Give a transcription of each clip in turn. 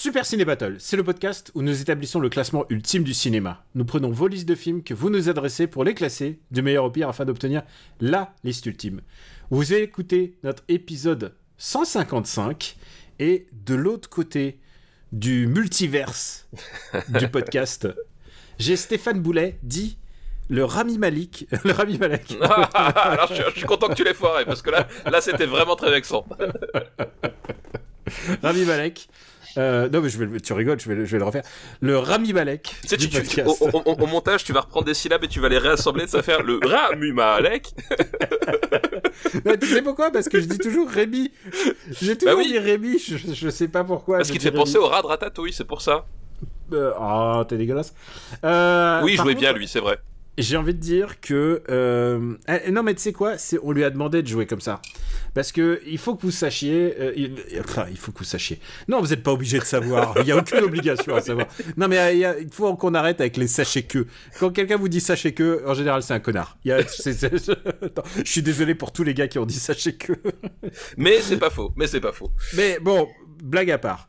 Super Ciné Battle, c'est le podcast où nous établissons le classement ultime du cinéma. Nous prenons vos listes de films que vous nous adressez pour les classer du meilleur au pire afin d'obtenir LA liste ultime. Vous écoutez notre épisode 155 et de l'autre côté du multiverse du podcast, j'ai Stéphane Boulet, dit le Rami Malik. Le Rami Malek. Alors, je, suis- je suis content que tu l'aies foiré parce que là, là c'était vraiment très vexant. Rami Malek. Euh, non, mais je vais, le- tu rigoles, je vais, le- je vais le refaire. Le Rami Malek. Tu sais, du tu, tu- au, au- au montage, tu vas reprendre des syllabes et tu vas les réassembler, ça va faire le Ramumalek. Ouais, tu sais pourquoi? Parce que je dis toujours Rémi. J'ai toujours Bah oui. dit Rémi, je, je sais pas pourquoi. Parce qu'il te fait penser au rat de Ratatouille, c'est pour ça. Euh, Ah, t'es dégueulasse. Euh, oui, il jouait contre, bien, lui, c'est vrai. J'ai envie de dire que. euh, eh, non, mais tu sais quoi C'est- On lui a demandé de jouer comme ça. Parce que il faut que vous sachiez. euh, il... Enfin, il faut que vous sachiez. Non, vous n'êtes pas obligé de savoir. Il n'y a aucune obligation à savoir. Non, mais euh, il, y a- il faut qu'on arrête avec les sachets que. Quand quelqu'un vous dit sachez que, en général, c'est un connard. Il y a... je suis désolé pour tous les gars qui ont dit sachez que. Mais c'est pas faux, mais c'est pas faux. Mais bon, blague à part.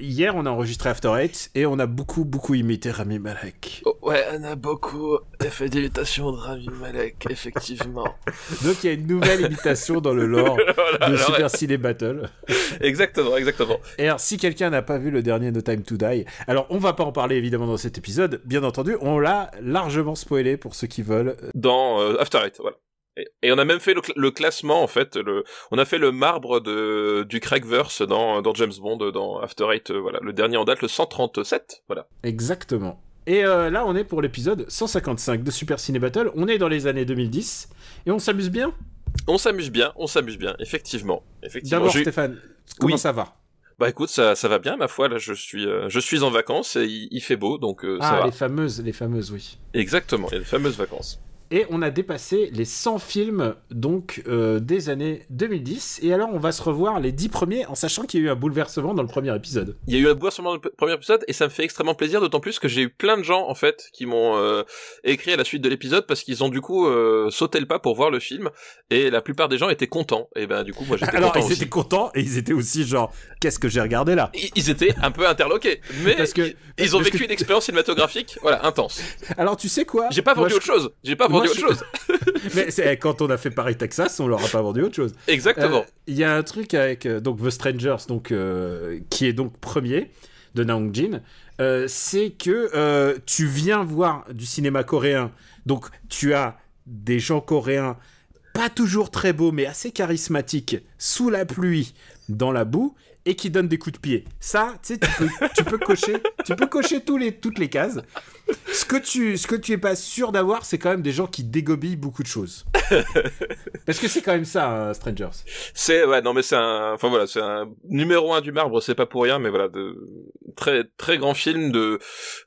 Hier, on a enregistré After Eight et on a beaucoup, beaucoup imité Rami Malek. Oh, ouais, on a beaucoup fait d'imitation de Rami Malek, effectivement. Donc il y a une nouvelle imitation dans le lore de Alors, Super Ciné Battle. Exactement, exactement. Et alors, si quelqu'un n'a pas vu le dernier No Time to Die, alors on va pas en parler évidemment dans cet épisode, bien entendu, on l'a largement spoilé pour ceux qui veulent. Dans euh, After Eight, voilà. Et, on a même fait le, cl- le classement, en fait, le, on a fait le marbre de, du Craigverse dans, dans James Bond, dans After Eight, euh, voilà. Le dernier en date, le 137, voilà. Exactement. Et euh, là, on est pour l'épisode 155 de Super Ciné Battle. On est dans les années 2010 et on s'amuse bien? On s'amuse bien, on s'amuse bien, effectivement. effectivement. D'abord, Stéphane, comment Oui. ça va? Bah écoute, ça, ça va bien, ma foi, là, je suis, euh, je suis en vacances et il, il fait beau, donc euh, ça Ah, va. les fameuses, les fameuses, oui. Exactement, les fameuses vacances. Et on a dépassé les 100 films donc euh, des années 2010. Et alors on va se revoir les 10 premiers en sachant qu'il y a eu un bouleversement dans le premier épisode. Il y a eu un bois sur le premier épisode et ça me fait extrêmement plaisir, d'autant plus que j'ai eu plein de gens en fait qui m'ont euh, écrit à la suite de l'épisode parce qu'ils ont du coup euh, sauté le pas pour voir le film et la plupart des gens étaient contents. Et ben du coup moi j'étais Alors content ils aussi. étaient contents et ils étaient aussi genre qu'est-ce que j'ai regardé là? Ils- étaient un peu interloqués, mais Parce que- ils- ont vécu que- une expérience cinématographique, voilà, intense. Alors tu sais quoi? J'ai pas Moi, vendu je- autre chose. J'ai pas vendu autre chose. Mais c'est quand on a fait Paris Texas, on leur a pas vendu autre chose. Exactement. Euh, Il y a un truc avec euh, donc The Strangers, donc euh, qui est donc premier de Naong Jin, euh, c'est que tu viens voir du cinéma coréen, donc tu as des gens coréens pas toujours très beaux mais assez charismatiques sous la pluie dans la boue et qui donnent des coups de pied. Ça, tu sais, tu peux, tu peux cocher, tu peux cocher tous les, toutes les cases. Ce que tu, ce que tu es pas sûr d'avoir, c'est quand même des gens qui dégobillent beaucoup de choses. Parce que c'est quand même ça, euh, Strangers. C'est ouais non mais c'est un enfin voilà c'est un numéro un du marbre c'est pas pour rien mais voilà de très très grand film de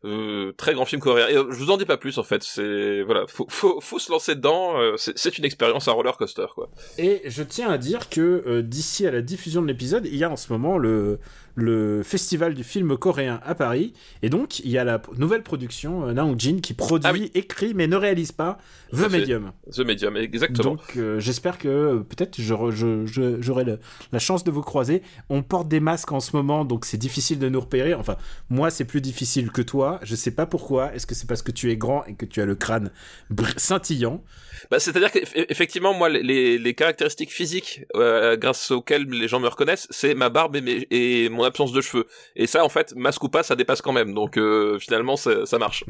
euh, très grand film coréen et euh, je vous en dis pas plus en fait c'est voilà faut faut faut se lancer dedans euh, c'est une expérience un roller coaster quoi Et je tiens à dire que euh, d'ici à la diffusion de l'épisode, il y a en ce moment le, le festival du film coréen à Paris. Et donc, il y a la nouvelle production euh, Naong Jin qui produit, Ah oui. écrit, mais ne réalise pas The. Medium. The Medium exactement Donc, euh, j'espère que euh, peut-être je re- je- je- j'aurai la chance de vous croiser. On porte des masques en ce moment, donc c'est difficile de nous repérer. Enfin, moi, c'est plus difficile que toi. Je sais pas pourquoi. Est-ce que c'est parce que tu es grand et que tu as le crâne scintillant? Bah, c'est à dire qu'effectivement moi les- les, les caractéristiques physiques euh, grâce auxquelles les gens me reconnaissent c'est ma barbe et, mes- et mon absence de cheveux et ça en fait masque ou pas ça dépasse quand même donc euh, finalement ça, ça marche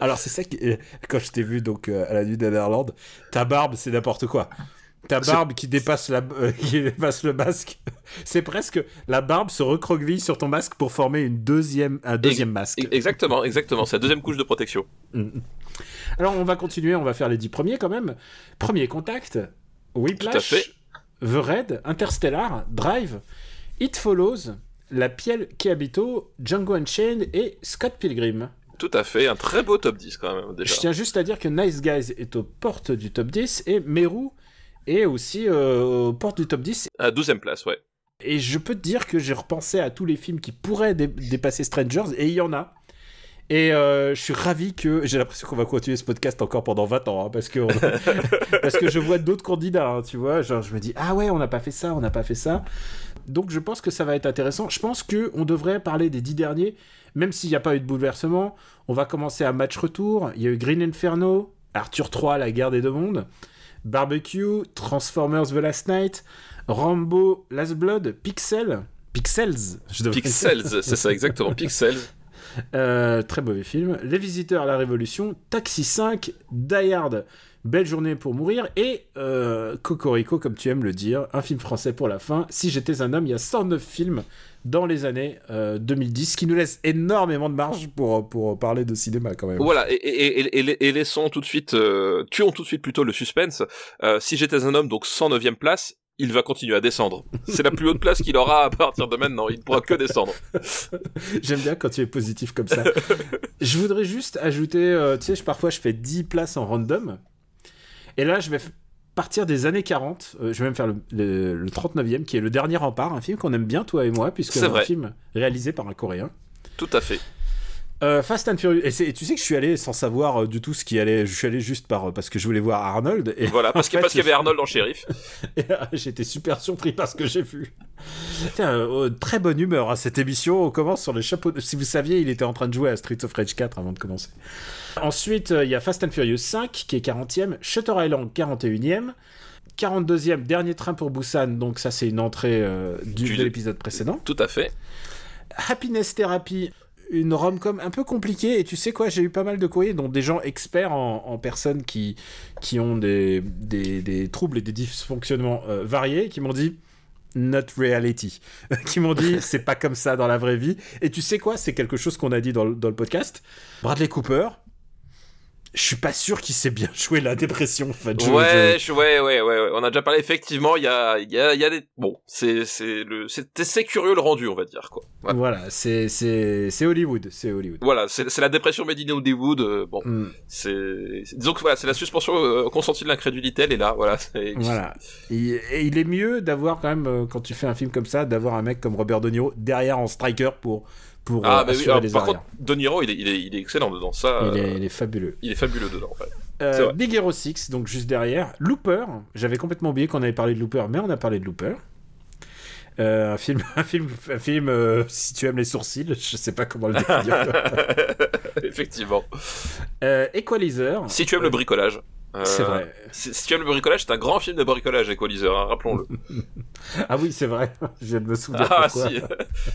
Alors c'est ça qui, euh, quand je t'ai vu donc euh, à la nuit d'Aderland, ta barbe c'est n'importe quoi. Ta barbe qui dépasse la euh, qui dépasse le masque, c'est presque la barbe se recroqueville sur ton masque pour former une deuxième un deuxième masque. exactement exactement c'est la deuxième couche de protection Mhm. Alors on va continuer, on va faire les dix premiers quand même. Premier contact, Whiplash, Tout à fait. The Raid, Interstellar, Drive, It Follows, La Piel qui habito, Django Unchained et Scott Pilgrim. Tout à fait, un très beau top 10 quand même déjà. Je tiens juste à dire que Nice Guys est aux portes du top 10 et Meru est aussi euh, aux portes du top 10. À 12 place, ouais. Et je peux te dire que j'ai repensé à tous les films qui pourraient dé- dépasser Strangers et il y en a. Et euh, je suis ravi que j'ai l'impression qu'on va continuer ce podcast encore pendant 20 ans hein, parce que on- parce que je vois d'autres candidats, hein, tu vois, genre je me dis ah ouais, on n'a pas fait ça, on n'a pas fait ça. Donc je pense que ça va être intéressant. Je pense que on devrait parler des 10 derniers même s'il n'y a pas eu de bouleversement. On va commencer à match retour, il y a eu Green Inferno, Arthur 3, la guerre des deux mondes, Barbecue, Transformers The Last Night, Rambo Last Blood, Pixel, Pixels, je. Pixels, c'est ça exactement, Pixels. Euh, très mauvais film. Les Visiteurs à la Révolution, Taxi 5, Die Hard, Belle journée pour mourir et euh, Cocorico, comme tu aimes le dire, un film français pour la fin. Si j'étais un homme, il y a 109 films dans les années euh, 2010, ce qui nous laisse énormément de marge pour, pour parler de cinéma quand même. Voilà, et, et, et, et, et laissons tout de suite, euh, tuons tout de suite plutôt le suspense. Euh, si j'étais un homme, donc 109e place, il va continuer à descendre. C'est la plus haute place qu'il aura à partir de maintenant. Il ne pourra que descendre. J'aime bien quand tu es positif comme ça. je voudrais juste ajouter, euh, tu sais, je- parfois je fais 10 places en random. Et là, je vais partir des années 40. euh, je vais même faire le, le- le 39e, qui est Le Dernier Rempart, un film qu'on aime bien, toi et moi, puisque C'est un film réalisé par un Coréen. Tout à fait. Euh, Fast and Furious. Et, et tu sais que je suis allé sans savoir euh, du tout ce qui allait. Je suis allé juste par, euh, parce que je voulais voir Arnold. Et Voilà, parce qu'il y avait Arnold en shérif. J'étais super surpris par ce que j'ai vu. Tiens, euh, très bonne humeur à cette émission. On commence sur les chapeaux. de- Si vous saviez, il était en train de jouer à Streets of Rage 4 avant de commencer. Ensuite, il y a Fast and Furious 5 qui est 40e, Shutter Island 41e, 42e, Dernier train pour Busan. Donc ça, c'est une entrée du, Du- de l'épisode précédent. Tout à fait. Happiness Therapy, une rom-com un peu compliquée. Et tu sais quoi, j'ai eu pas mal de courriers, dont des gens experts en, en personnes qui, qui ont des, des, des troubles et des dysfonctionnements euh, variés, qui m'ont dit not reality. qui m'ont dit c'est pas comme ça dans la vraie vie. Et tu sais quoi, c'est quelque chose qu'on a dit dans, le- dans le podcast. Bradley Cooper. Je suis pas sûr qu'il sait bien jouer la dépression. En fait. Je- ouais, je- ouais, ouais, ouais, ouais. On a déjà parlé. Effectivement, il y a, il y a, il y a des. Bon, c'est, c'est le, c'est, curieux le rendu, on va dire quoi. Voilà, Voilà, c'est c'est c'est Hollywood, c'est Hollywood. Voilà, c'est, c'est la dépression made in Hollywood. euh, bon, Mm. c'est, disons que voilà, c'est la suspension euh, consentie de l'incrédulité. Elle est là, voilà. Voilà. Et, et il est mieux d'avoir quand même, euh, quand tu fais un film comme ça, d'avoir un mec comme Robert De Niro derrière en striker pour, pour Ah, euh, bah oui. alors, les par arrières. contre, De Niro, il est, il est, il est excellent dedans. Ça, il, euh, est, il est fabuleux. il est fabuleux dedans. En fait. Euh. Big Hero 6, donc juste derrière. Looper, j'avais complètement oublié qu'on avait parlé de Looper, mais on a parlé de Looper. Euh, un film, un film, un film euh, si tu aimes les sourcils, je sais pas comment le définir. Effectivement. Equalizer. Si tu aimes le bricolage. Euh, C'est vrai. Si, tu aimes le bricolage, c'est un grand film de bricolage, Equalizer, hein, rappelons-le. Ah oui, c'est vrai. je viens de me souvenir Ah, pourquoi. si.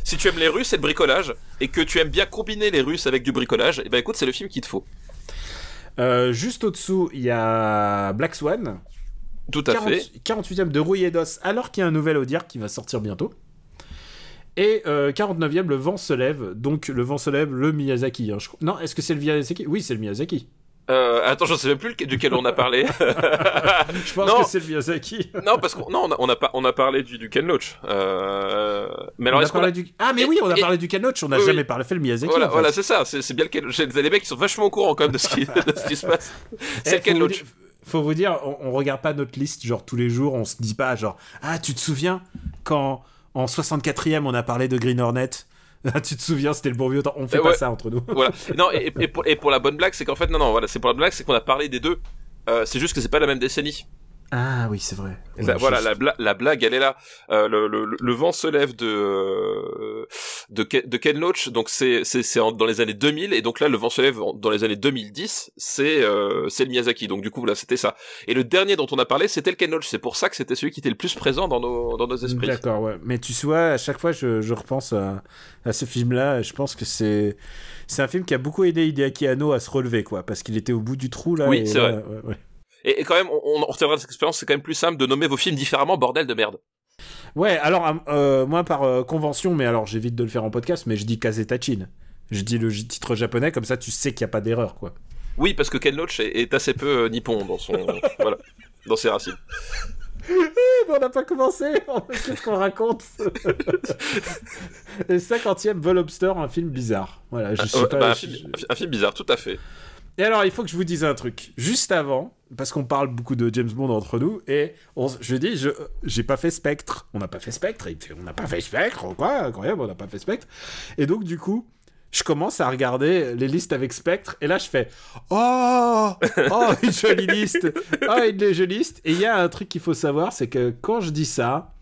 si tu aimes les Russes et le bricolage, et que tu aimes bien combiner les Russes avec du bricolage, et ben écoute, c'est le film qu'il te faut. Euh, juste au-dessous, il y a Black Swan. Tout à 40 fait. 48e de Rouillé d'os, alors qu'il y a un nouvel Audiard qui va sortir bientôt. Et euh, 49e, Le vent se lève. Donc, Le vent se lève, le Miyazaki. hein, je. Non, est-ce que c'est le Miyazaki? Oui, c'est le Miyazaki. Euh, attends, je sais même plus lequel- duquel on a parlé. Je pense Non. que c'est le Miyazaki. non, parce qu'on non, on a, on a, pas- on a parlé du, du Ken Loach. Euh, mais alors, On a est-ce qu'on parlé a... du... Ah, mais oui, on a Et- parlé du Ken Loach, on n'a Oui, jamais oui. parlé fait le Miyazaki. Voilà, en fait. voilà, c'est ça, c'est bien le Ken Loach. Les mecs, ils sont vachement au courant quand même de ce qui, de ce qui se passe. Eh, C'est le Ken Loach. Faut vous dire, on, on regarde pas notre liste, genre tous les jours, on se dit pas, genre, ah, tu te souviens quand en 64e on a parlé de Green Hornet? Ah, Tu te souviens, c'était le bon vieux temps. On fait Euh, pas ça entre nous. voilà. Non, et, et pour, et pour la bonne blague, c'est qu'en fait, non, non, voilà, c'est pour la blague, c'est qu'on a parlé des deux. Euh, c'est juste que c'est pas la même décennie. Ah oui, c'est vrai. La- Ouais, voilà, je- la, bla- la blague, elle est là. Euh, le, le, le vent se lève de de, Ken, de Ken Loach, donc c'est dans les années 2000 et donc là le vent se lève dans les années 2010, c'est euh, c'est le Miyazaki. Donc du coup voilà, c'était ça. Et le dernier dont on a parlé, c'était le Ken Loach. C'est pour ça que c'était celui qui était le plus présent dans nos dans nos esprits. D'accord, ouais. Mais tu vois, à chaque fois, je, je repense à, à ce film-là. Je pense que c'est c'est un film qui a beaucoup aidé Hideaki Anno à se relever, quoi, parce qu'il était au bout du trou là. Oui, c'est là, vrai. ouais, ouais. Et, et quand même, on, on retiendra de cette expérience, c'est quand même plus simple de nommer vos films différemment, bordel de merde. Ouais, alors euh, moi par euh, convention, mais alors j'évite de le faire en podcast, mais je dis Kazetachin. Je dis le titre japonais comme ça, tu sais qu'il n'y a pas d'erreur, quoi. Oui, parce que Ken Loach est, est assez peu euh, nippon dans son voilà, dans ses racines. on n'a pas commencé. Qu'est-ce qu'on raconte Le 50e Vol Lobster, un film bizarre. Voilà, je sais Ouais, pas. bah, un, je- film, un film bizarre, tout à fait. Et alors, il faut que je vous dise un truc. Juste avant, parce qu'on parle beaucoup de James Bond entre nous, et je dis, je j'ai pas fait Spectre. On n'a pas fait Spectre. On n'a pas fait Spectre, quoi Incroyable, on n'a pas fait Spectre. Et donc, du coup, je commence à regarder les listes avec Spectre, et là, je fais, oh, oh, une jolie liste, oh, une jolie liste. Et il y a un truc qu'il faut savoir, c'est que quand je dis ça,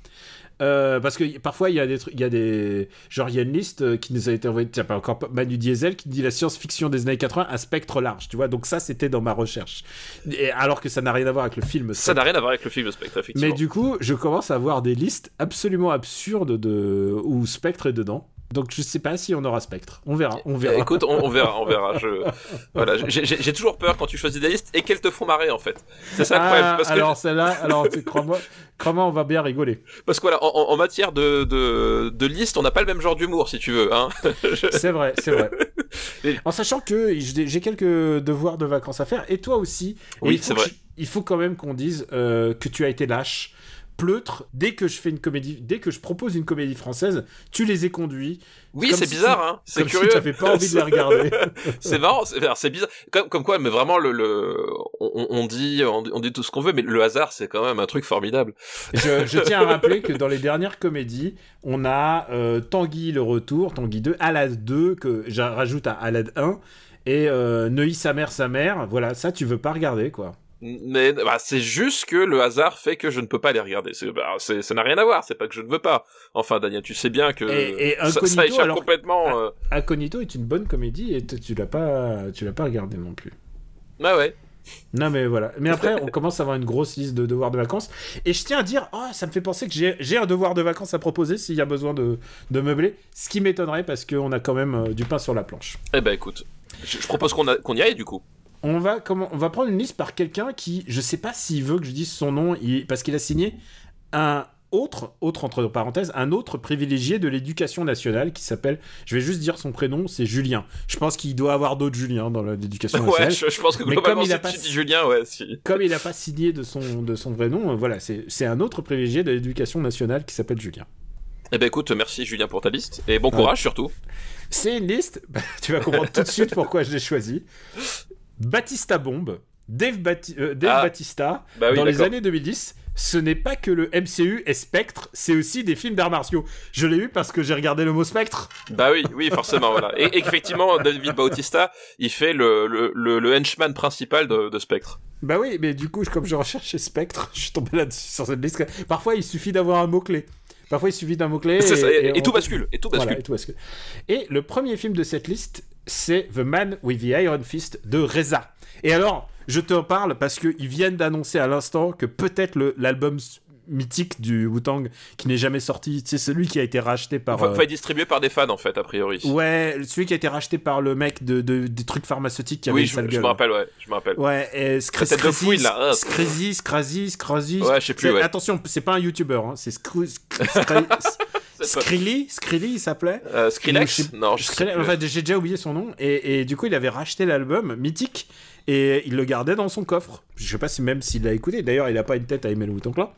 euh, parce que parfois il y a des trucs, il y a des genre il y a une liste euh, qui nous a été envoyée, tiens pas encore Manu Diesel qui dit la science-fiction des années 80 un spectre large, tu vois. Donc ça c'était dans ma recherche. Et alors que ça n'a rien à voir avec le film. Ça n'a rien à voir avec le film Spectre, effectivement. Mais du coup, je commence à voir des listes absolument absurdes de où Spectre est dedans. Donc je sais pas si on aura Spectre. On verra, on verra. Écoute, on, on verra, on verra. Je... Voilà, j'ai- toujours peur quand tu choisis des listes et qu'elles te font marrer en fait. C'est ça le Ah, problème. Parce que, alors celle-là, alors crois-moi, on va bien rigoler. parce que voilà, en, matière de, de, de liste, on n'a pas le même genre d'humour si tu veux. Hein. Je- C'est vrai, c'est vrai. En sachant que j'ai quelques devoirs de vacances à faire, et toi aussi. Et Oui, il faut c'est vrai. je- il faut quand même qu'on dise euh, que tu as été lâche. Pleutre, dès que je fais une comédie, dès que je propose une comédie française, tu les ai conduits. Oui, c'est si bizarre, tu- hein. C'est curieux. si tu n'avais pas envie de les regarder. c'est marrant, c'est bizarre. Comme, comme quoi, mais vraiment, le, le, on, on dit, on, dit- on dit tout ce qu'on veut, mais le hasard, c'est quand même un truc formidable. je, je tiens à rappeler que dans les dernières comédies, on a euh, Tanguy le retour, Tanguy 2, Alad 2, que je rajoute à Alad 1, et euh, Neuilly sa mère, sa mère. Voilà, ça tu veux pas regarder quoi. Mais bah, c'est juste que le hasard fait que je ne peux pas les regarder. C'est, bah, c'est, ça n'a rien à voir. C'est pas que je ne veux pas. Enfin, Daniel, tu sais bien que Et- et ça, ça échappe alors- complètement. euh, Incognito est une bonne comédie et tu l'as pas, tu l'as pas regardé non plus. Ah ouais. Non mais voilà. Mais après, on commence à avoir une grosse liste de devoirs de vacances. Et je tiens à dire, oh, ça me fait penser que j'ai j'ai un devoir de vacances à proposer s'il y a besoin de, de meubler. Ce qui m'étonnerait parce qu'on a quand même euh, du pain sur la planche. Eh ben écoute, je, je propose qu'on, a- qu'on y aille du coup. On va, comment, on va prendre une liste par quelqu'un qui, je sais pas s'il veut que je dise son nom, il- parce qu'il a signé un autre, autre entre parenthèses, un autre privilégié de l'éducation nationale qui s'appelle, je vais juste dire son prénom, c'est Julien. Je pense qu'il doit avoir d'autres Juliens dans l'éducation nationale. Ouais, je, je pense que Mais comme il a pas- Julien, ouais, si. Comme il n'a pas signé de son, de son vrai nom, euh, voilà, c'est un autre privilégié de l'éducation nationale qui s'appelle Julien. Eh ben écoute, merci Julien pour ta liste et bon courage surtout. C'est une liste, bah, tu vas comprendre tout de suite pourquoi je l'ai choisi. Batista Bombe, Dave, Bati- euh, Dave Ah. Batista, Bah oui, dans les années 2010, ce n'est pas que le MCU et Spectre, c'est aussi des films d'arts martiaux. Je l'ai eu parce que j'ai regardé le mot Spectre. Bah oui, oui, forcément, voilà. Et, effectivement, David Bautista, il fait le, le, le, le henchman principal de, de Spectre. Bah oui, mais du coup, comme je recherchais Spectre, je suis tombé là-dessus sur cette liste. Parfois, il suffit d'avoir un mot-clé. Parfois, il suffit d'un mot-clé. Et, et on- tout bascule, et tout bascule. Voilà, et tout bascule. Et le premier film de cette liste, c'est The Man with the Iron Fist de Reza. Et alors, je te parle parce qu'ils viennent d'annoncer à l'instant que peut-être l'album mythique du Wu-Tang qui n'est jamais sorti, c'est celui qui a été racheté par... Enfin, euh, enfin, distribué par des fans, en fait, a priori. Ouais, celui qui a été racheté par le mec de, de- des trucs pharmaceutiques qui avait oui, je, me rappelle, ouais, je me rappelle. Ouais, et Scr- La tête de Scrazy, là, ah. Scrazy, Scrazy, Scrazy. Ouais, je sais plus, ouais. Attention, c'est pas un youtubeur, hein, c'est Scru- Skrilly, Skrilly, il s'appelait. Euh, Skrillex? Je Non, je sais plus. enfin, j'ai déjà oublié son nom. Et, et du coup, il avait racheté l'album mythique et il le gardait dans son coffre. Je sais pas si même s'il l'a écouté. D'ailleurs, il a pas une tête à aimer le Wu-Tang Clan.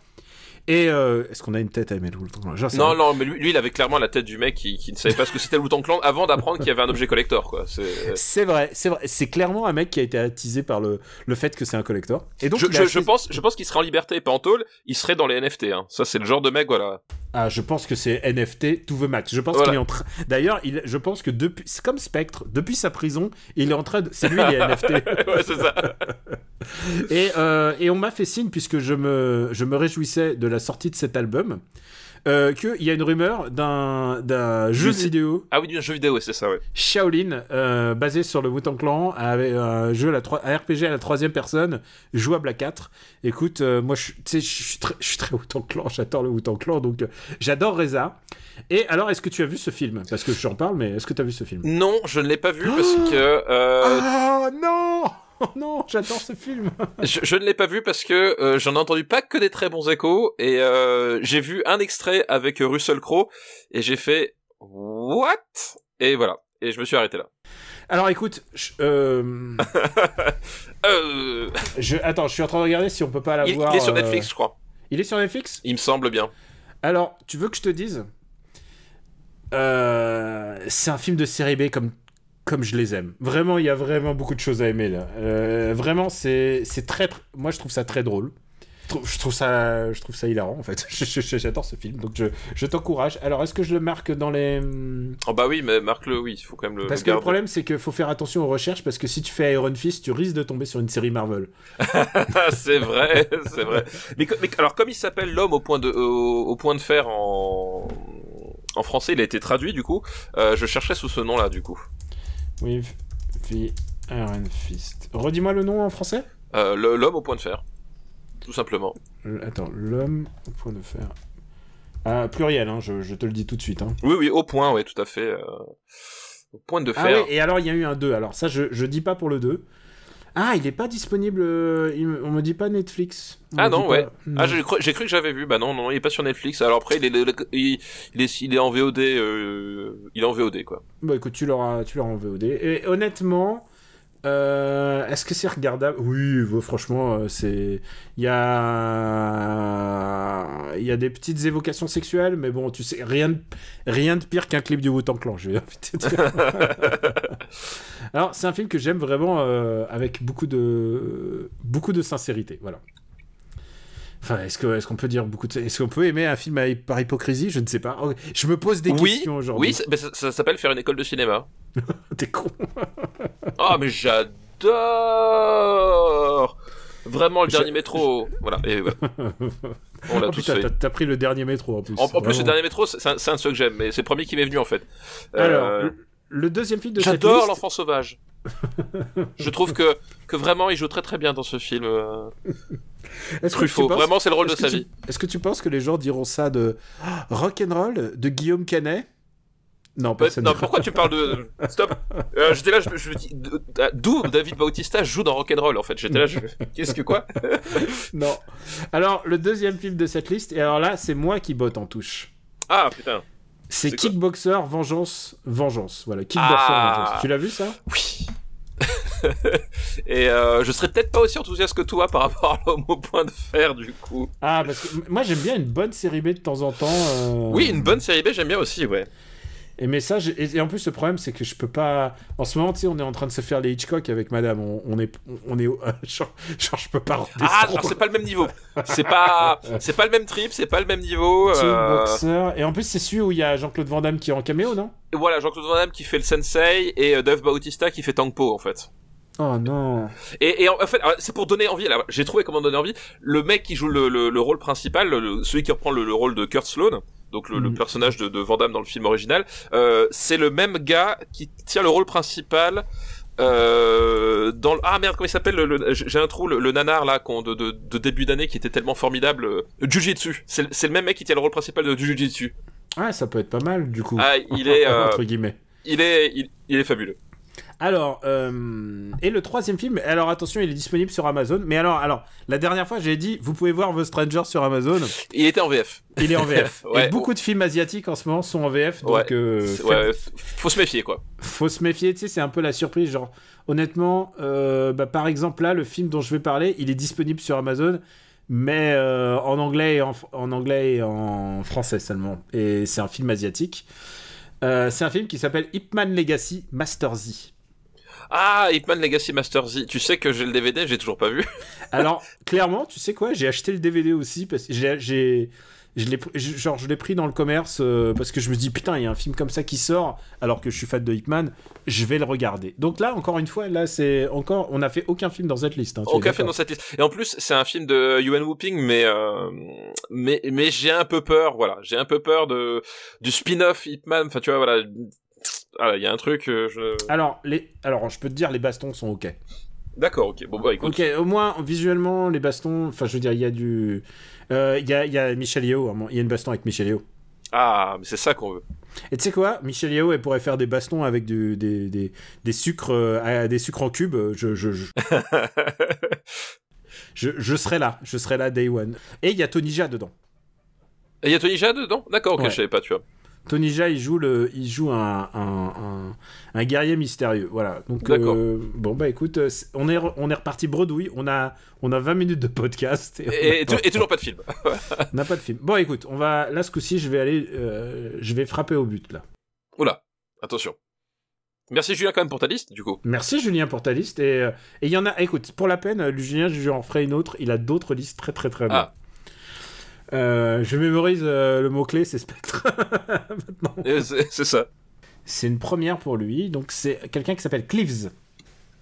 Et euh, est-ce qu'on a une tête à aimer le Wu-Tang Clan Non, non, mais lui, lui, il avait clairement la tête du mec qui, qui ne savait pas ce que c'était le Wu-Tang Clan avant d'apprendre qu'il y avait un objet collector, quoi. C'est... Vrai, c'est vrai. C'est clairement un mec qui a été attisé par le, le fait que c'est un collector. Et donc, Je, il a je, acheté- je pense, je pense qu'il serait en liberté et pas en tôle, il serait dans les NFT, hein. Ça, c'est le genre de mec, voilà. Ah, je pense que c'est NFT to the max. Je pense Voilà. qu'il est en train. D'ailleurs, il... je pense que depuis, c'est comme Spectre, depuis sa prison, il est en train de. C'est lui les NFT. ouais, c'est ça. Et, euh, et on m'a fait signe, puisque je me, je me réjouissais de la sortie de cet album, euh, qu'il y a une rumeur d'un, d'un jeu Du- vidéo Ah oui, du jeu vidéo, c'est ça, ouais. Shaolin, euh, basé sur le Wu-Tang Clan, avec un jeu, à la troi- un RPG à la troisième personne, jouable à 4. Écoute, euh, moi, je, tu sais, je suis très, Wu-Tang Clan, j'adore le Wu-Tang Clan, donc euh, j'adore Reza. Et alors, est-ce que tu as vu ce film? Parce que j'en parle, mais est-ce que tu as vu ce film? Non, je ne l'ai pas vu parce que euh, Oh non Oh non, j'adore ce film je, je ne l'ai pas vu parce que euh, j'en ai entendu pas que des très bons échos et euh, j'ai vu un extrait avec Russell Crowe et j'ai fait what? Et voilà et je me suis arrêté là. Alors écoute, je, euh, Euh, je- attends, je suis en train de regarder si on peut pas il, l'avoir. il est sur Netflix, je crois. Il est sur Netflix? Il me semble bien. Alors, tu veux que je te dise C'est un film de série B comme, comme je les aime. Vraiment, il y a vraiment beaucoup de choses à aimer là. Euh, vraiment, c'est très. tr- Moi, je trouve ça très drôle. Je trouve- Je trouve ça, je trouve ça hilarant en fait. J'adore ce film, donc je, je t'encourage. Alors, est-ce que je le marque dans les Oh bah oui, mais marque-le, oui, il faut quand même le, Parce le que le problème, c'est qu'il faut faire attention aux recherches parce que si tu fais Iron Fist, tu risques de tomber sur une série Marvel. C'est vrai, c'est vrai. Mais, mais alors comme il s'appelle l'homme au point de au, au point de fer en en français, il a été traduit du coup. euh, je cherchais sous ce nom-là du coup. With the Iron Fist. Redis-moi le nom en français Euh, l'homme au point de fer, tout simplement. Attends, l'homme au point de fer. Ah, pluriel, hein, je, je te le dis tout de suite. Hein. Oui, oui, au point, ouais, tout à fait. euh, au point de Ah fer. oui, et alors il y a eu un 2. Alors ça, je, je dis pas pour le 2. Ah, il est pas disponible. euh, on me dit pas Netflix. On Ah dit non, pas- ouais. non. Ah, j'ai cru, que j'avais vu. Bah non, non, il est pas sur Netflix. Alors après, il est, il, il est, il est en VOD. euh, il est en VOD quoi. Bah écoute, tu l'auras, tu l'auras en VOD. Et honnêtement, euh, est-ce que c'est regardable? Oui, franchement, euh, c'est. Il y a, il y a des petites évocations sexuelles, mais bon, tu sais, rien, de... rien de pire qu'un clip du Wu-Tang Clan. Je vais te dire. Alors, c'est un film que j'aime vraiment euh, avec beaucoup de, beaucoup de sincérité. Voilà. Enfin, est-ce qu'on peut dire beaucoup de, est-ce qu'on peut aimer un film par hypocrisie? Je ne sais pas. Oh, Je me pose des oui, questions aujourd'hui. oui, ça, mais ça- ça s'appelle faire une école de cinéma. T'es con. Ah, mais j'adore Vraiment le dernier métro. Voilà. Et voilà. On l'a Oh, t'as- pris le dernier métro en plus. En, en plus, le dernier métro, c'est un, un de ceux que j'aime, mais c'est le premier qui m'est venu en fait. Euh, Alors, le, deuxième film de cette J'adore liste. l'enfant sauvage. Je trouve que, que vraiment il joue très très bien dans ce film. euh, Est-ce que Truffaut. tu penses- Vraiment, c'est le rôle de sa tu- vie. Est-ce que tu penses que les gens diront ça de Ah, Rock'n'Roll de Guillaume Canet? Non, personne. non, pourquoi tu parles de. Stop Euh, J'étais là, je, je me dis. D'où David Bautista joue dans Rock'n'Roll en fait? J'étais là, je. Qu'est-ce que quoi? Non. Alors, le deuxième film de cette liste, et alors là, c'est moi qui botte en touche. Ah putain. C'est Kickboxer Vengeance Vengeance. Voilà, Kickboxer Ah. Vengeance. Tu l'as vu ça? Oui. Et euh, je serais peut-être pas aussi enthousiaste que toi par rapport à l'homme au point de fer du coup. Ah, parce que moi j'aime bien une bonne série B de temps en temps. euh, Oui, une bonne série B, j'aime bien aussi, ouais. Et mais ça, et, en plus le problème c'est que je peux pas. En ce moment, tu sais, on est en train de se faire les Hitchcock avec Madame. On, on est, on est, genre, genre, je peux pas. redescendre. Ah, c'est pas le même niveau. C'est pas, c'est pas le même trip, c'est pas le même niveau. euh, Kickboxer. Et en plus, c'est celui où il y a Jean-Claude Van Damme qui est en caméo, non? Et Voilà, Jean-Claude Van Damme qui fait le sensei et euh, Dave Bautista qui fait Tangpo en fait. Oh non. Et, et en en fait, c'est pour donner envie. Là, j'ai trouvé comment donner envie. Le mec qui joue le, le, le rôle principal, le- celui qui reprend le, le rôle de Kurt Sloan, donc le, le Mhm. personnage de, de Van Damme dans le film original, euh, c'est le même gars qui tient le rôle principal. Euh, dans le... ah merde comment il s'appelle le, le- j'ai un trou le, le nanar là qu'on- de, de, de début d'année qui était tellement formidable euh, Jujitsu c'est le- c'est le même mec qui tient le rôle principal de Jujitsu Ah, ça peut être pas mal du coup. ah il est Entre guillemets. il est il, il est fabuleux Alors, euh, et le troisième film, alors attention, il est disponible sur Amazon. Mais alors, alors, la dernière fois, j'ai dit, vous pouvez voir The Stranger sur Amazon. il était en VF Il est en VF. Ouais. et beaucoup de films asiatiques en ce moment sont en VF. Donc, ouais, euh, ouais, faut se méfier quoi faut se méfier. Tu sais, c'est un peu la surprise. Genre, honnêtement, euh, bah, par exemple, là, le film dont je vais parler, il est disponible sur Amazon. Mais euh, en anglais et en, en anglais et en français seulement. Et c'est un film asiatique. Euh, c'est un film qui s'appelle Hitman Legacy Master Z. Ah, Hitman Legacy Master Z. Tu sais que j'ai le DVD, j'ai toujours pas vu. Alors, clairement, tu sais quoi J'ai acheté le DVD aussi parce que j'ai, je l'ai, genre, je l'ai pris dans le commerce euh, parce que je me dis putain, il y a un film comme ça qui sort alors que je suis fan de Hitman, je vais le regarder. Donc là, encore une fois, là, c'est encore, on n'a fait aucun film dans cette liste. Hein, Aucun film dans cette liste. Et en plus, c'est un film de Yuan Whooping, mais euh, mais mais j'ai un peu peur. Voilà, j'ai un peu peur de du spin-off Hitman. Enfin, tu vois, voilà. Ah, il y a un truc. euh, je... Alors, les, alors, je peux te dire, les bastons sont ok. D'accord, ok. Bon bah écoute. Ok, au moins visuellement, les bastons. Enfin, je veux dire, il y a du, euh, il y a, y a Michel Yeo. Il y a une baston avec Michel Yeo. Ah, mais c'est ça qu'on veut. Et tu sais quoi, Michel Yeo, elle pourrait faire des bastons avec du, des, des, des sucres, euh, des sucres en cube. Je, je, je, je, je serai là, je serai là day one. Et il y a Tony Jaa dedans. Il y a Tony Jaa dedans? D'accord, ok, Ouais. je savais pas, tu vois. Tony Jaa, il joue, le, il joue un, un, un, un guerrier mystérieux. Voilà. Donc, euh, bon, bah écoute, euh, on est, on est reparti bredouille. On a, on a 20 minutes de podcast. Et, toujours pas de film. on n'a pas de film. Bon, écoute, on va, là, ce coup-ci, je vais aller, euh, je vais frapper au but, là. Oula, attention. Merci Julien quand même pour ta liste, du coup. Merci Julien pour ta liste. Et et il y en a, écoute, pour la peine, Julien, je en ferai une autre. Il a d'autres listes très très très bien. Ah. Euh, je mémorise euh, le mot-clé, c'est spectre. Maintenant. C'est ça. C'est une première pour lui. Donc c'est quelqu'un qui s'appelle Cleaves.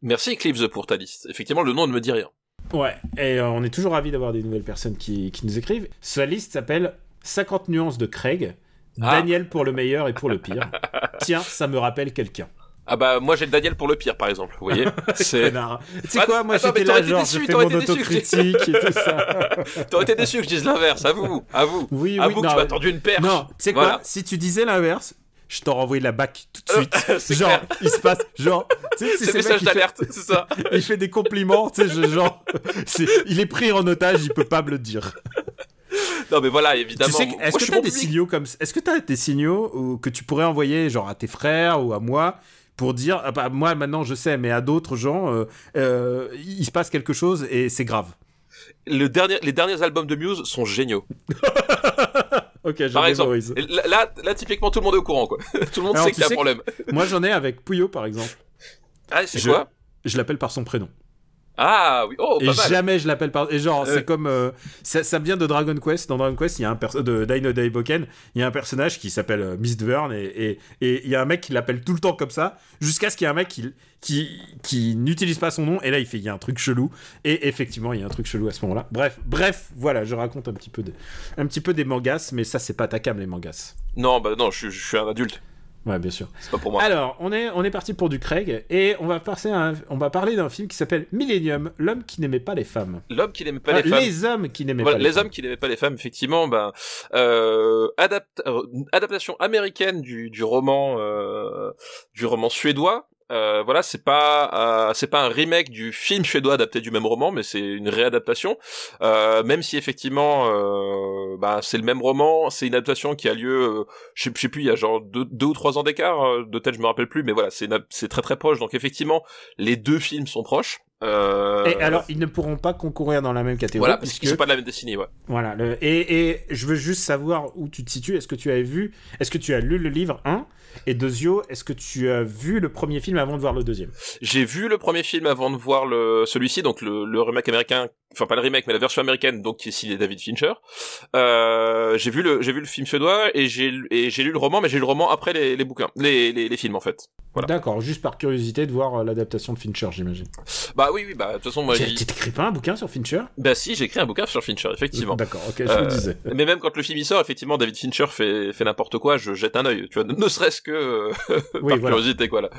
Merci Clives pour ta liste. Effectivement, le nom ne me dit rien. Ouais, et euh, on est toujours ravis d'avoir des nouvelles personnes qui, qui nous écrivent. Sa liste s'appelle 50 nuances de Craig. Ah. Daniel pour le meilleur et pour le pire. Tiens, ça me rappelle quelqu'un. Ah bah moi j'ai Daniel pour le pire par exemple, vous voyez. C'est. Tu sais quoi, moi j'étais là, genre, déçu, je fais mon été déçu que j'ai- autocritique et tout ça. T'aurais été déçu que je dise l'inverse, à vous, à vous. Oui, à oui, vous que non, tu m'as tendu une perche. Non, tu sais quoi. Si tu disais l'inverse, je t'en renvoyais la bac tout de Euh, suite. genre, clair. il se passe, genre, tu sais, C'est le message d'alerte, c'est ça. il fait des compliments, tu sais, genre, il est pris en otage, il peut pas me le dire. Non mais voilà, évidemment. tu sais, que- Moi, est-ce que t'as des signaux comme, est-ce que t'as des signaux ou- que tu pourrais envoyer, genre, à tes frères ou à moi pour dire, ah bah, moi maintenant je sais, mais à d'autres gens, euh, euh, il se passe quelque chose et c'est grave. Le dernier, les derniers albums de Muse sont géniaux. Ok, je Par exemple. Là, là, typiquement, tout le monde est au courant, quoi. tout le monde Alors, sait qu'il y a un problème. Moi j'en ai avec Pouillot par exemple. Ah, c'est Je- quoi? Je l'appelle par son prénom. Ah oui, oh, et pas mal. jamais je l'appelle par. Et genre, Ouais. c'est comme. euh, ça, ça vient de Dragon Quest. Dans Dragon Quest, il y a un perso- de Dino Daiboken, il y a un personnage qui s'appelle euh, Mistburn et et- et il y a un mec qui l'appelle tout le temps comme ça, jusqu'à ce qu'il y ait un mec qui, qui, qui n'utilise pas son nom. Et là, il fait il y a un truc chelou. Et effectivement, il y a un truc chelou à ce moment-là. Bref, bref, voilà, je raconte un petit peu, de, un petit peu des mangas, mais ça, c'est pas ta cam, les mangas. Non, bah non, je suis un adulte. Ouais, bien sûr. C'est pas pour moi. Alors, on est, on est parti pour du Craig et on va, passer à un- on va parler d'un film qui s'appelle Millennium, l'homme qui n'aimait pas les femmes. L'homme qui n'aimait pas Ah, les femmes. les hommes qui n'aimaient Voilà, pas les, les femmes. hommes qui n'aimaient pas les femmes, effectivement, ben, euh, adapt- euh, adaptation américaine du, du roman, euh, du roman suédois. Euh, voilà, c'est pas, euh, c'est pas un remake du film suédois adapté du même roman, mais c'est une réadaptation. Euh, même si effectivement, euh, ben, c'est le même roman, c'est une adaptation qui a lieu, euh, je sais, je sais plus, il y a genre deux, deux ou trois ans d'écart, euh, de tête je me rappelle plus, mais voilà, c'est, c'est très très proche. Donc effectivement, les deux films sont proches. Euh, Et alors, ils ne pourront pas concourir dans la même catégorie. voilà, parce puisque, qu'ils sont pas de la même destinée, ouais. voilà, le- et, et je veux juste savoir où tu te situes. Est-ce que tu as vu, est-ce que tu as lu le livre 1 Et Dezio, est-ce que tu as vu le premier film avant de voir le deuxième? J'ai vu le premier film avant de voir le celui-ci, donc le, le remake américain, enfin pas le remake, mais la version américaine, donc qui est David Fincher. Euh, j'ai vu le j'ai vu le film suédois et j'ai et j'ai lu le roman, mais j'ai lu le roman après les, les bouquins, les, les, les films en fait. Voilà. D'accord, juste par curiosité de voir euh, l'adaptation de Fincher, j'imagine. Bah oui oui bah de toute façon moi Tu j'ai- t'écris pas un bouquin sur Fincher? Bah si j'ai écrit un bouquin sur Fincher effectivement. D'accord, ok, je Euh, me disais. Mais même quand le film y sort, effectivement, David Fincher fait, fait n'importe quoi, je jette un œil, tu vois, ne, serait-ce que euh, Oui, par voilà. curiosité, quoi, là.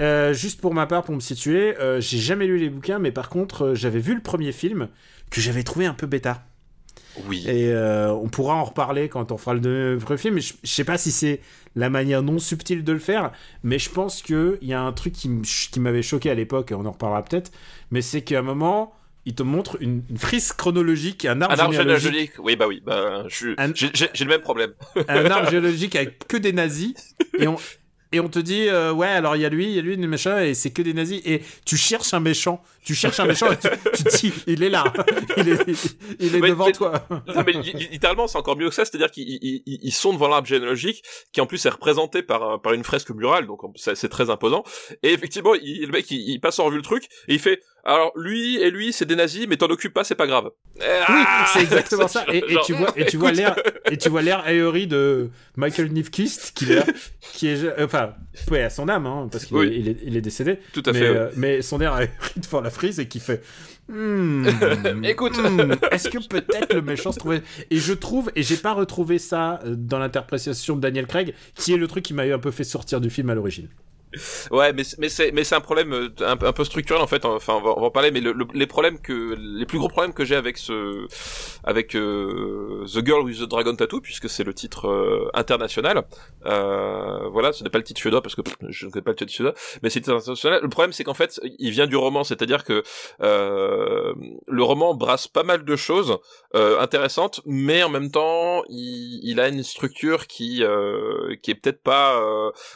Euh, juste pour ma part, pour me situer, euh, j'ai jamais lu les bouquins, mais par contre, j'avais vu le premier film que j'avais trouvé un peu bêta. Oui. Et euh, on pourra en reparler quand on fera le premier film. Mais je, je sais pas si c'est la manière non subtile de le faire, mais je pense qu'il y a un truc qui m'avait choqué à l'époque, et on en reparlera peut-être, mais c'est qu'à un moment, il te montre une, une frise chronologique, un arbre Un arbre généalogique, généalogique, oui, bah oui, bah, j'ai le même problème. un arbre généalogique avec que des nazis, et on, et on te dit, euh, ouais, alors il y a lui, il y a lui, le machin, et c'est que des nazis, et tu cherches un méchant, tu cherches un méchant, et tu, tu te dis, il est là, il est, il est Mais- devant mais- toi. Non, mais li- li- littéralement, c'est encore mieux que ça, c'est-à-dire qu'ils ils- ils- ils sont devant l'arbre généalogique, qui en plus est représenté par, un- par une fresque murale, donc c'est c'est très imposant. Et effectivement, il- le mec, il, il passe en revue le truc, et il fait, alors lui et lui, c'est des nazis, mais t'en occupes pas, c'est pas grave. Oui, Ah c'est exactement ça. Et, tu vois, et tu vois l'air, et tu vois l'air de Michael Nifkist, qui est, qui est, enfin, ouais, à son âme, hein, parce qu'il Oui. est, il est, il est décédé. Tout à mais, fait. euh, mais son air ahéri devant la frise et qui fait. Hmm, Écoute. hmm, est-ce que peut-être le méchant se trouvait Et je trouve, et j'ai pas retrouvé ça euh, dans l'interprétation de Daniel Craig, qui est le truc qui m'a un peu fait sortir du film à l'origine. Ouais, mais mais c'est mais c'est un problème euh, un, un, peu structurel en fait. Enfin, on va, on va en parler, mais le, les problèmes que les plus gros problèmes que j'ai avec ce avec euh, The Girl with the Dragon Tattoo, puisque c'est le titre euh, international. Euh, voilà, ce n'est pas le titre suédois parce que je ne connais pas le titre suédois, mais c'est international. Le problème, c'est qu'en fait, il vient du roman, c'est-à-dire que le roman brasse pas mal de choses intéressantes, mais en même temps, il, il a une structure qui qui est peut-être pas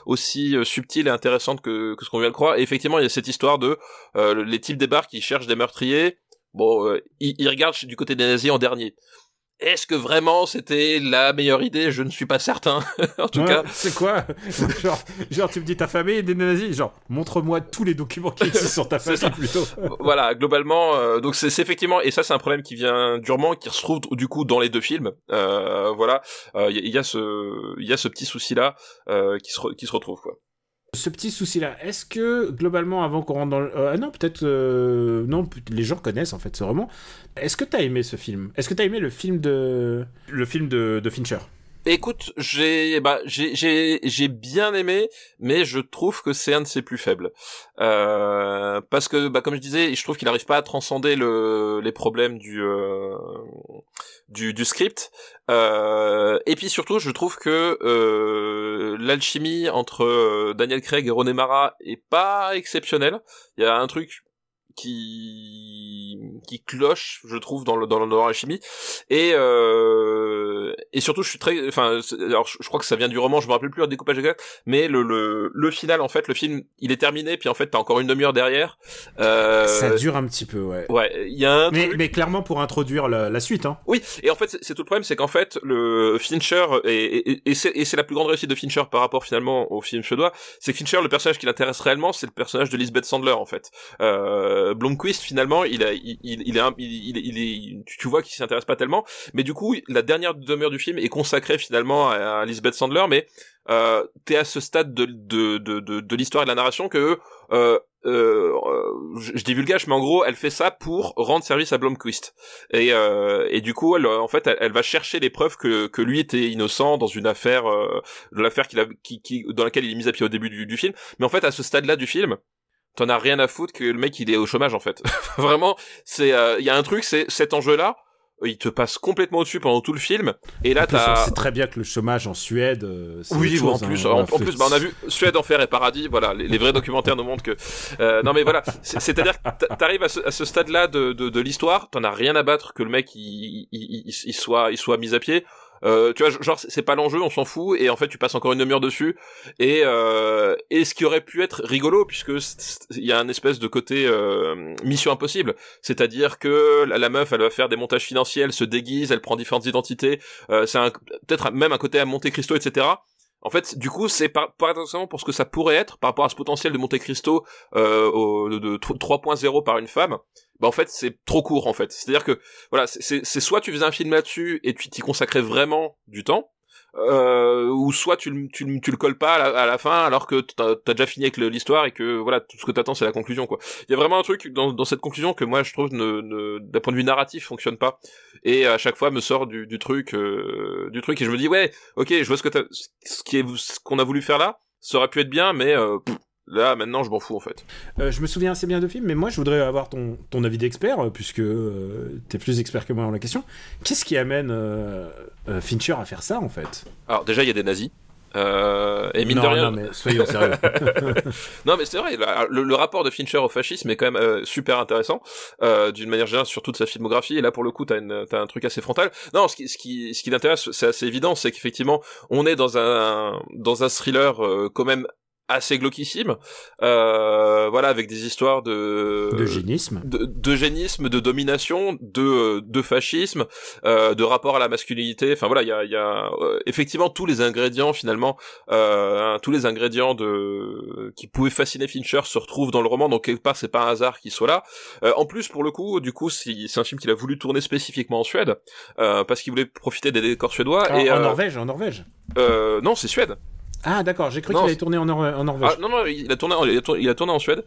aussi subtile et intéressante que, que ce qu'on vient de croire. Et effectivement, il y a cette histoire de euh, les types débarquent, qui cherchent des meurtriers. Bon, euh, ils, regardent du côté des nazis en dernier. Est-ce que vraiment c'était la meilleure idée? Je ne suis pas certain. en tout cas, c'est quoi? Genre, genre, tu me dis ta famille des nazis? Genre, montre-moi tous les documents qui existent sur ta famille plutôt. voilà, globalement, euh, donc c'est effectivement et ça c'est un problème qui vient durement, qui se trouve du coup dans les deux films. Euh, voilà, il euh, y, y, a ce, il y a ce petit souci là qui se qui se retrouve quoi. Ce petit souci-là, est-ce que globalement, avant qu'on rentre dans le... Euh, ah non, peut-être... Euh, non, les gens connaissent en fait ce roman. Est-ce que t'as aimé ce film? Est-ce que t'as aimé le film de... Le film de, de Fincher Écoute, j'ai bah j'ai j'ai j'ai bien aimé, mais je trouve que c'est un de ses plus faibles euh, parce que bah comme je disais, je trouve qu'il n'arrive pas à transcender le les problèmes du euh, du, du script. Euh, et puis surtout, je trouve que euh, l'alchimie entre euh, Daniel Craig et René Mara est pas exceptionnelle. Il y a un truc qui qui cloche je trouve dans le dans, dans la chimie. Et euh, et surtout je suis très enfin alors je, crois que ça vient du roman je me rappelle plus le découpage exact mais le, le le final en fait le film il est terminé puis en fait t'as encore une demi-heure derrière. Euh, ça dure un petit peu ouais. Ouais il y a un mais mais clairement pour introduire la, la suite hein. Oui et en fait c'est tout le problème c'est qu'en fait le Fincher et et, et c'est la plus grande réussite de Fincher par rapport finalement au film suédois c'est que Fincher le personnage qui l'intéresse réellement c'est le personnage de Lisbeth Sandler en fait. Euh, Blomquist finalement il il, il, il, est tu vois qu'il s'intéresse pas tellement mais du coup la dernière demi-heure du film est consacrée finalement à, Lisbeth Sandler mais euh, t'es à ce stade de de de, de, l'histoire et de la narration que euh, euh, je, je divulgage, mais en gros, elle fait ça pour rendre service à Blomquist. Et, euh, et du coup, elle, en fait, elle, va chercher les preuves que, que lui était innocent dans une affaire, euh, l'affaire qui, qui, dans laquelle il est mis à pied au début du, du film. Mais en fait, à ce stade-là du film, t'en as rien à foutre que le mec il est au chômage en fait. Vraiment, c'est euh, il y a un truc, c'est cet enjeu-là, il te passe complètement au-dessus pendant tout le film. Et là, t'as. C'est très bien que le chômage en Suède. Euh, oui, en plus, hein. en, plus, bah, on a vu Suède, enfer et paradis. Voilà, les, vrais documentaires nous montrent que. Euh, non, mais voilà, c'est-à-dire que t'arrives à ce, à ce stade-là de, de, de l'histoire, t'en as rien à battre que le mec il, il, il, soit, il soit mis à pied. Euh, tu vois, genre c'est pas l'enjeu, on s'en fout, et en fait tu passes encore une demi-heure dessus. Et euh, et ce qui aurait pu être rigolo, puisque il y a un espèce de côté euh, mission impossible, c'est-à-dire que la, meuf, elle va faire des montages financiers, elle se déguise, elle prend différentes identités. Euh, c'est peut-être même un côté à Monte Cristo, etc. En fait, du coup, c'est pas paradoxalement pour ce que ça pourrait être par rapport à ce potentiel de Monte Cristo euh, de, de 3.0 par une femme bah en fait c'est trop court en fait. C'est-à-dire que voilà, c'est soit tu faisais un film là-dessus et tu t'y consacrais vraiment du temps, euh, ou soit tu, tu, tu le colles pas à la, fin alors que t'as as déjà fini avec l'histoire et que voilà tout ce que t'attends c'est la conclusion quoi. Il y a vraiment un truc dans, dans cette conclusion que moi je trouve ne, ne d'un point de vue narratif fonctionne pas et à chaque fois me sort du, du truc euh, du truc et je me dis ouais ok je vois ce que ce qui est ce qu'on a voulu faire là ça aurait pu être bien mais euh, Là, maintenant, je m'en fous en fait. Euh, je me souviens assez bien de film, mais moi, je voudrais avoir ton, ton avis d'expert, euh, puisque euh, t'es plus expert que moi dans la question. Qu'est-ce qui amène Fincher à faire ça en fait? Alors, déjà, il y a des nazis. et mine non, de rien... non, mais soyons sérieux. non, mais c'est vrai, le, rapport de Fincher au fascisme est quand même super intéressant, d'une manière générale, sur toute sa filmographie. Et là, pour le coup, t'as, as un truc assez frontal. Non, ce qui, ce qui, ce qui l'intéresse, c'est assez évident, c'est qu'effectivement, on est dans un, dans un thriller quand même assez glauquissime euh, voilà avec des histoires de d'eugénisme de, d'eugénisme de domination de de fascisme euh, de rapport à la masculinité. Enfin voilà il y a, y a euh, effectivement tous les ingrédients finalement euh, tous les ingrédients de qui pouvaient fasciner Fincher se retrouvent dans le roman. Donc quelque part c'est pas un hasard qu'il soit là. Euh, en plus pour le coup du coup c'est, c'est un film qu'il a voulu tourner spécifiquement en Suède parce qu'il voulait profiter des décors suédois et en Norvège en Norvège. non c'est Suède Ah d'accord, j'ai cru qu'il avait c'est- tourné en, Nor- en Norvège. Ah, non, non, il a tourné, il a tourné, il a tourné en Suède.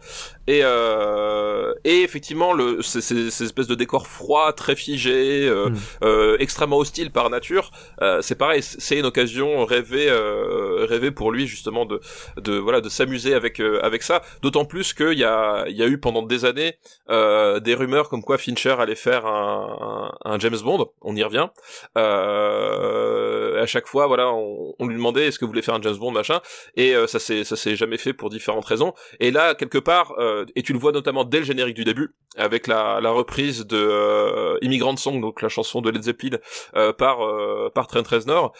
Et, euh, et effectivement, le, ces, ces, ces espèces de décors froids, très figés, euh, Mm. euh, extrêmement hostiles par nature, euh, c'est pareil, c'est une occasion rêvée, euh, rêvée pour lui justement de, de voilà, de s'amuser avec euh, avec ça. D'autant plus qu'il y a, il y a eu pendant des années euh, des rumeurs comme quoi Fincher allait faire un, un, un James Bond. On y revient. Euh, à chaque fois, voilà, on, lui demandait est-ce que vous voulez faire un James Bond machin et euh, ça s'est ça s'est jamais fait pour différentes raisons. Et là quelque part euh, et tu le vois notamment dès le générique du début avec la, reprise de euh, Immigrant Song donc la chanson de Led Zeppelin par par Trent Reznor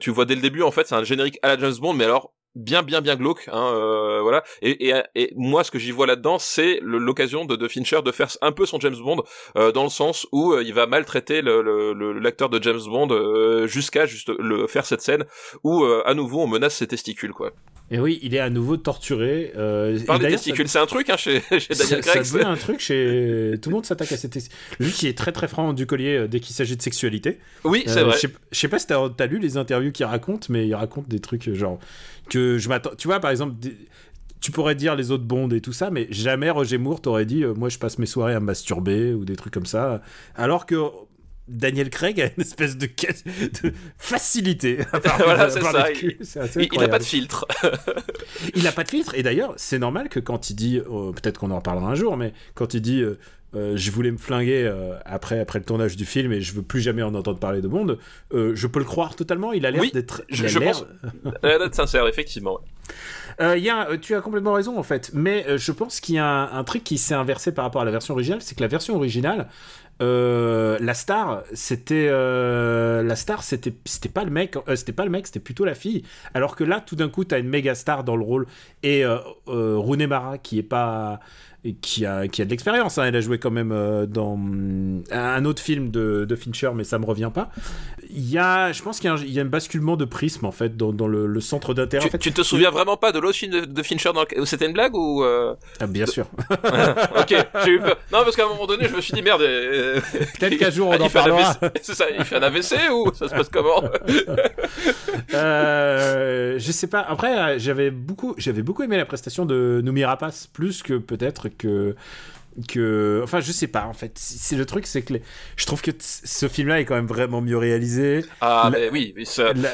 tu vois dès le début en fait c'est un générique à la James Bond mais alors bien bien bien glauque hein, euh, voilà et, et, et moi ce que j'y vois là-dedans c'est l'occasion de, de Fincher de faire un peu son James Bond euh, dans le sens où euh, il va maltraiter le- le- le- l'acteur de James Bond euh, jusqu'à juste le faire cette scène où euh, à nouveau on menace ses testicules quoi Et oui, il est à nouveau torturé. Euh, par les testicules c'est un truc hein, chez, chez ça, Daniel ça Craig devient un truc chez tout le monde s'attaque à cette lui qui est très très franc du collier dès qu'il s'agit de sexualité. oui c'est vrai Je sais- pas si t'as as lu les interviews qu'il raconte, mais il raconte des trucs genre que je m'attends. Tu vois, par exemple, tu pourrais dire les autres bondes et tout ça, mais jamais Roger Moore t'aurait dit, euh, moi je passe mes soirées à me masturber ou des trucs comme ça. Alors que Daniel Craig a une espèce de, facilité. Voilà, c'est ça, cul. Il, il a pas de filtre Il a pas de filtre. Et d'ailleurs, c'est normal que quand il dit, euh, peut-être qu'on en reparlera un jour, mais quand il dit, euh, euh, je voulais me flinguer euh, après, après le tournage du film et je veux plus jamais en entendre parler de Bond, euh, je peux le croire totalement. Il a l'air Oui, d'être. je- il a je l'air- pense. D'être sincère effectivement y a, tu as complètement raison en fait, mais je pense qu'il y a un, un truc qui s'est inversé par rapport à la version originale, c'est que la version originale, euh, la star, c'était euh, la star, c'était c'était pas le mec, euh, c'était pas le mec, c'était plutôt la fille. Alors que là, tout d'un coup, t'as une méga star dans le rôle et Rooney Mara qui est pas qui a, qui a de l'expérience, hein. elle a joué quand même euh, dans un autre film de, de Fincher, mais ça me revient pas. Il y a, je pense qu'il y a un, il y a un basculement de prisme en fait dans, dans le, le centre d'intérêt. tu, en fait. tu te souviens vraiment pas de l'autre film de, de Fincher dans c'était une blague ou euh... Ah, bien sûr. ok j'ai eu peur non parce qu'à un moment donné je me suis dit merde euh, Peut-être qu'un jour, on en parlera. C'est ça il fait un AVC ou ça se passe comment? Euh, je sais pas. Après, j'avais beaucoup, j'avais beaucoup aimé la prestation de Noumi Rapace plus que peut-être que que. Enfin, je sais pas. En fait, c'est le truc, c'est que les- je trouve que ce film-là est quand même vraiment mieux réalisé. ah La- mais oui ça, La-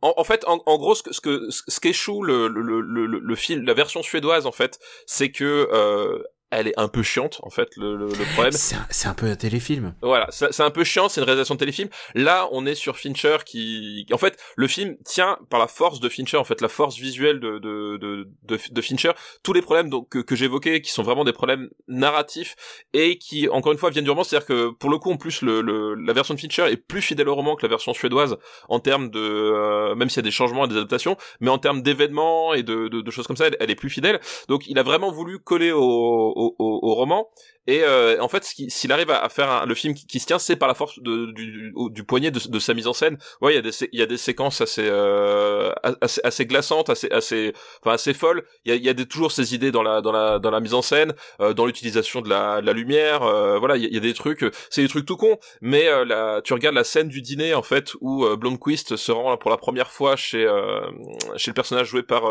En, en fait, en, en gros, ce que ce que ce qu'échoue le, le, le, le, le film, la version suédoise, en fait, c'est que euh, elle est un peu chiante, en fait, le, le, le problème. c'est un, c'est un peu un téléfilm. Voilà, c'est c'est un peu chiant, c'est une réalisation de téléfilm. Là, on est sur Fincher qui, en fait, le film tient par la force de Fincher, en fait, la force visuelle de de de, de, de Fincher. Tous les problèmes donc que, que j'évoquais, qui sont vraiment des problèmes narratifs et qui, encore une fois, viennent du roman. C'est-à-dire que pour le coup, en plus, le, le la version de Fincher est plus fidèle au roman que la version suédoise en termes de, euh, même s'il y a des changements et des adaptations, mais en termes d'événements et de, de, de choses comme ça, elle, elle est plus fidèle. Donc, il a vraiment voulu coller au au, roman. Et euh, en fait, s'il arrive à, faire le film qui, se tient, c'est par la force du, poignet de, sa mise en scène. Ouais, il y a des séquences assez euh, assez, glaçantes, assez assez enfin assez folles. Il y a, toujours ces idées dans la mise en scène, euh, dans l'utilisation de la, lumière. euh, voilà, il y, a, des trucs, c'est des trucs tout cons. Mais euh, tu regardes la scène du dîner en fait où Blomqvist se rend pour la première fois chez le personnage joué par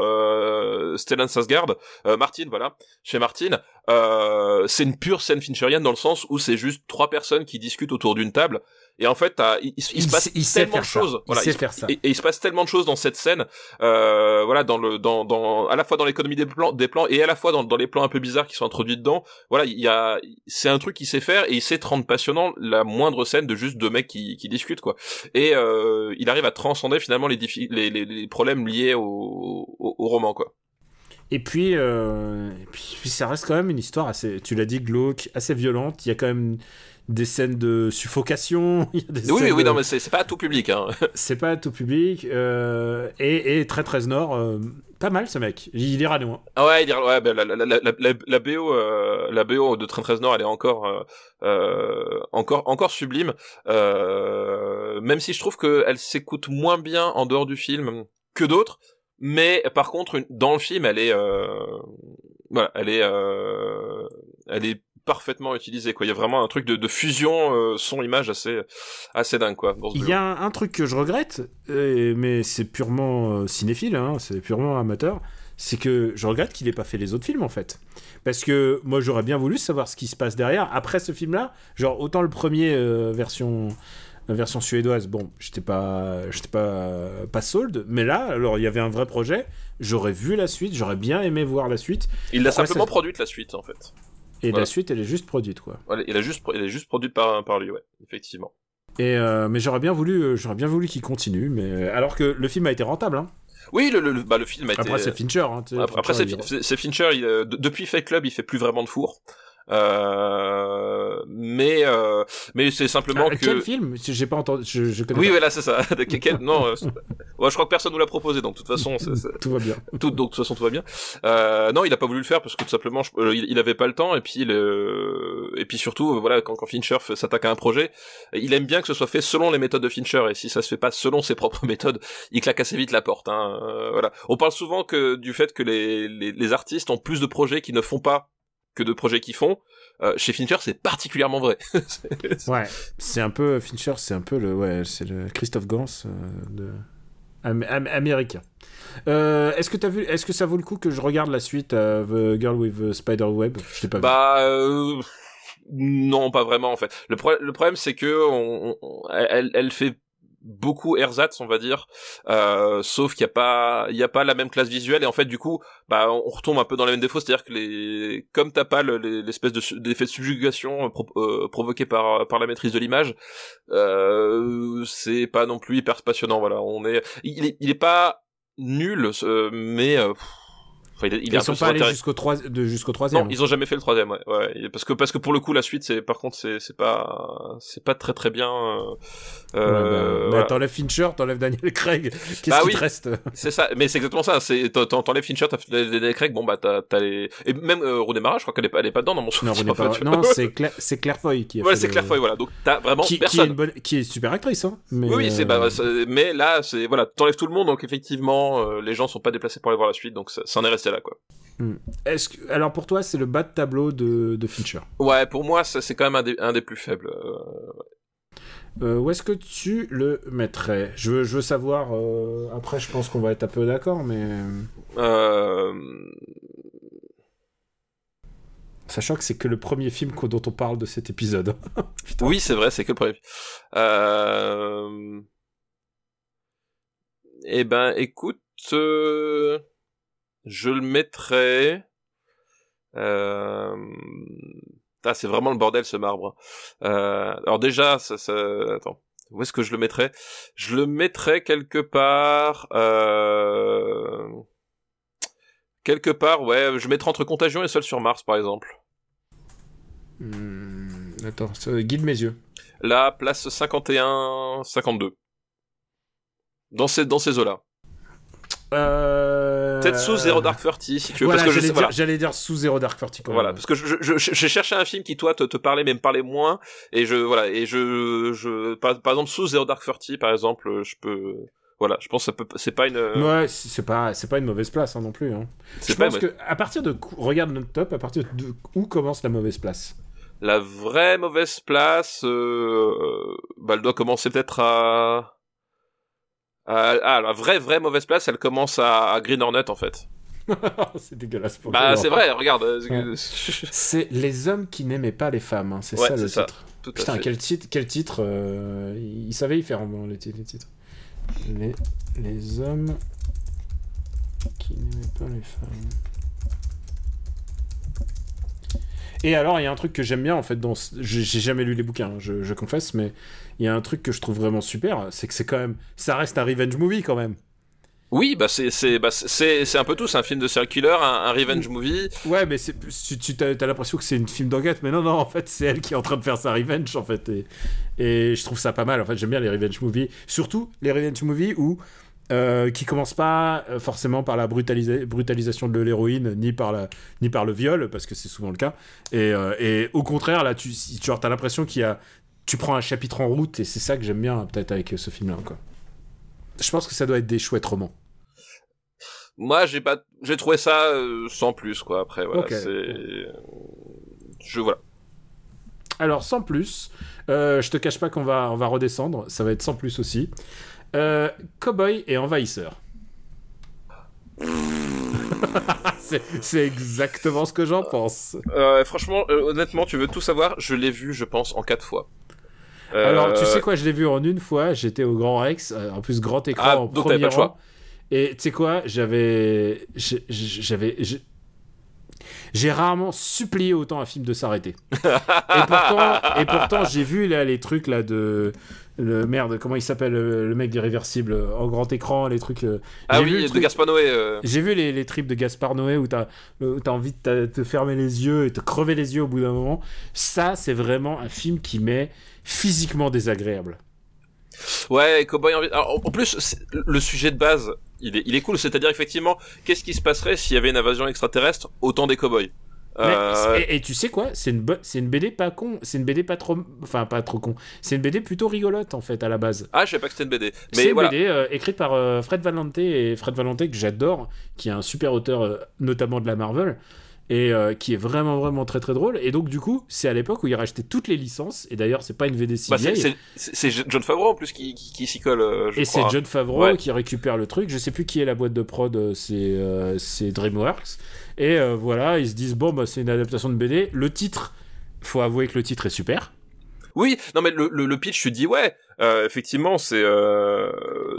Stellan Skarsgård, euh, Martin, voilà, chez Martin. Euh, c'est une pure scène fincherienne dans le sens où c'est juste trois personnes qui discutent autour d'une table. Et en fait il, il se- il se passe sait- il sait tellement de ça. choses. Il voilà sait se- faire ça. et, et il se passe tellement de choses dans cette scène euh, voilà dans le dans dans à la fois dans l'économie des plans des plans et à la fois dans, dans les plans un peu bizarres qui sont introduits dedans. Voilà il y a c'est un truc qu'il sait faire et il sait te rendre passionnant la moindre scène de juste deux mecs qui, qui discutent quoi. Et euh, il arrive à transcender finalement les, les, les, les problèmes liés au, au, au roman quoi Et puis, euh, et puis, puis ça reste quand même une histoire assez, tu l'as dit, glauque, assez violente. Il y a quand même des scènes de suffocation. Il y a des oui oui, oui de- non mais c'est pas à tout public hein C'est pas tout public. euh, et, et très très nord, euh, pas mal ce mec. Il ira loin. Ah ouais, il y a- ouais, ben, la, la, la, la, la, la BO, euh, la BO de Train 13 Nord, elle est encore, euh, euh, encore, encore sublime. Euh, même si je trouve qu'elle s'écoute moins bien en dehors du film que d'autres, mais par contre, une- dans le film, elle est, euh, voilà, elle est, euh, elle est parfaitement utilisé quoi. Il y a vraiment un truc de, de fusion euh, son image assez assez dingue quoi. dans ce Il y a un, un truc que je regrette, mais c'est purement euh, cinéphile, hein, c'est purement amateur, c'est que je regrette qu'il ait pas fait les autres films en fait. Parce que moi j'aurais bien voulu savoir ce qui se passe derrière après ce film-là. Genre autant le premier euh, version euh, version suédoise, bon, j'étais pas j'étais pas pas sold, mais là alors il y avait un vrai projet. J'aurais vu la suite, j'aurais bien aimé voir la suite. Il l'a simplement ça- produite la suite en fait. Et Voilà. la suite, elle est juste produite quoi. Voilà, juste il est juste produite par par lui ouais, effectivement. Et euh, mais j'aurais bien voulu, euh, j'aurais bien voulu qu'il continue, mais alors que le film a été rentable. Hein. Oui, le, bah, le film a été. Après c'est Fincher. Hein, Après, après, Fincher, c'est il- Fincher. il, euh, de- depuis Fight Club, il fait plus vraiment de four. Euh, mais euh, mais c'est simplement Ah, que. Quel film? J'ai pas entendu. Je, je connais Oui, pas. voilà, c'est ça. Quel- Non, euh, ouais, je crois que personne nous l'a proposé, donc de toute façon, Tout va bien. tout, donc de toute façon tout va bien. Euh, non, il a pas voulu le faire parce que tout simplement, je- il, il avait pas le temps et puis le, et puis surtout, voilà, quand, quand Fincher s'attaque à un projet, il aime bien que ce soit fait selon les méthodes de Fincher et si ça se fait pas selon ses propres méthodes, il claque assez vite la porte. Hein. Euh, voilà. On parle souvent que du fait que les, les, les artistes ont plus de projets qui ne font pas que de projets qu'ils font. Euh, chez Fincher, c'est particulièrement vrai. Ouais, c'est un peu Fincher, c'est un peu le ouais, c'est le Christophe Gans euh, de am- am- américain. Euh, est-ce que t'as vu Est-ce que ça vaut le coup que je regarde la suite euh, The Girl with Spider Web? Je t'ai pas Bah non, pas vraiment en fait. Le, pro- le problème c'est que on, on- elle, elle fait beaucoup ersatz, on va dire, euh, sauf qu'il y a pas, il y a pas la même classe visuelle et en fait du coup, bah on retombe un peu dans les mêmes défauts, c'est-à-dire que les, comme t'as pas le- les- l'espèce d'effet de subjugation euh, euh, provoqué par par la maîtrise de l'image, euh, c'est pas non plus hyper passionnant. Voilà, on est, il est, pas nul, mais euh, enfin, il il Ils sont pas allés jusqu'au troisième. non, ils ont jamais fait le troisième, ouais. ouais. Parce que parce que pour le coup, la suite, c'est par contre, c'est c'est pas c'est pas très très bien. euh, Ouais, bah, euh, bah, voilà. T'enlèves Fincher, t'enlèves Daniel Craig. Qu'est-ce Bah qui oui. te reste? C'est ça, mais c'est exactement ça. C'est t'en- t'en- t'enlèves Fincher, les, les Craig, bon bah t'as t'as les et même euh, je crois qu'elle est pas elle est pas dedans dans mon Non, souvenir. René en fait, non, c'est Claire, c'est Claire Foy qui a Ouais, fait c'est Claire Foy, voilà. Donc t'as vraiment qui, qui est personne. une bonne, qui est super actrice, hein. Mais Oui, c'est bah, euh, c'est- mais là, c'est voilà, t'enlèves tout le monde, donc effectivement, euh, les gens sont pas déplacés pour aller voir la suite, donc ça, ça en est resté là, quoi. Est-ce que, alors pour toi, c'est le bas de tableau de, de Fincher? Ouais, pour moi, ça, c'est quand même un des, un des plus faibles. euh, Euh, où est-ce que tu le mettrais? Je veux, je veux savoir. euh, après, je pense qu'on va être un peu d'accord, mais Euh... sachant que c'est que le premier film dont on parle de cet épisode. Oui, c'est vrai, c'est que le premier. Euh... Eh ben, écoute, euh, je le mettrais. Euh... Ah, c'est vraiment le bordel ce marbre. Euh... Alors déjà, ça, ça... attends, où est-ce que je le mettrais? Je le mettrais quelque part. Euh... Quelque part, ouais, je mettrais entre Contagion et Seul sur Mars, par exemple. Hmm, attends, ça guide mes yeux. Là, place 51, 52. Dans ces, dans ces eaux-là. Euh... Peut-être sous Zero Dark Thirty, si tu veux. Voilà, parce que je j'allais sais, dire, voilà. dire sous Zero Dark Thirty. quand Voilà, même. parce que je, je, je, j'ai cherché un film qui toi te, te parlait mais me parlait moins et je voilà et je je par, par exemple sous Zero Dark Thirty par exemple je peux voilà je pense que ça peut c'est pas une Ouais, c'est pas, c'est pas une mauvaise place hein, non plus. Hein. Je pas pense une- que à partir de regarde notre top, à partir de où commence la mauvaise place? La vraie mauvaise place euh, bah elle doit commencer peut-être à à- ah la vraie vraie mauvaise place elle commence à, à Green Hornet en fait c'est dégueulasse pour bah c'est vrai regarde euh, Ouais. C'est les hommes qui n'aimaient pas les femmes, hein, c'est Ouais, ça le ça. titre. tout Putain, fait quel titre, quel titre euh, il, savait y faire en les, ti- les titres. Les, les hommes qui n'aimaient pas les femmes. Et alors, il y a un truc que j'aime bien en fait dans. J'ai jamais lu les bouquins, hein, je, je confesse, mais il y a un truc que je trouve vraiment super, c'est que c'est quand même. Ça reste un revenge movie quand même. oui bah c'est c'est bah c'est c'est un peu tout c'est un film de serial killer un, un revenge movie Ouais, mais c'est, tu, tu as, l'impression que c'est une film d'enquête, mais non, non, en fait, c'est elle qui est en train de faire sa revenge, en fait. Et, et je trouve ça pas mal. En fait, j'aime bien les revenge movies. Surtout les revenge movies où. Euh, qui commencent pas euh, forcément par la brutalisa- brutalisation de l'héroïne ni par la ni par le viol parce que c'est souvent le cas et, euh, et au contraire là tu tu as l'impression qu'il y a tu prends un chapitre en route et c'est ça que j'aime bien peut-être avec ce film là quoi je pense que ça doit être des chouettes romans Moi, j'ai pas, j'ai trouvé ça euh, sans plus, quoi. Après, voilà, c'est, je voilà. alors sans plus, euh, je te cache pas qu'on va, on va redescendre, ça va être sans plus aussi. Euh, Cowboy et envahisseur. c'est c'est exactement ce que j'en pense. Euh, franchement, euh, honnêtement, tu veux tout savoir Je l'ai vu, je pense, en quatre fois. Euh, Alors, tu sais quoi, je l'ai vu en une fois, j'étais au Grand Rex, euh, en plus grand écran Ah, en donc premier pas le choix. rang. Et tu sais quoi, j'avais. j'ai- J'avais. j'ai- rarement supplié autant un film de s'arrêter. et pourtant, et pourtant j'ai vu là les trucs là de. Le merde, comment il s'appelle le, mec d'Irréversible euh, en grand écran, les trucs. euh, Ah j'ai vu oui, de truc- Gaspar Noé. euh, J'ai vu les, les trips de Gaspard Noé où t'as t'as envie de te, fermer les yeux et te crever les yeux au bout d'un moment. Ça, c'est vraiment un film qui m'est physiquement désagréable. Ouais, Cowboy en... Alors, en- plus, le sujet de base, il est, il est cool. C'est-à-dire, effectivement, qu'est-ce qui se passerait s'il y avait une invasion extraterrestre au temps des cowboys? Euh, et, et tu sais quoi? C'est une, bo- c'est une BD pas con. C'est une BD pas trop. Enfin, pas trop con. C'est une BD plutôt rigolote en fait à la base. Ah, je savais pas que c'était une BD. C'est une voilà. BD euh, écrite par euh, Fred Valente et Fred Valente que j'adore, qui est un super auteur euh, notamment de la Marvel et euh, qui est vraiment vraiment très très drôle. Et donc du coup, c'est à l'époque où il rachetait toutes les licences. Et d'ailleurs, c'est pas une BD si Bah, c'est, John Favreau en plus qui, qui, qui s'y colle, euh, je Et c'est. John Favreau Ouais. qui récupère le truc. Je sais plus qui est la boîte de prod, euh, c'est euh, DreamWorks. Et voilà, ils se disent bon, bah, c'est une adaptation de BD. Le titre, faut avouer que le titre est super. Oui, non mais le, le, le pitch, tu dis ouais, euh, effectivement, c'est euh,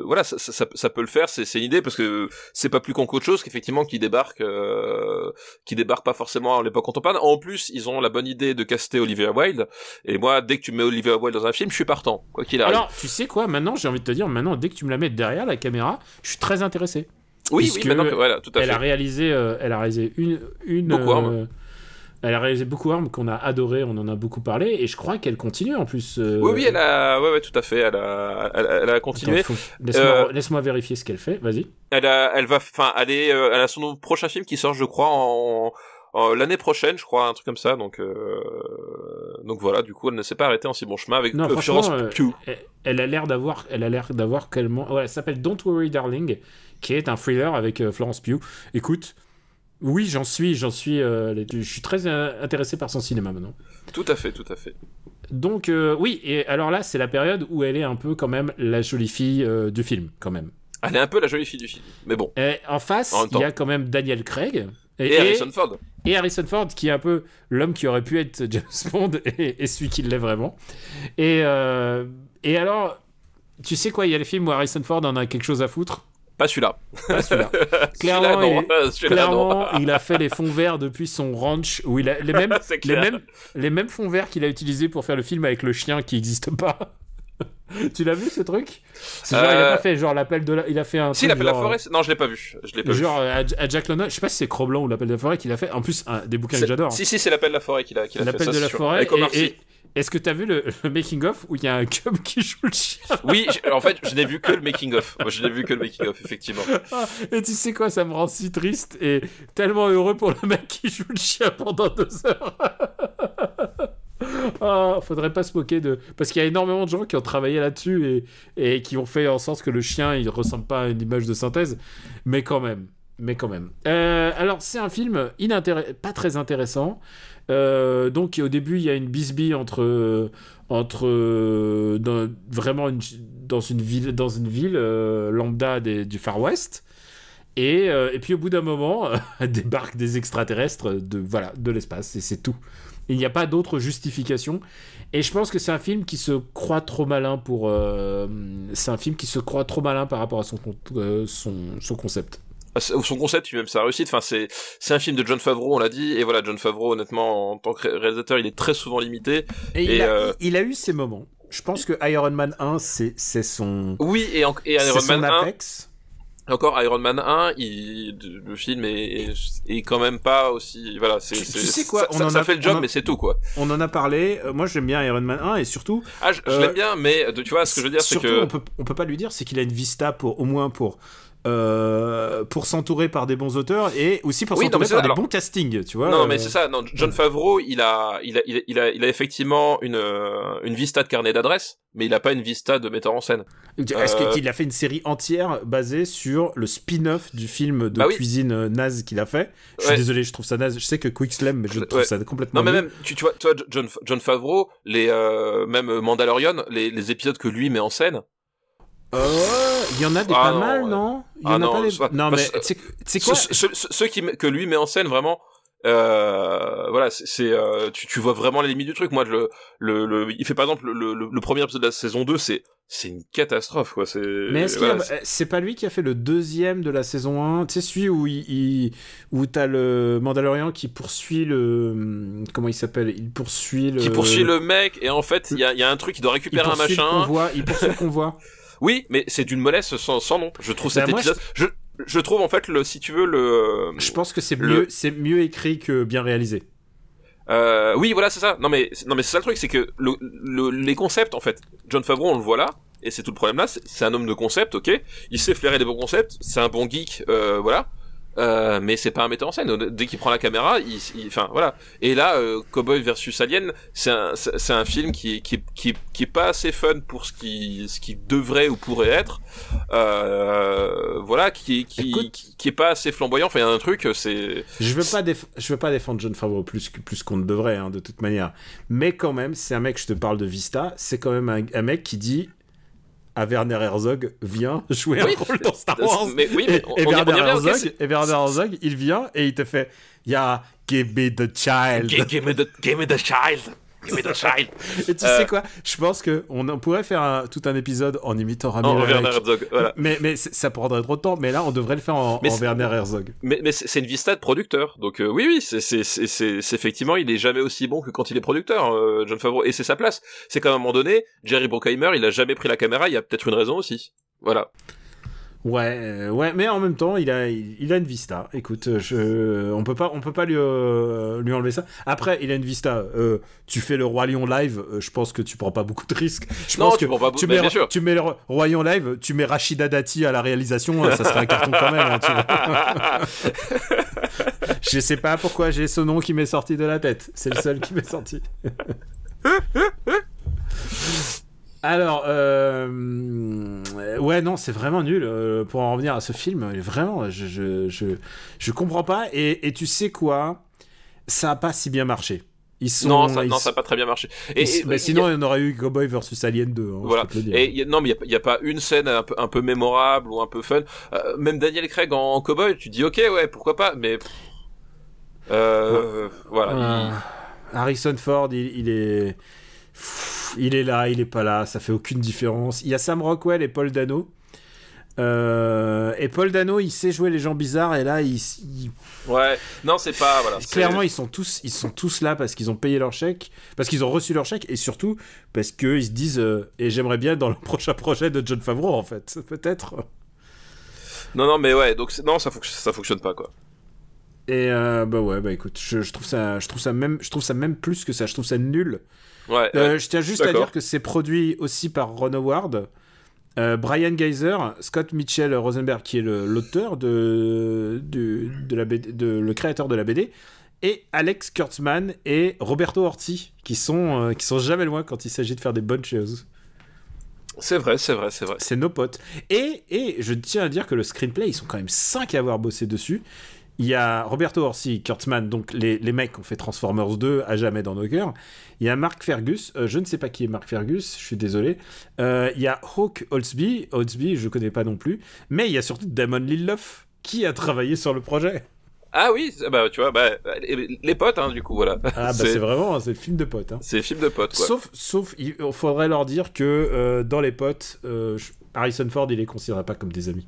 voilà, ça, ça, ça, ça peut le faire, c'est, une idée parce que c'est pas plus con qu'autre chose qu'effectivement qui débarque, euh, qui débarque pas forcément à l'époque contemporaine. En plus, ils ont la bonne idée de caster Olivia Wilde. Et moi, dès que tu mets Olivia Wilde dans un film, je suis partant, quoi qu'il arrive. Alors, tu sais quoi Maintenant, j'ai envie de te dire, maintenant, dès que tu me la mets derrière la caméra, je suis très intéressé. oui, oui, maintenant que voilà, tout à Elle fait. a réalisé, euh, elle a réalisé une, une. Elle a réalisé beaucoup Arm qu'on a adoré, on en a beaucoup parlé, et je crois qu'elle continue en plus. euh, Oui, oui, elle a, ouais, ouais, tout à fait, elle a, elle, elle a continué. faut- Laisse-moi Euh, laisse-moi vérifier ce qu'elle fait. Vas-y. Elle a, elle va, enfin, elle est, euh, elle a son prochain film qui sort, je crois, en, en- l'année prochaine, je crois, un truc comme ça. Donc, euh, donc voilà. Du coup, elle ne s'est pas arrêtée en si bon chemin avec Non, Florence Pugh. elle, a l'air d'avoir, elle a l'air d'avoir. Ouais, elle s'appelle Don't Worry Darling, qui est un thriller avec Florence Pugh. Écoute, oui, j'en suis, j'en suis, euh, je suis très euh, intéressé par son cinéma maintenant. Tout à fait, tout à fait. Donc euh, oui, et alors là, c'est la période où elle est un peu quand même la jolie fille euh, du film, quand même. Elle est un peu la jolie fille du film, mais bon. Et en face, il y a quand même Daniel Craig. Et, Harrison Ford. et Harrison Ford, qui est un peu l'homme qui aurait pu être James Bond et, celui qui l'est vraiment. Et, et alors, tu sais quoi, il y a les films où Harrison Ford en a quelque chose à foutre? Pas celui-là. Pas celui-là. Celui-là, Clairement, il est- Celui-là, non. Clairement, il a fait les fonds verts depuis son ranch où il a les mêmes, les mêmes fonds verts qu'il a utilisés pour faire le film avec le chien qui n'existe pas. tu l'as vu ce truc? C'est genre, il a Euh, pas fait genre l'appel de la... Il a fait un Si, l'appel de la forêt, non, je l'ai pas vu. Je l'ai pas vu. Genre euh, à, Jack London, je sais pas si c'est Cro-Blanc ou l'appel de la forêt qu'il a fait. En plus, un, des bouquins que j'adore. Si, si, c'est l'appel de la forêt qu'il a, qu'il a fait. L'appel de la sûr. forêt. Et, et- est-ce que t'as vu le, le making of où il y a un cub qui joue le chien? Oui, en fait, je n'ai vu que le making of. Moi, je n'ai vu que le making of, effectivement. Ah, Et tu sais quoi, ça me rend si triste et tellement heureux pour le mec qui joue le chien pendant deux heures. Ah, faudrait pas se moquer de. Parce qu'il y a énormément de gens qui ont travaillé là-dessus et, et qui ont fait en sorte que le chien il ressemble pas à une image de synthèse. Mais quand même. Mais quand même. Euh, alors, c'est un film pas très intéressant. Euh, donc, au début, il y a une bisbille entre. entre vraiment dans une ville, dans une ville euh, lambda du Far West. Et, et puis au bout d'un moment, débarquent des extraterrestres de, voilà, de l'espace, et c'est tout. Il n'y a pas d'autre justification. Et je pense que c'est un film qui se croit trop malin pour. euh, c'est un film qui se croit trop malin par rapport à son, euh, son, son concept. Ah, c'est- Son concept, puis même sa réussite. Enfin, c'est, c'est un film de John Favreau, on l'a dit. Et voilà, John Favreau, honnêtement, en tant que ré- réalisateur, il est très souvent limité. Et, Et, il, a, euh, il a eu ses moments. Je pense que Iron Man 1, c'est c'est son. Oui, et, en- et c'est Iron son Man 1, apex. Encore Iron Man 1, il, le film est, est quand même pas aussi, voilà, c'est, Tu- sais quoi, on ça- en ça a- fait le job, mais c'est tout, quoi. On en a parlé. Euh, moi, j'aime bien Iron Man 1 et surtout. Ah, je, je Euh, l'aime bien, mais, tu vois, ce que je veux dire, c'est que, on peut, on peut pas lui dire, c'est qu'il a une vista pour au moins pour euh, pour s'entourer par des bons auteurs et aussi pour Oui, s'entourer par ça, des alors- bons castings, tu vois. Non, euh, mais c'est ça. Non, John Favreau, il a, il a, il a, il a, il a effectivement une, euh, une vista de carnet d'adresses, mais il a pas une vista de metteur en scène. Est-ce Euh, qu'il a fait une série entière basée sur le spin-off du film de Bah oui. cuisine naze qu'il a fait? Je suis Ouais. désolé, je trouve ça naze. Je sais que Quick Slam, mais je trouve Ouais. ça complètement. Non, mais même, tu, tu vois, toi, John, John Favreau, les, même Mandalorian, les, les épisodes que lui met en scène. Euh, Il y en a des Ah pas non, mal, ouais. non? Il y Ah en a non, pas des... soit- Non, bah, mais c'est- quoi? Ceux, qui, que lui met en scène vraiment, euh, voilà, c'est, euh, tu, tu vois vraiment les limites du truc. Moi, le, le, le- il fait par exemple le, le, le premier épisode de la saison 2, c'est, c'est une catastrophe, quoi. C'est, Mais est-ce voilà, a- c'est- c'est pas lui qui a fait le deuxième de la saison 1 Tu sais, celui où, il, il- où t'as le Mandalorian qui poursuit le. Comment il s'appelle? Il poursuit le. qui poursuit le mec et en fait il y a, il y a un truc il doit Il récupérer un poursuit le machin convoi. Il poursuit le convoi. oui mais c'est d'une mollesse sans, sans nom je trouve Bah, cet épisode je... je trouve en fait le si tu veux le Je pense que c'est Le- mieux, c'est mieux écrit que bien réalisé. Euh, oui, voilà, c'est ça. Non, mais non, mais c'est ça le truc, c'est que le, le- les concepts, en fait, John Favreau, on le voit là, et c'est tout le problème là. C'est c'est un homme de concept, ok. Il sait flairer des bons concepts. C'est un bon geek, euh, voilà. Euh, mais c'est pas un metteur en scène. Dès qu'il prend la caméra, il, enfin voilà. Et là, euh, Cowboy versus Alien, c'est un, c'est un film qui qui, qui, qui est pas assez fun pour ce qui, ce qui devrait ou pourrait être. Euh, voilà, qui, qui, Écoute. qui, qui est pas assez flamboyant. Enfin, il y a un truc, c'est. Je veux pas, je veux pas défendre John Favreau plus plus qu'on ne devrait, hein, de toute manière. Mais quand même, c'est un mec. Je te parle de Vista. C'est quand même un, un mec qui dit à Werner Herzog viens jouer Oui. un rôle dans Star Wars. Mais oui, mais on, et, y- y Werner Herzog, et Werner Herzog, il vient et il te fait give me the child. Give, give me the, give me the child. Give me the. Et tu Euh. sais quoi? Je pense que on en pourrait faire un- tout un épisode en imitant Rami Non, Malek. Werner Herzog, voilà. Mais, mais ça prendrait trop de temps. Mais là, on devrait le faire en, en Werner Herzog. Mais, mais c'est une vista de producteur. Donc euh, oui, oui, c'est effectivement, il est jamais aussi bon que quand il est producteur, euh, John Favreau. Et c'est sa place. C'est qu'à un moment donné, Jerry Bruckheimer, il a jamais pris la caméra. Il y a peut-être une raison aussi. Voilà. Ouais, euh, ouais, mais en même temps, il a, il, il a une vista. Écoute, je, on peut pas, on peut pas lui, euh, lui enlever ça. Après, il a une vista. Euh, tu fais le Roi Lion live, euh, je pense que tu prends pas beaucoup de risques. Je Non, pense tu que prends pas beaucoup- tu mets, bien sûr. tu mets le Roi Lion live, tu mets Rachida Dati à la réalisation, euh, ça serait un carton quand même. hein, tu je sais pas pourquoi j'ai ce nom qui m'est sorti de la tête. C'est le seul qui m'est sorti. Alors, euh, ouais, non, c'est vraiment nul. euh, pour en revenir à ce film, vraiment, je, je, je, je comprends pas. Et, et tu sais quoi? Ça a pas si bien marché. Ils sont, non, ça, ils- non, ça a pas très bien marché. Et, et- bah, sinon, a- il y en aurait eu Cowboy versus Alien 2. hein, je voilà. peux te le dire. Et il y a- non, mais il y a, pas une scène un peu, un peu mémorable ou un peu fun. Euh, même Daniel Craig en, en cowboy, tu dis ok, ouais, pourquoi pas. Mais euh, voilà. Harrison Ford, il, il est. Pff, Il est là, il est pas là, ça fait aucune différence. Il y a Sam Rockwell et Paul Dano. Euh, et Paul Dano, il sait jouer les gens bizarres, et là, il, Ouais. Non, c'est pas voilà. clairement, ils sont tous, ils sont tous là parce qu'ils ont payé leur chèque, parce qu'ils ont reçu leur chèque, et surtout parce qu'ils se disent, euh, et j'aimerais bien être dans le prochain projet de John Favreau, en fait, peut-être. Non, non, mais ouais. Donc non, ça fonctionne, ça fonctionne pas quoi. Et euh, bah ouais, bah écoute, je, je trouve ça, je trouve ça même, je trouve ça même plus que ça, je trouve ça nul. Ouais. Euh, je tiens juste à dire que c'est produit aussi par Ron Howard, euh, Brian Geyser, Scott Mitchell Rosenberg, qui est l'auteur de, de, de la BD, de, le créateur de la BD, et Alex Kurtzman et Roberto Orti, qui sont, euh, qui sont jamais loin quand il s'agit de faire des bonnes choses. C'est vrai, c'est vrai, c'est vrai. C'est nos potes. Et, et je tiens à dire que le screenplay, ils sont quand même 5 à avoir bossé dessus. Il y a Roberto Orsi, Kurtzman, donc les, les mecs qui ont fait Transformers 2 à jamais dans nos cœurs. Il y a Mark Fergus, euh, je ne sais pas qui est Mark Fergus, je suis désolé. Euh, il y a Hawk Holtzby, Holtzby, je connais pas non plus. Mais il y a surtout Damon Lindelof qui a travaillé sur le projet. Ah oui, bah tu vois, bah les, potes, hein, du coup, voilà. Ah bah c'est vraiment, c'est le film de potes. hein. c'est film de potes quoi. Sauf, sauf, il faudrait leur dire que euh, dans les potes, Harrison Ford, il les considérait pas comme des amis.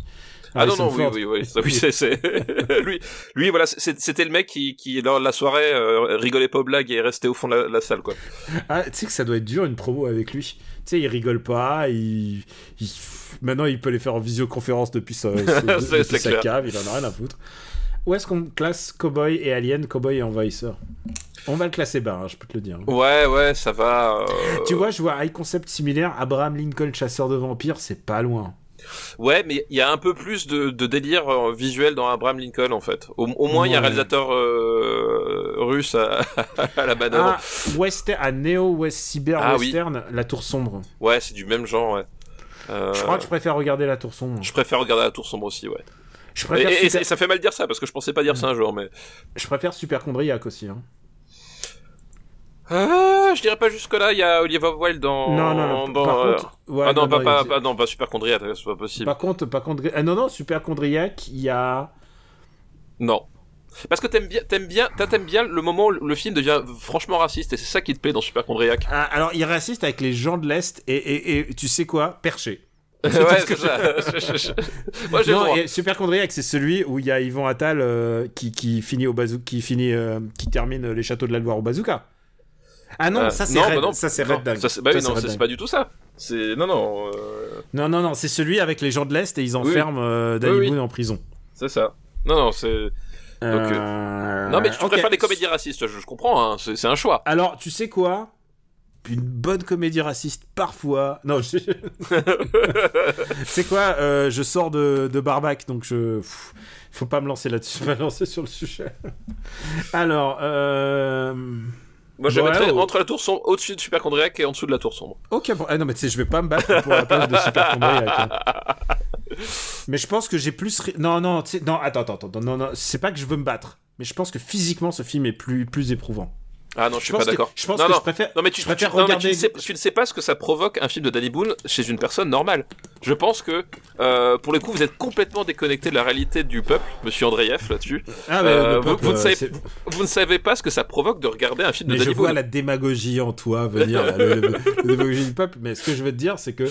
Ah non, Harrison non, oui, oui, oui, oui, c'est, c'est... lui, lui, voilà, c'était le mec qui, qui, de la soirée, euh, rigolait pas aux blagues et est resté au fond de la, la salle, quoi. Ah, tu sais que ça doit être dur une promo avec lui. Tu sais, il rigole pas, il, il- maintenant il peut les faire en visioconférence depuis sa, depuis sa cave, il en a rien à foutre. Où est-ce qu'on classe Cowboy et Alien, Cowboy et Envahisseur? On va le classer bas, hein, je peux te le dire. Ouais, ouais, ça va. euh, Tu vois, je vois high concept similaire, Abraham Lincoln, chasseur de vampires, c'est pas loin. Ouais, mais il y a un peu plus de, de délire euh, visuel dans Abraham Lincoln en fait. Au, au moins, il y a un réalisateur euh, russe à, à la manœuvre. Ah, western, à Neo West Cyber Ah oui. Western, La Tour Sombre. Ouais, c'est du même genre. Ouais. Euh, Je crois que je préfère regarder La Tour Sombre. je préfère regarder la Tour sombre aussi, ouais. Je Et, préfère, et- et super... ça fait mal de dire ça parce que je pensais pas dire ça un jour, mais. je préfère Superchondriac aussi. Hein. Ah, je dirais pas jusque là. Il y a Oliver Wilde dans. non, non, non. par euh, contre, ouais, ah non, pas, il- pas, pas, non, pas super chondriaque, c'est pas possible. Par contre, par contre, ah, non, non, Superchondriac, il y a. Non. Parce que t'aimes bien, t'aimes bien, t'aimes bien le moment où le film devient franchement raciste et c'est ça qui te plaît dans Super Chondriac. Ah, alors, il est raciste avec les gens de l'Est et, et, et tu sais quoi? Perché. ouais, c'est ça. Je- Moi Non, et Superchondriac, c'est celui où il y a Yvon Attal euh, qui, qui finit au bazooka, qui finit, euh, qui termine les châteaux de la Loire au bazooka. Ah non, Euh, ça c'est non, Red, bah non, ça c'est Red Dag. ça, c'est- bah oui, Ça, non, c'est pas du tout ça. C'est non, non, euh, Non, non, non, c'est celui avec les gens de l'Est et ils enferment euh, Danny Oui. Boone en prison. c'est ça. Non, non, c'est. Donc, Euh, Non, mais tu ok. préfères les comédies racistes, je, je comprends. Hein, c'est un choix. Alors, tu sais quoi? Une bonne comédie raciste, parfois. Non, je... c'est quoi euh, Je sors de, de Barbac, donc je. Pff, faut pas me lancer là-dessus, pas me lancer sur le sujet. Alors, euh... Moi, je Ouais, mettrais entre la tour sombre, au-dessus de Super Chondriac et en dessous de la tour sombre. Ok, bon. Ah non, mais tu sais, je vais pas me battre pour la place de Super Chondriac, hein. Mais je pense que j'ai plus. ri- Non, non, tu sais, non, attends, attends, attends, non, non, c'est pas que je veux me battre. Mais je pense que physiquement, ce film est plus, plus éprouvant. Ah non, je suis pense pas d'accord. Je pense non, que non. je préfère. Non mais tu, je préfère tu- non, mais tu regarder- ne sais, tu ne sais pas ce que ça provoque un film de Danny Boone chez une personne normale. Je pense que euh, pour le coup vous êtes complètement déconnecté de la réalité du peuple, Monsieur Andreev là-dessus. Ah, Euh, vous- vous euh, Vous ne savez pas ce que ça provoque de regarder un film de Mais je Danny vois Boone. la démagogie en toi venir, là, le, le- le démagogie du peuple. Mais ce que je veux te dire, c'est que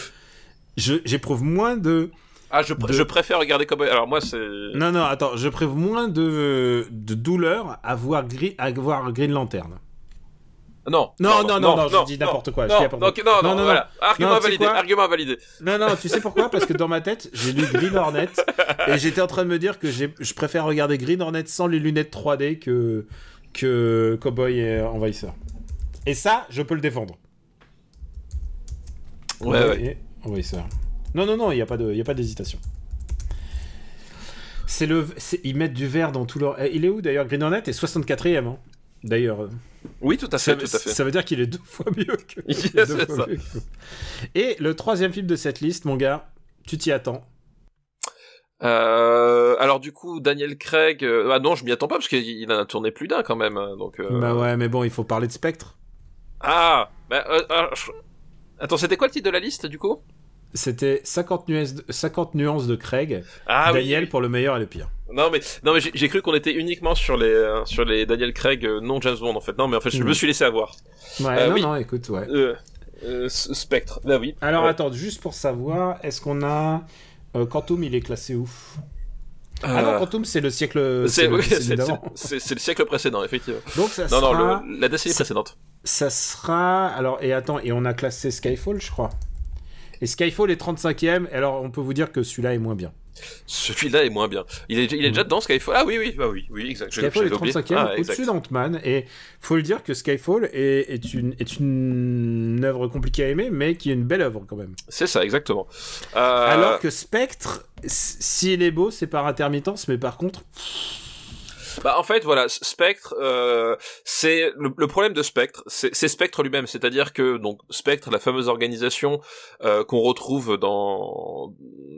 je- j'éprouve moins de. Ah je, pr- de- je préfère regarder Cowboy. Alors moi c'est. Non, non, attends, je j'éprouve moins de, de douleur à voir, Gri- à voir Green Lantern. Non. Non, non, non, non, je dis n'importe quoi, Non, non, non, Non, voilà. Argument validé. Argument validé. Non, non, tu sais pourquoi? Parce que dans ma tête, j'ai lu Green Hornet et j'étais en train de me dire que je préfère regarder Green Hornet sans les lunettes 3D que, que Cowboy et Envahisseur. Et ça, je peux le défendre. Ouais, ouais. Envahisseur. Non, non, non, il n'y a pas d'hésitation. C'est le, ils mettent du vert dans tout leur. Eh, Il est où d'ailleurs? Green Hornet est 64e. D'ailleurs, euh, Oui, tout à ça, fait, tout à fait. ça veut dire qu'il est deux fois mieux que. Yes, deux c'est fois ça. mieux que- Et le troisième film de cette liste, mon gars, tu t'y attends. Euh, alors du coup, Daniel Craig. euh, ah non, je m'y attends pas parce qu'il il en a tourné plus d'un quand même. hein, Donc. euh, Bah ouais, mais bon, il faut parler de Spectre. Ah. Bah, je- Attends, c'était quoi le titre de la liste du coup? C'était 50 nuances de, 50 nuances de Craig. Ah oui, Daniel oui. pour le meilleur et le pire. Non mais non mais j'ai cru qu'on était uniquement sur les euh, sur les Daniel Craig euh, non James Bond en fait. Non mais en fait je Mhm. me suis laissé avoir. Ouais, Euh, non, oui. non, écoute, ouais. Euh, Spectre. Bah oui. Alors Ouais. attends, juste pour savoir, est-ce qu'on a. Quantum, il est classé où Ah non, Quantum, c'est le siècle. c'est le oui, siècle précédent effectivement. Donc ça Non sera. non le- la décennie précédente. Ça sera. Alors, et attends, et on a classé Skyfall, je crois. Et Skyfall est 35ème, et alors on peut vous dire que celui-là est moins bien. Celui-là est moins bien. Il est il est déjà dedans Skyfall. Ah oui oui bah oui oui exact. Skyfall est j'avais oublié. 35ème, Ah, au-dessus d'Ant-Man, et faut le dire que Skyfall est, est, une, est une œuvre compliquée à aimer, mais qui est une belle œuvre quand même. C'est ça exactement. Euh, Alors que Spectre, s'il est beau, c'est par intermittence, mais par contre, Bah en fait voilà Spectre euh, c'est le, le problème de Spectre c'est Spectre lui-même. C'est-à-dire que donc Spectre la fameuse organisation euh, qu'on retrouve dans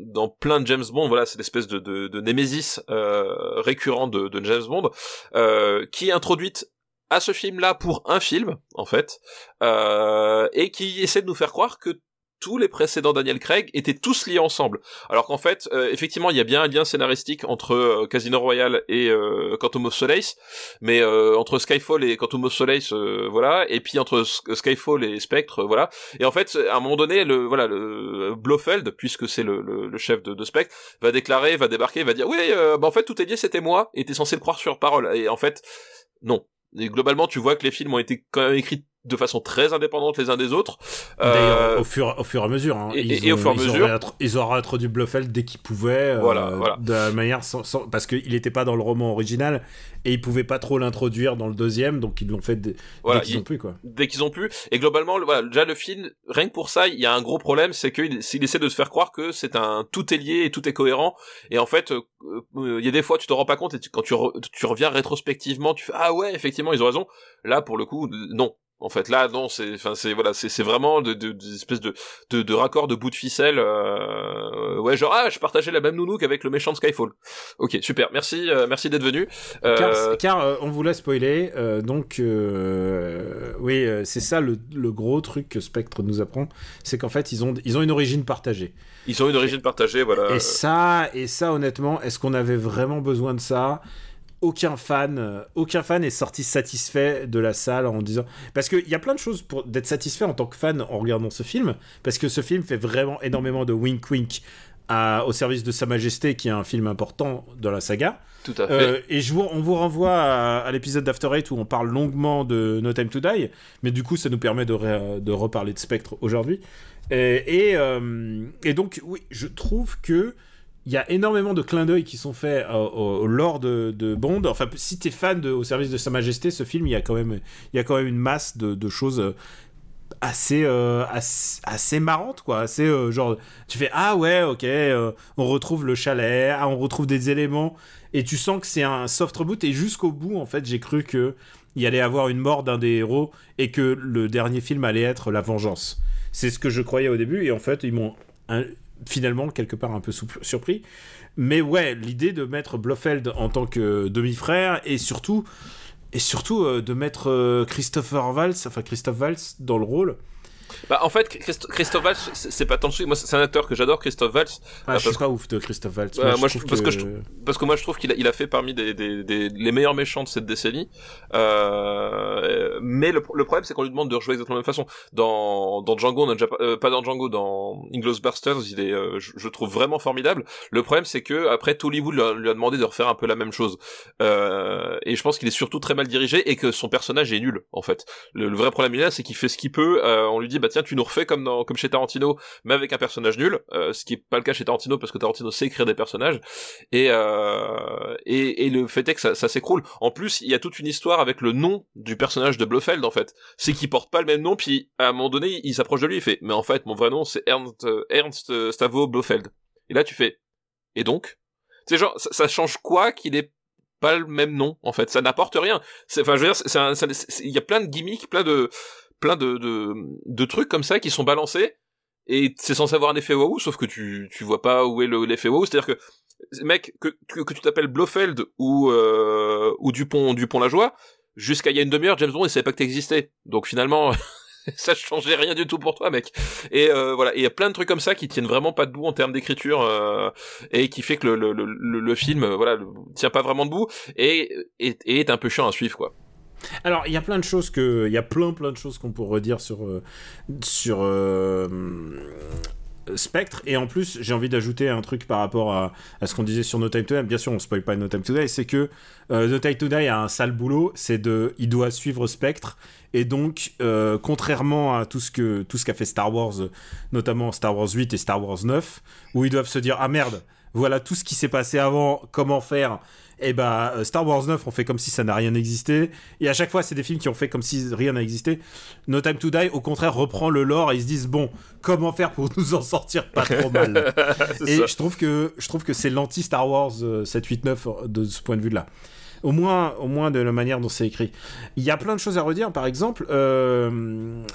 dans plein de James Bond voilà c'est l'espèce de de, de némésis euh, récurrent de, de James Bond euh, qui est introduite à ce film-là pour un film en fait euh, et qui essaie de nous faire croire que tous les précédents Daniel Craig étaient tous liés ensemble. Alors qu'en fait, euh, effectivement, il y a bien un lien scénaristique entre euh, Casino Royale et euh, Quantum of Solace, mais euh, entre Skyfall et Quantum of Solace, euh, voilà, et puis entre Skyfall et Spectre, voilà. Et en fait, à un moment donné, le voilà, le Blofeld, puisque c'est le, le, le chef de, Spectre, va déclarer, va débarquer, va dire, oui, bah en fait, tout est lié, c'était moi, et t'es censé le croire sur parole. Et en fait, non. Et globalement, tu vois que les films ont été quand même écrits de façon très indépendante les uns des autres. Euh, au fur, au fur et à mesure. hein, et- ils et au fur et à mesure- Ils auraient introduit Blofeld dès qu'ils pouvaient. euh, Voilà, voilà. De manière sans, sans- parce qu'il n'était pas dans le roman original et ils pouvaient pas trop l'introduire dans le deuxième, donc ils l'ont fait dès, Voilà, dès qu'ils il- ont pu, quoi. dès qu'ils ont pu. Et globalement, le- voilà, déjà le film, rien que pour ça, il y a un gros problème, c'est qu'il s'il essaie de se faire croire que c'est un tout est lié et tout est cohérent. Et en fait, euh, euh, il y a des fois, tu te rends pas compte et tu- quand tu, re- tu reviens rétrospectivement, tu fais ah ouais, effectivement, ils ont raison. Là, pour le coup, non. En fait, là, non, c'est, enfin, c'est voilà, c'est, c'est vraiment de, de, des espèces de, de, de raccords de bout de ficelle. Euh, ouais, genre ah, je partageais la même nounou qu'avec le méchant de Skyfall. Ok, super, merci, euh, merci d'être venu. Euh, Car, car, euh, on vous l'a spoilé, euh, donc euh, oui, euh, c'est ça le, le gros truc que Spectre nous apprend, c'est qu'en fait ils ont, ils ont une origine partagée. ils ont une origine partagée, voilà. Et ça, et ça honnêtement, est-ce qu'on avait vraiment besoin de ça? Aucun fan, euh, aucun fan est sorti satisfait de la salle en disant parce qu'il y a plein de choses pour d'être satisfait en tant que fan en regardant ce film parce que ce film fait vraiment énormément de wink wink à- au service de Sa Majesté qui est un film important dans la saga Tout à fait. euh, et je vous, on vous renvoie à, à l'épisode d'After Eight où on parle longuement de No Time to Die, mais du coup, ça nous permet de, de reparler de Spectre aujourd'hui. Et, et, euh, et donc, oui, je trouve que il y a énormément de clins d'œil qui sont faits au, de, Bond. Enfin, si t'es fan au service de Sa Majesté, ce film, il y a quand même, il y a quand même une masse de, choses. euh, assez, euh, assez marrantes quoi assez euh, genre tu fais ah ouais ok on retrouve le chalet ah, on retrouve des éléments et tu sens que c'est un soft reboot et jusqu'au bout en fait j'ai cru que il allait avoir une mort d'un des héros et que le dernier film allait être la vengeance c'est ce que je croyais au début et en fait ils m'ont finalement quelque part un peu surpris. Mais ouais l'idée de mettre Blofeld en tant que demi-frère et surtout et surtout euh, de mettre euh, Christopher enfin Christophe Valls dans le rôle Bah, en fait, Christ- Christophe Waltz, c'est pas tant de soucis. Moi, c'est un acteur que j'adore, Christophe Waltz. ah, Ah, je suis parce pas ouf de Christophe Valls Ouais, moi, je- trouve parce que je Parce que moi, je trouve qu'il a, il a fait parmi des, des, des- les meilleurs méchants de cette décennie. Euh, mais le, le problème, c'est qu'on lui demande de rejouer exactement de la même façon. Dans, dans Django, on a déjà pas, euh, pas dans Django, dans Inglourious Basterds, il est, euh, je, je trouve vraiment formidable. Le problème, c'est que après, Hollywood lui a, lui a demandé de refaire un peu la même chose. Euh, et je pense qu'il est surtout très mal dirigé et que son personnage est nul, en fait. Le, le vrai problème, il est là, c'est qu'il fait ce qu'il peut. Euh, on lui dit, bah tiens, tu nous refais comme dans, comme chez Tarantino, mais avec un personnage nul. Euh, ce qui est pas le cas chez Tarantino parce que Tarantino sait écrire des personnages. Et, euh, et, le fait est que ça, s'écroule. En plus, il y a toute une histoire avec le nom du personnage de Blofeld, en fait. C'est qu'il porte pas le même nom, puis à un moment donné, il s'approche de lui, il fait, mais en fait, mon vrai nom, c'est Ernst, euh, Ernst Stavo Blofeld. Et là, tu fais, et donc? Sais, genre, ça, change quoi qu'il ait pas le même nom, en fait? Ça n'apporte rien. C'est, enfin, je veux dire, c'est c'est- il y a plein de gimmicks, plein de, plein de, de, de trucs comme ça qui sont balancés, et c'est censé avoir un effet waouh, sauf que tu, tu vois pas où est le- l'effet waouh. C'est-à-dire que, mec, que, que, que tu t'appelles Blofeld ou, euh, ou Dupont, Dupont la joie, jusqu'à il y a une demi-heure, James Bond, il savait pas que t'existais. Donc finalement, ça changeait rien du tout pour toi, mec. Et euh, voilà, il y a plein de trucs comme ça qui tiennent vraiment pas debout en termes d'écriture, euh, et qui fait que le, le, le, le- le film, euh, voilà, le- tient pas vraiment debout, et, et est un peu chiant à suivre, quoi. Alors, il y a plein de choses que, il y a qu'on pourrait dire sur euh, euh, Spectre. Et en plus, j'ai envie d'ajouter un truc par rapport à, ce qu'on disait sur No Time to Die. Bien sûr, on spoil pas No Time to Die. C'est que euh, No Time to Die a un sale boulot. C'est de, il doit suivre Spectre. Et donc, contrairement à tout ce que tout ce qu'a fait Star Wars, notamment Star Wars 8 et Star Wars 9, où ils doivent se dire ah merde, voilà tout ce qui s'est passé avant, comment faire et bah euh, Star Wars 9 on fait comme si ça n'a rien existé. Et à chaque fois c'est des films qui ont fait comme si rien n'a existé. No Time to Die au contraire reprend le lore et ils se disent bon comment faire pour nous en sortir pas trop mal? Et ça. je trouve que je trouve que c'est l'anti Star Wars euh, 7 8 9 de ce point de vue là au moins, au moins de la manière dont c'est écrit. Il y a plein de choses à redire. Par exemple, euh,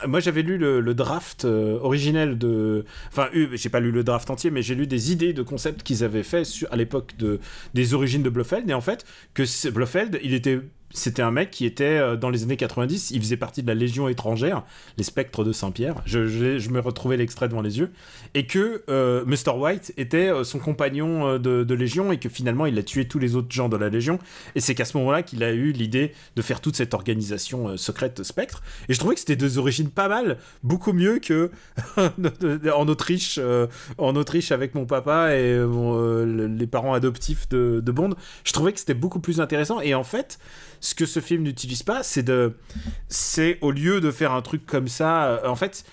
moi j'avais lu le, draft euh, originel de. Enfin, eu- j'ai pas lu le draft entier, mais j'ai lu des idées de concepts qu'ils avaient fait à l'époque de, des origines de Blofeld. Et en fait, que Blofeld, il était. C'était un mec qui était euh, dans les années 90, il faisait partie de la Légion étrangère, les spectres de Saint-Pierre. Je, je, me retrouvais l'extrait devant les yeux. Et que euh, Mr. White était euh, son compagnon euh, de, de Légion et que finalement il a tué tous les autres gens de la Légion. Et c'est qu'à ce moment-là qu'il a eu l'idée de faire toute cette organisation euh, secrète Spectre. Et je trouvais que c'était deux origines pas mal, beaucoup mieux que en Autriche, en Autriche avec mon papa et les parents adoptifs de, de Bond. Je trouvais que c'était beaucoup plus intéressant. Et en fait, ce que ce film n'utilise pas, c'est de, c'est au lieu de faire un truc comme ça, euh, en fait,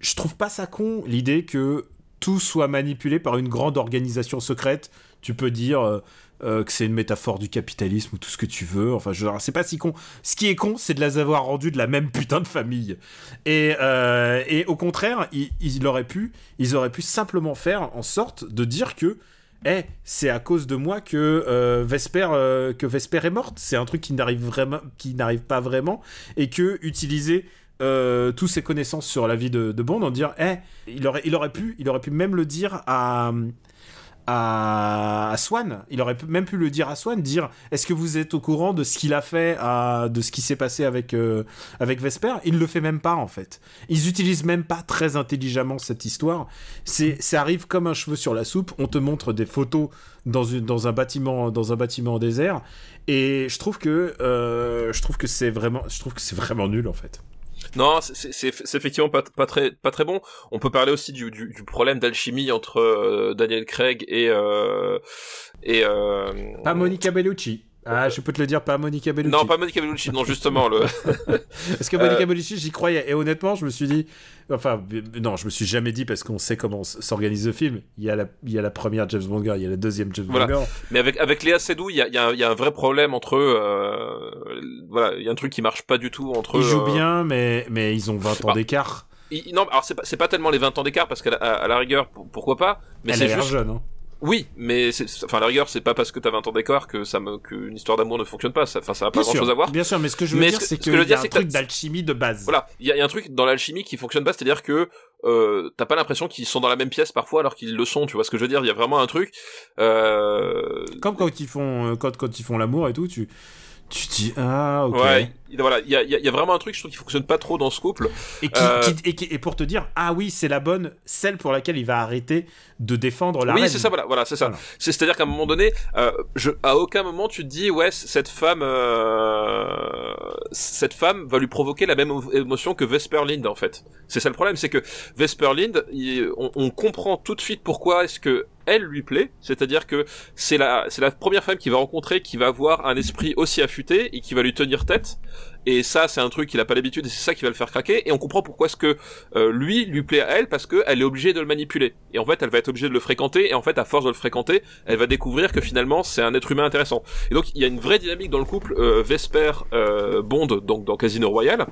je trouve pas ça con l'idée que tout soit manipulé par une grande organisation secrète. Tu peux dire euh, euh, que c'est une métaphore du capitalisme ou tout ce que tu veux. Enfin, je c'est pas si con. Ce qui est con, c'est de les avoir rendus de la même putain de famille. Et, et au contraire, ils, ils pu, ils auraient pu simplement faire en sorte de dire que eh, c'est à cause de moi que euh, Vesper euh, que Vesper est morte. C'est un truc qui n'arrive vraiment, qui n'arrive pas vraiment, et que utiliser euh, toutes ses connaissances sur la vie de, Bond, en dire, eh, il aurait, il aurait pu, il aurait pu même le dire à à, Swan. Il aurait même pu le dire à Swan, dire est-ce que vous êtes au courant de ce qu'il a fait, de ce qui s'est passé avec, euh, avec Vesper? Il ne le fait même pas en fait. Ils utilisent même pas très intelligemment cette histoire. C'est, ça arrive comme un cheveu sur la soupe. On te montre des photos dans, une, dans un bâtiment dans un bâtiment désert et je trouve que euh, je trouve que c'est vraiment je trouve que c'est vraiment nul en fait. Non, c'est effectivement pas, pas, très, pas très bon. On peut parler aussi du, du, du problème d'alchimie entre euh, Daniel Craig et... Euh, et euh... Pas Monica Bellucci. Ah, je peux te le dire, pas Monica Bellucci. Non, pas Monica Bellucci, non, justement. le... parce que Monica euh... Bellucci, j'y croyais? Et honnêtement, je me suis dit. Enfin, non, je me suis jamais dit parce qu'on sait comment s'organise le film. Il y, a la, il y a la première James Bond girl, il y a la deuxième James voilà. Bond girl. Mais avec, avec Léa Seydoux, il y a, il y, a, il y a un vrai problème entre eux. Euh, voilà, il y a un truc qui marche pas du tout entre eux. Ils jouent euh... bien, mais, mais ils ont 20 ans d'écart. Non, alors c'est pas, pas tellement les 20 ans d'écart parce qu'à la, à la rigueur, pourquoi pas. Mais Elle c'est a l'air juste... jeune, hein. Oui, mais c'est, enfin, à la rigueur, c'est pas parce que t'as 20 ans d'écart que ça me, qu'une histoire d'amour ne fonctionne pas. Ça, enfin, ça a pas Bien grand sûr, chose à voir. Bien sûr, mais ce que je veux Mais dire, ce que- c'est ce que je veux y dire, a un que truc d'alchimie de base. Voilà, il y a, il y a un truc dans l'alchimie qui fonctionne pas, c'est-à-dire que euh, t'as pas l'impression qu'ils sont dans la même pièce parfois alors qu'ils le sont. Tu vois ce que je veux dire? Il y a vraiment un truc. Euh... Comme quand ils font, euh, quand, quand ils font l'amour et tout, tu, tu dis, ah, ok. Voilà, il y a, y vraiment un truc, je trouve, qui fonctionne pas trop dans ce couple. Et, qui, Euh, qui- et, qui- et pour te dire, ah oui, c'est la bonne, celle pour laquelle il va arrêter de défendre la oui, c'est ça, voilà, voilà, c'est ça. Voilà. C'est, c'est-à-dire qu'à un moment donné, euh, je, à aucun moment tu te dis, ouais, cette femme, euh, cette femme va lui provoquer la même émo- émotion que Vesper Lind, en fait. C'est ça le problème, c'est que Vesper Lind, il- on, on comprend tout de suite pourquoi est-ce que elle lui plaît, c'est-à-dire que c'est la, c'est la première femme qu'il va rencontrer qui va avoir un esprit aussi affûté et qui va lui tenir tête. Et ça, c'est un truc qu'il a pas l'habitude et c'est ça qui va le faire craquer. Et on comprend pourquoi est-ce que euh, lui lui plaît à elle parce que elle est obligée de le manipuler. Et en fait, elle va être obligée de le fréquenter. Et en fait, à force de le fréquenter, elle va découvrir que finalement, c'est un être humain intéressant. Et donc, il y a une vraie dynamique dans le couple euh, Vesper euh, Bond, donc dans Casino Royale,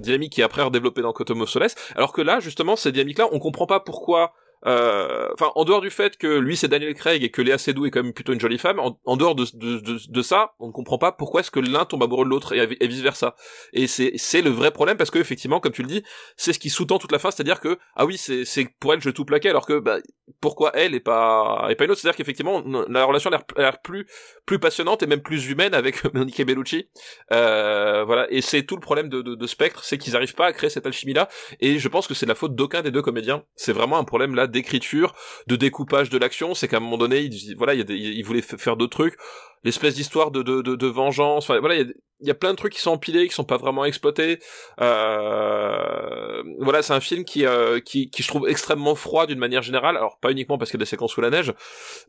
dynamique qui est après redéveloppée dans of Solace. Alors que là, justement, cette dynamique-là, on comprend pas pourquoi. Euh, Enfin, en dehors du fait que lui c'est Daniel Craig et que Léa Seydoux est quand même plutôt une jolie femme, en, dehors de, ça, on ne comprend pas pourquoi est-ce que l'un tombe amoureux de l'autre et, vice versa. Et c'est c'est le vrai problème parce que effectivement, comme tu le dis, c'est ce qui sous-tend toute la fin, c'est-à-dire que ah oui, c'est c'est pour elle je tout plaquais alors que bah pourquoi elle et pas et pas une autre, c'est-à-dire qu'effectivement la relation a l'air- plus plus passionnante et même plus humaine avec Monica Bellucci. Euh, voilà, et c'est tout le problème de, de, de Spectre, c'est qu'ils arrivent pas à créer cette alchimie là et je pense que c'est la faute d'aucun des deux comédiens. C'est vraiment un problème là d'écriture, de découpage de l'action, c'est qu'à un moment donné, ils, voilà, il f- faire d'autres trucs, l'espèce d'histoire de, vengeance, enfin voilà, il y a il plein de trucs qui sont empilés, qui sont pas vraiment exploités. Euh... Voilà, c'est un film qui, euh, qui, qui je trouve extrêmement froid d'une manière générale. Alors pas uniquement parce qu'il y a des séquences sous la neige,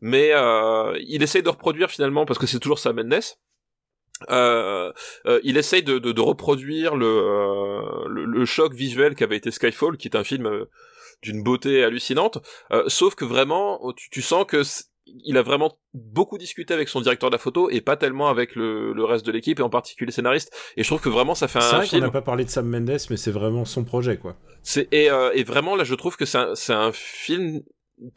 mais euh, il essaye de reproduire finalement parce que c'est toujours Sam Mendes. Euh, euh, il essaye de, de, de reproduire le, euh, le, le choc visuel qu'avait été Skyfall, qui est un film euh, d'une beauté hallucinante. Euh, sauf que vraiment, tu, tu sens que il a vraiment beaucoup discuté avec son directeur de la photo et pas tellement avec le, le reste de l'équipe et en particulier les scénaristes. Et je trouve que vraiment ça fait C'est un vrai qu'on film. n'a pas parlé de Sam Mendes, mais c'est vraiment son projet, quoi. C'est et, euh, et vraiment là, je trouve que c'est un, c'est un film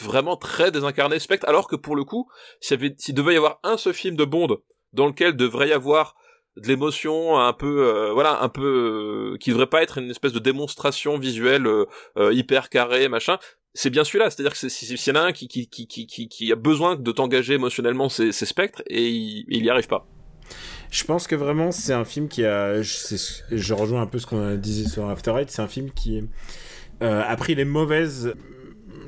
vraiment très désincarné Spectre, alors que pour le coup, s'il devait y avoir un seul film de Bond dans lequel devrait y avoir de l'émotion un peu euh, voilà un peu euh, qui devrait pas être une espèce de démonstration visuelle euh, euh, hyper carrée machin c'est bien celui-là c'est-à-dire que s'il y en a un qui qui qui qui qui, a besoin de t'engager émotionnellement c'est c'est Spectre et il, il y arrive pas Je pense que vraiment, c'est un film qui a. Je, je rejoins un peu ce qu'on disait sur After Eight. C'est un film qui euh, a pris les mauvaises,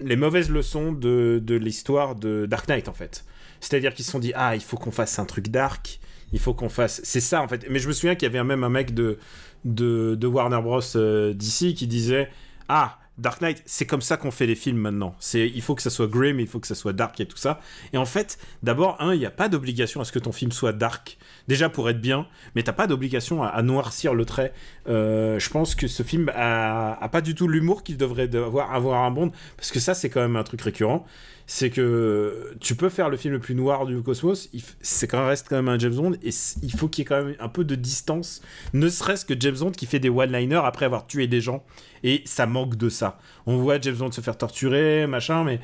les mauvaises leçons de, de l'histoire de Dark Knight, en fait. C'est-à-dire qu'ils se sont dit Ah, il faut qu'on fasse un truc dark. Il faut qu'on fasse. C'est ça, en fait. Mais je me souviens qu'il y avait même un mec de, de, de Warner Bros. euh, d'ici qui disait Ah, Dark Knight, c'est comme ça qu'on fait les films maintenant. C'est, il faut que ça soit grim, il faut que ça soit dark et tout ça. Et en fait, d'abord, un, il n'y a pas d'obligation à ce que ton film soit dark, déjà pour être bien, mais t'as pas d'obligation à, noircir le trait. Euh, je pense que ce film a, a pas du tout l'humour qu'il devrait avoir, avoir un Bond, parce que ça, c'est quand même un truc récurrent c'est que tu peux faire le film le plus noir du cosmos, c'est quand même reste quand même un James Bond et il faut qu'il y ait quand même un peu de distance, ne serait-ce que James Bond qui fait des one-liners après avoir tué des gens et ça manque de ça. On voit James Bond se faire torturer, machin, mais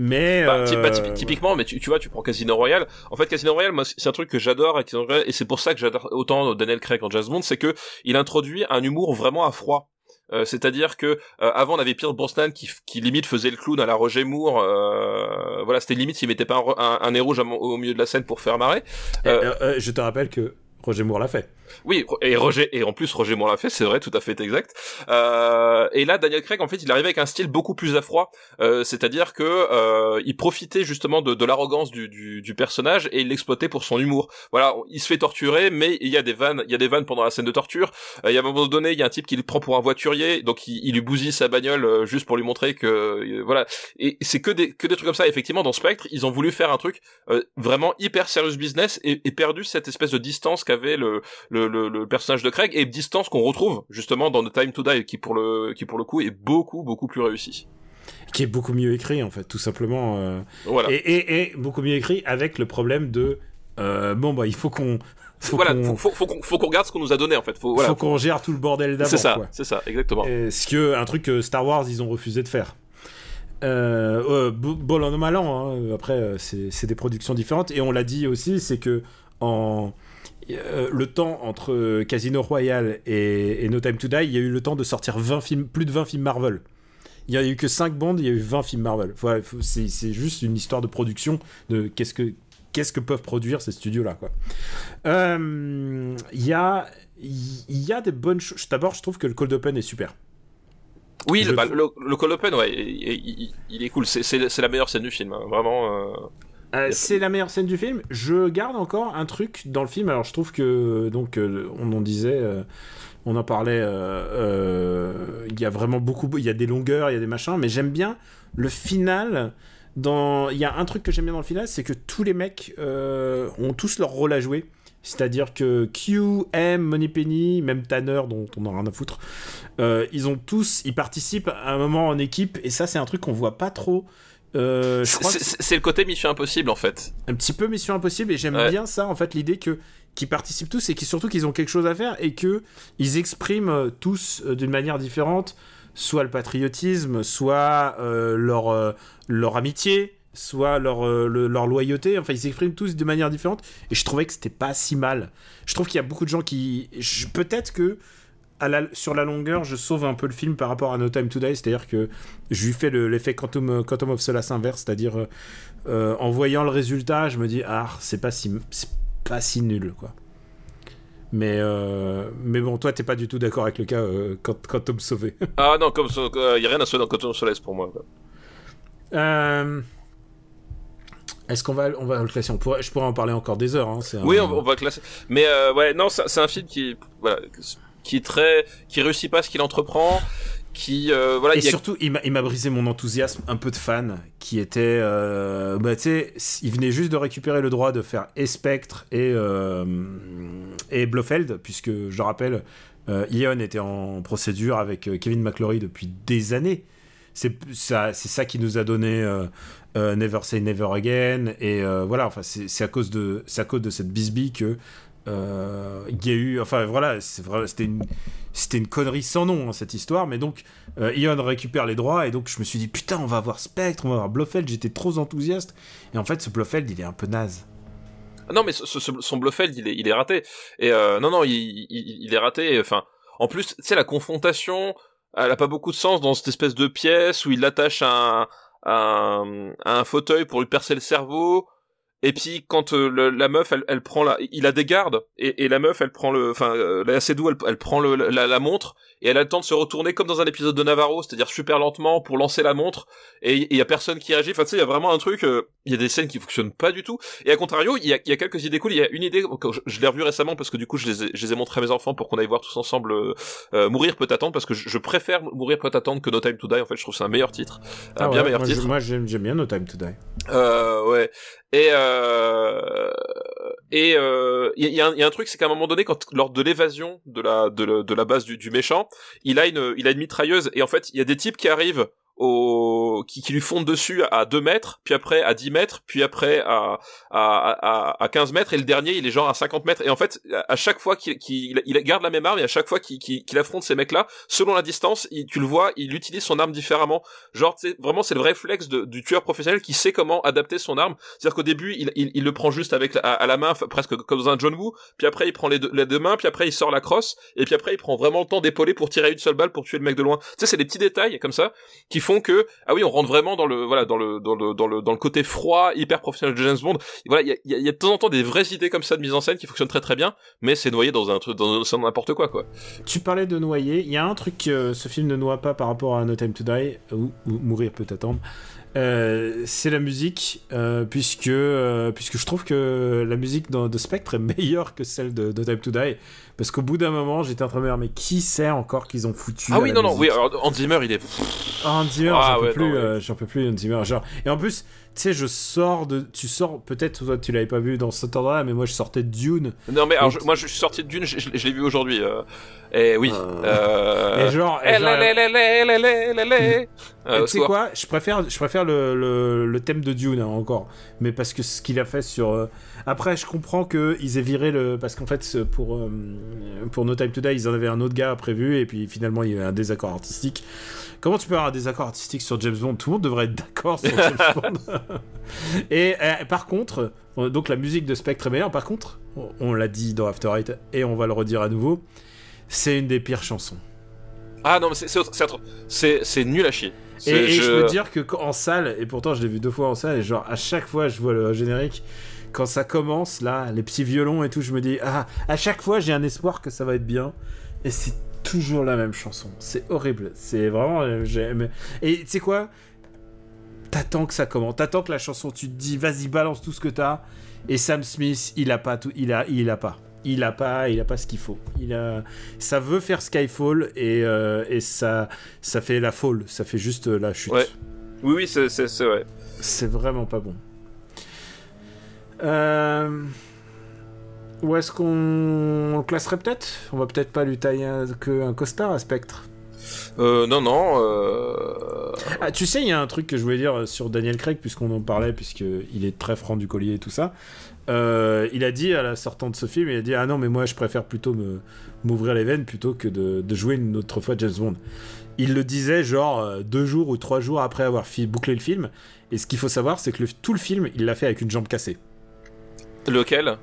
mais bah, bah typiquement, mais tu, tu, vois, tu prends Casino Royale. En fait, Casino Royale, moi, c'est un truc que j'adore et c'est pour ça que j'adore autant Daniel Craig en James Bond, c'est que il introduit un humour vraiment à froid. Euh, c'est-à-dire que euh, avant on avait Pierce Brosnan qui, qui limite faisait le clown à la Roger Moore. Euh, voilà, c'était limite s'il mettait pas un, un, héros au milieu de la scène pour faire marrer. je te rappelle que Roger Moore l'a fait. Oui, et Roger et en plus Roger Moore l'a fait, c'est vrai, tout à fait exact. Euh, et là, Daniel Craig, en fait, il arrivait avec un style beaucoup plus affroi, euh, c'est-à-dire que euh, il profitait justement de, de l'arrogance du, du, du, personnage et il l'exploitait pour son humour. Voilà, il se fait torturer, mais il y a des vannes, il y a des vannes pendant la scène de torture. Euh, il y a un moment donné, il y a un type qui le prend pour un voiturier, donc il, il lui bousille sa bagnole euh, juste pour lui montrer que euh, voilà. Et c'est que des que des trucs comme ça. Effectivement, dans Spectre, ils ont voulu faire un truc vraiment hyper serious business et, et perdu cette espèce de distance qu'avait le, le, le, le personnage de Craig et distance qu'on retrouve justement dans The Time to Die qui pour le qui pour le coup est beaucoup beaucoup plus réussi qui est beaucoup mieux écrit en fait tout simplement euh, voilà. et, et, beaucoup mieux écrit avec le problème de euh, bon bah il faut qu'on faut voilà, faut, faut, faut qu'on regarde ce qu'on nous a donné en fait. Faut, voilà, faut qu'on gère tout le bordel d'abord. C'est ça, c'est ça, exactement. Ce que un truc que Star Wars ils ont refusé de faire. Euh, bon, en malin, hein. après c'est des productions différentes et on l'a dit aussi, c'est que en euh, le temps entre Casino Royale et, No Time to Die, il y a eu le temps de sortir 20 films, plus de 20 films Marvel. Il n'y a eu que 5 bandes, il y a eu 20 films Marvel. c'est juste une histoire de production, de qu'est-ce que, qu'est-ce que peuvent produire ces studios-là. Euh, il y, a, il y a des bonnes choses. D'abord, je trouve que le Cold Open est super. Oui, le, bah, Cold Open, ouais, il, est cool. C'est la meilleure scène du film, hein. vraiment. Euh, euh, c'est la meilleure scène du film. Je garde encore un truc dans le film. Alors je trouve que donc euh, on en disait, euh, on en parlait. Il y a vraiment beaucoup, il y a des longueurs, il y a des machins, mais j'aime bien le final. Dans, il y a un truc que j'aime bien dans le final, c'est que tous les mecs ont tous leur rôle à jouer. C'est-à-dire que Q, M, Moneypenny, même Tanner, dont on a rien à foutre, ils ont tous, ils participent à un moment en équipe, et ça c'est un truc qu'on voit pas trop euh, c'est le côté Mission Impossible en fait. Un petit peu Mission Impossible et j'aime bien ça en fait l'idée que qu'ils participent tous et qui surtout qu'ils ont quelque chose à faire et que ils expriment euh, tous euh, d'une manière différente soit le patriotisme, soit leur leur amitié, soit leur leur loyauté. Enfin ils s'expriment tous de manière différente et je trouvais que c'était pas si mal. Je trouve qu'il y a beaucoup de gens qui peut-être que sur la longueur, je sauve un peu le film par rapport à No Time to Die, c'est-à-dire que je lui fais l'effet Quantum, Quantum of Solace inverse, c'est-à-dire euh, euh, en voyant le résultat, je me dis ah c'est pas si pas si nul quoi. Mais euh, mais bon, toi t'es pas du tout d'accord avec le cas Quantum sauvé. ah non, comme il y a rien à sauver dans Quantum of Solace pour moi. Est-ce qu'on va, on va le classer? Pourrait, Je pourrais en parler encore des heures. Hein, oui, on, va le classer. Mais ouais, non, c'est un film qui, voilà, qui est très, qui réussit pas ce qu'il entreprend, qui euh, voilà. Et surtout, il m'a brisé mon enthousiasme un peu de fan, qui était, euh, bah tu sais, il venait juste de récupérer le droit de faire et Spectre et euh, et Blofeld, puisque je rappelle, Ion était en procédure avec Kevin McClory depuis des années. C'est ça, c'est ça qui nous a donné. Never Say Never Again et voilà enfin c'est à cause de à cause de cette bisbille que euh, y a eu, enfin voilà, c'était une, connerie sans nom hein, cette histoire, mais donc euh, Ion récupère les droits et donc je me suis dit putain on va avoir Spectre, on va avoir Blofeld, j'étais trop enthousiaste. Et en fait ce Blofeld il est un peu naze. Ah non mais son Blofeld il est, raté. Et euh, non non il, est raté, enfin en plus tu sais la confrontation elle a pas beaucoup de sens dans cette espèce de pièce où il l'attache à un fauteuil pour lui percer le cerveau et puis quand euh, le- la meuf elle, elle prend la il a des gardes et, et la meuf elle prend le enfin euh, la Seydoux elle, elle prend le, la, la montre et elle a le temps de se retourner comme dans un épisode de Navarro c'est-à-dire super lentement pour lancer la montre et il y a personne qui réagit. Enfin tu sais il y a vraiment un truc euh, il y a des scènes qui fonctionnent pas du tout. Et à contrario il y a, y a quelques idées cool. Il y a une idée je, je l'ai revue récemment parce que du coup je les ai, je les ai montrés à mes enfants pour qu'on aille voir tous ensemble euh, euh, mourir peut attendre parce que je, je préfère mourir peut attendre que No Time to Die. En fait je trouve c'est un meilleur titre. Un Ah bien ouais, meilleur moi, titre. Moi, j'aime j'aime bien No Time to Die. euh, ouais. Et euh, et euh, il y, a un- il y a un truc, c'est qu'à un moment donné, quand lors de l'évasion de la de, la- de la base du, du méchant, il a une il a une mitrailleuse. Et en fait il y a des types qui arrivent au qui, qui lui fondent dessus à 2 mètres, puis après à 10 mètres, puis après à à, à, à 15 mètres et le dernier il est genre à 50 mètres et en fait à chaque fois qu'il qu'il il garde la même arme et à chaque fois qu'il qu'il qu'il affronte ces mecs là, selon la distance, il, tu le vois, il utilise son arme différemment. Genre vraiment c'est le réflexe de, du tueur professionnel qui sait comment adapter son arme. C'est-à-dire qu'au début il, il, il le prend juste avec à, à la main presque comme dans un John Woo, puis après il prend les deux, les deux mains, puis après il sort la crosse et puis après il prend vraiment le temps d'épauler pour tirer une seule balle pour tuer le mec de loin. Tu sais c'est des petits détails comme ça font que ah oui on rentre vraiment dans le voilà dans le dans le dans le dans le côté froid hyper professionnel de James Bond. Voilà il y a, de temps en temps des vraies idées comme ça de mise en scène qui fonctionnent très très bien, mais c'est noyé dans un truc dans n'importe quoi quoi. Tu parlais de noyer. Il y a un truc que ce film ne noie pas par rapport à No Time to Die, ou, ou Mourir peut attendre. Euh, c'est la musique, euh, puisque, euh, puisque je trouve que la musique dans, de Spectre est meilleure que celle de No Time to Die. Parce qu'au bout d'un moment, j'étais en train de me dire, mais qui sait encore qu'ils ont foutu Ah oui non non oui alors Hans Zimmer il est Ah, Hans Zimmer, Ah j'en peux ouais, plus, non, ouais. euh, j'en peux plus, Hans Zimmer. Genre... Et en plus, tu sais, je sors de. Tu sors, peut-être, toi, tu l'avais pas vu dans cet ordre-là, mais moi, je sortais de Dune. Non mais alors, je- moi je suis sorti de Dune, je, je- je l'ai vu aujourd'hui. Euh, et oui. Euh, Euh... Et genre. et genre-. Euh, tu sais quoi Je préfère, je préfère le, le, le thème de Dune hein, encore, mais parce que ce qu'il a fait sur. euh, Après, je comprends que ils aient viré le, parce qu'en fait, pour euh, pour No Time to Die, ils en avaient un autre gars prévu, et puis finalement, il y a eu un désaccord artistique. Comment tu peux avoir un désaccord artistique sur James Bond? Tout le monde devrait être d'accord sur James Bond. et euh, par contre, donc la musique de Spectre est meilleure. Par contre, on, l'a dit dans After Eight, et on va le redire à nouveau, c'est une des pires chansons. Ah non mais c'est nul à chier. Et, et je... peux dire que en salle, et pourtant je l'ai vu deux fois en salle, et genre à chaque fois je vois le générique, quand ça commence là, les petits violons et tout, je me dis ah, à chaque fois j'ai un espoir que ça va être bien, et c'est toujours la même chanson. C'est horrible. C'est vraiment. euh, Et tu sais quoi? T'attends que ça commence. T'attends que la chanson, tu te dis vas-y balance tout ce que t'as. Et Sam Smith, il a pas tout, il a, il a pas. Il a pas, il a pas ce qu'il faut. Il a, ça veut faire Skyfall et, euh, et ça, ça fait la fall. Ça fait juste euh, la chute. Ouais. Oui oui c'est c'est c'est vrai. C'est vraiment pas bon. Euh... Où est-ce qu'on le classerait peut-être? On va peut-être pas lui tailler un, que un costard à Spectre. Euh, non non. Euh... Ah, tu sais, il y a un truc que je voulais dire sur Daniel Craig, puisqu'on en parlait, puisqu'il est très franc du collier et tout ça. Euh, il a dit à la sortant de ce film, il a dit Ah non, mais moi je préfère plutôt me m'ouvrir les veines plutôt que de, de jouer une autre fois James Bond. Il le disait genre euh, deux jours ou trois jours après avoir fi- bouclé le film. Et ce qu'il faut savoir, c'est que le- tout le film, il l'a fait avec une jambe cassée. Lequel? Euh,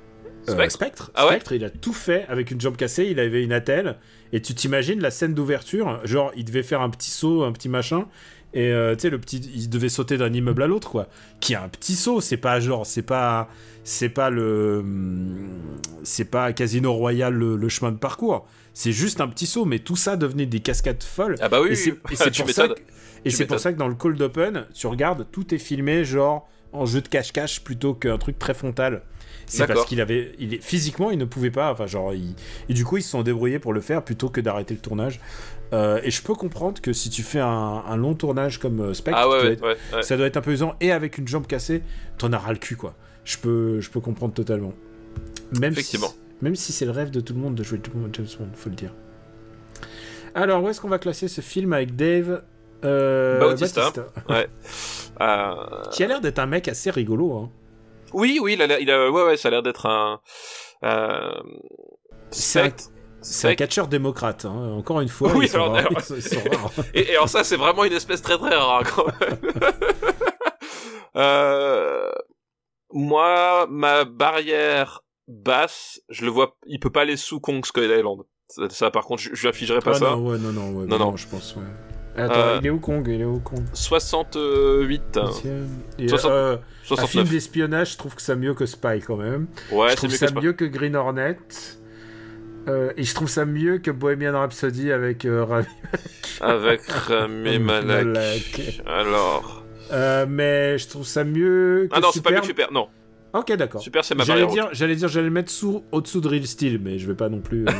Spectre Spectre, Ah ouais Spectre, il a tout fait avec une jambe cassée, il avait une attelle, et tu t'imagines la scène d'ouverture, genre il devait faire un petit saut, un petit machin, et euh, tu sais, le petit, il devait sauter d'un immeuble à l'autre, quoi. Qui a un petit saut, c'est pas genre, c'est pas, c'est pas le, hum, c'est pas Casino Royal le, le chemin de parcours, c'est juste un petit saut, mais tout ça devenait des cascades folles. Ah bah oui. Et c'est et c'est pour, ça que, et c'est pour ça que dans le cold open, tu regardes, tout est filmé genre en jeu de cache-cache plutôt qu'un truc très frontal. C'est parce qu'il avait, il est, physiquement, il ne pouvait pas. Enfin, genre, il- et du coup, ils se sont débrouillés pour le faire plutôt que d'arrêter le tournage. Euh, et je peux comprendre que si tu fais un, un long tournage comme euh, Spectre, Ah ouais ouais, ouais, ouais. ça doit être un peu usant. Et avec une jambe cassée, t'en as ras le cul, quoi. Je peux, je peux comprendre totalement. Même Effectivement. Si, même si c'est le rêve de tout le monde de jouer James Bond, faut le dire. Alors, où est-ce qu'on va classer ce film avec Dave euh, Bautista. Euh, Qui a l'air d'être un mec assez rigolo. Hein. Oui oui il a il a ouais ouais ça a l'air d'être un. Euh... C'est un, un catcheur démocrate. hein. Encore une fois, Oui, ils, sont alors, rares. d'ailleurs- Ils sont- ils sont rares. Et, et alors ça, c'est vraiment une espèce très très rare quand même. Euh, moi, ma barrière basse, je le vois, il peut pas aller sous Kong Skull Island. Ça, ça, par contre, je, je lui afficherai pas Ah ça. non, ouais, non, non, ouais, Non, non, non. je pense. Ouais. Attends, Euh, il est où Kong Il est où Kong 68. Et, 60 euh, Un film 69. d'espionnage, je trouve que ça mieux que Spy quand même. Ouais, je c'est trouve mieux ça que mieux que Green Hornet. Euh, et je trouve ça mieux que Bohemian Rhapsody avec euh, Rami Avec Rami Malek. Alors. Euh, mais je trouve ça mieux que Ah non, c'est pas mieux que Super. Non, Ok, d'accord. Super, c'est ma J'allais dire, j'allais dire, j'allais le mettre sous, au-dessous de Real Steel, mais je vais pas non plus.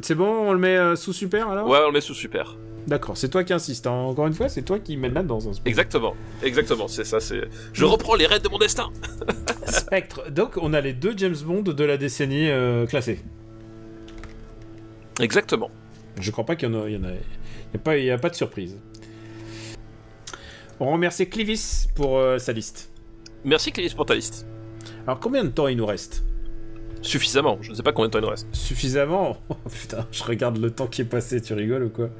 c'est bon, on le met euh, sous Super alors? Ouais, on le met sous Super. D'accord, c'est toi qui insiste. hein. Encore une fois, c'est toi qui mène là-dedans. hein, Exactement. Exactement, c'est ça. C'est. Je reprends les rênes de mon destin. Spectre. Donc, on a les deux James Bond de la décennie euh, classés. Exactement. Je crois pas qu'il y en a. Il y, en a, il y a, pas, il y a pas de surprise. On remercie Clivis pour euh, sa liste. Merci Clélis pour ta liste. Alors, combien de temps il nous reste? Suffisamment. Je ne sais pas combien de temps il nous reste. Suffisamment Oh putain, je regarde le temps qui est passé, tu rigoles ou quoi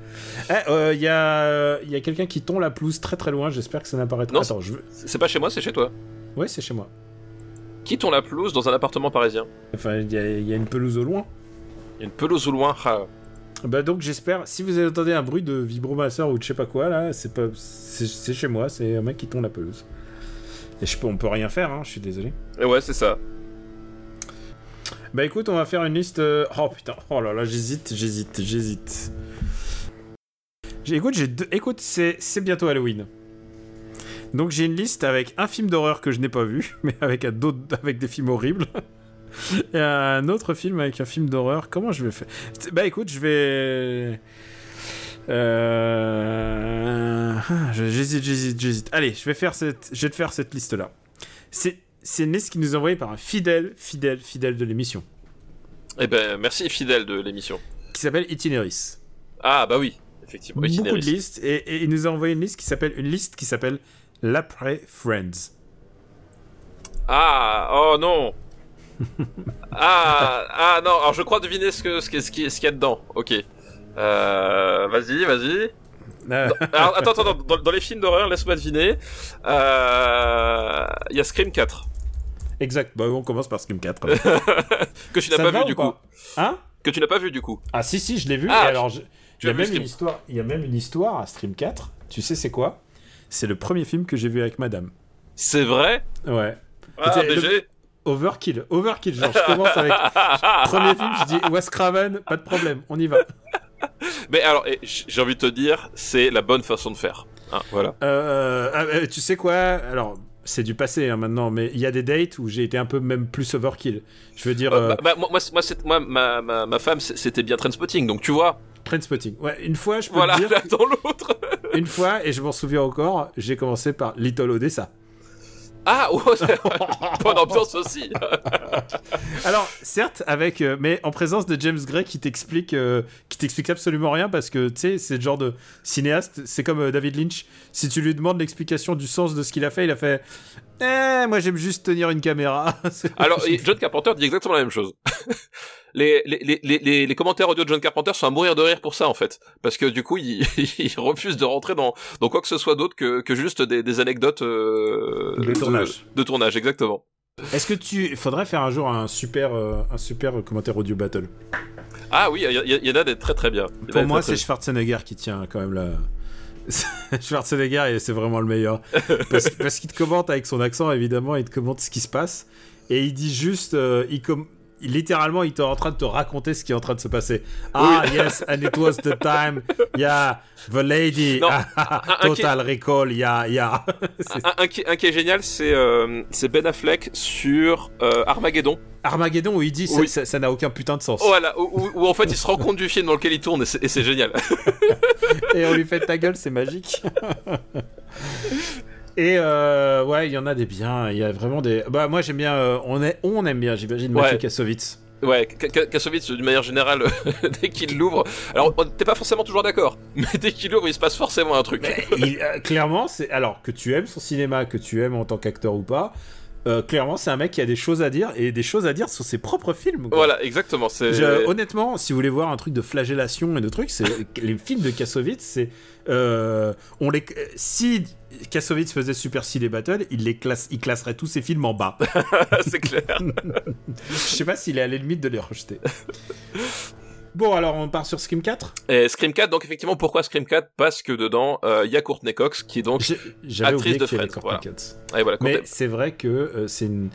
Eh, euh, il y a, il y a quelqu'un qui tombe la pelouse très très loin, j'espère que ça n'apparaîtra Non, Attends, je veux... C'est pas chez moi, c'est chez toi. Ouais, c'est chez moi. Qui tourne la pelouse dans un appartement parisien Enfin, il y, a- il y a une pelouse au loin. Il y a une pelouse au loin. Ah. Bah donc j'espère, si vous entendez un bruit de vibromasseur ou de je sais pas quoi là, c'est pas, c'est c'est chez moi, c'est un mec qui tombe la pelouse. Et je peux, on peut rien faire, hein, je suis désolé. Et ouais, c'est ça. Bah écoute, on va faire une liste. euh, Oh putain, oh là là, j'hésite, j'hésite, j'hésite. Écoute, j'ai deux... écoute, c'est bientôt Halloween. Donc j'ai une liste avec un film d'horreur que je n'ai pas vu, mais avec avec des films horribles. Et un autre film avec un film d'horreur. Comment je vais faire? Bah écoute, je vais. Euh... ah, J'hésite, j'hésite, j'hésite. Allez, je vais faire cette, je vais te faire cette liste là. C'est c'est une liste qui nous est envoyée par un fidèle, fidèle, fidèle de l'émission, Eh ben, merci fidèle de l'émission. qui s'appelle Itineris. Ah bah oui, effectivement. Beaucoup de listes, et, et il nous a envoyé une liste qui s'appelle une liste qui s'appelle l'après Friends. Ah, oh non. ah, ah non. Alors je crois deviner ce que ce qu'il ce qu'il- ce qu'il y a dedans. Ok. Euh, vas-y, vas-y. Euh, Alors, attends, attends, dans, dans les films d'horreur, laisse-moi deviner. Euh, Il y a Scream 4 exact. Bah on commence par Scream 4. que tu n'as pas vu du coup. Hein Que tu n'as pas vu du coup. Ah si si, je l'ai vu. Ah, et alors, je- tu il y a même Scream une histoire. Il y a même une histoire à Stream 4. Tu sais c'est quoi? C'est le premier film que j'ai vu avec Madame. C'est vrai? Ouais. Ah, le- Overkill, overkill. Genre, je commence avec premier film, je dis Wes Craven, pas de problème, on y va. Mais alors, j'ai envie de te dire, c'est la bonne façon de faire. Hein, voilà. Euh, ah, euh, tu sais quoi? Alors, c'est du passé hein, maintenant, mais il y a des dates où j'ai été un peu même plus overkill. Je veux dire, Euh, euh, bah, bah, moi, moi, ma, ma, ma femme, c'était bien Trainspotting, donc tu vois. Trainspotting. Ouais, une fois, je peux Voilà, te dire, dans l'autre. une fois, et je m'en souviens encore, j'ai commencé par Little Odessa. Ah, oh, bonne ambiance aussi. Alors, certes, avec, euh, mais en présence de James Gray qui t'explique, euh, qui t'explique absolument rien parce que tu sais, c'est le genre de cinéaste, c'est comme euh, David Lynch. Si tu lui demandes l'explication du sens de ce qu'il a fait, il a fait, eh, moi j'aime juste tenir une caméra. Alors, John Carpenter dit exactement la même chose. Les, les, les, les, les commentaires audio de John Carpenter sont à mourir de rire pour ça, en fait. Parce que du coup, il, il refuse de rentrer dans, dans quoi que ce soit d'autre que, que juste des, des anecdotes euh, De tournage. De, tournage, exactement. Est-ce que tu, il faudrait faire un jour un super, euh, un super commentaire audio battle? Ah oui, il y, en a des très très bien. Pour moi, c'est Schwarzenegger qui tient quand même la. Schwarzenegger, c'est vraiment le meilleur. Parce, parce qu'il te commente avec son accent, évidemment, il te commente ce qui se passe. Et il dit juste. euh, il com- littéralement, il est en train de te raconter ce qui est en train de se passer. Ah, yes, and it was the time. Yeah, the lady. Non, ah, ah, un- un qui- total recall. Yeah, yeah. Un, un qui, un qui est génial, c'est euh, Ben Affleck sur euh, Armageddon. Armageddon, où il dit ça- Oui. ça n'a aucun putain de sens. Voilà, où, où- où, en fait il se rend compte du film dans lequel il tourne et c'est génial. et on lui fait ta gueule, c'est magique. Et euh, ouais, il y en a des biens. Il y a vraiment des. Bah moi j'aime bien. euh, on est, on aime bien. J'imagine Ouais. Mathieu Kassovitz. Ouais, Ka- Ka- Kassovitz, d'une manière générale, dès qu'il l'ouvre, alors on- t'es pas forcément toujours d'accord, mais dès qu'il l'ouvre, il se passe forcément un truc. Il, euh, clairement, c'est alors que tu aimes son cinéma, que tu aimes en tant qu'acteur ou pas. euh, clairement, c'est un mec qui a des choses à dire et des choses à dire sur ses propres films. quoi. Voilà, exactement. C'est Je- honnêtement, si vous voulez voir un truc de flagellation et de trucs, c'est les films de Kassovitz, c'est euh, on les si Kassovitz faisait Super Ciné Battle, il les classe, il classerait tous ses films en bas. c'est clair. Je sais pas s'il est à la limite de les rejeter. Bon, alors on part sur Scream 4 Et Scream 4, donc effectivement, pourquoi Scream 4 Parce que dedans, euh, il y a Courtney Cox, qui est donc actrice de Courtney voilà. Et voilà, Mais c'est vrai que euh, c'est une...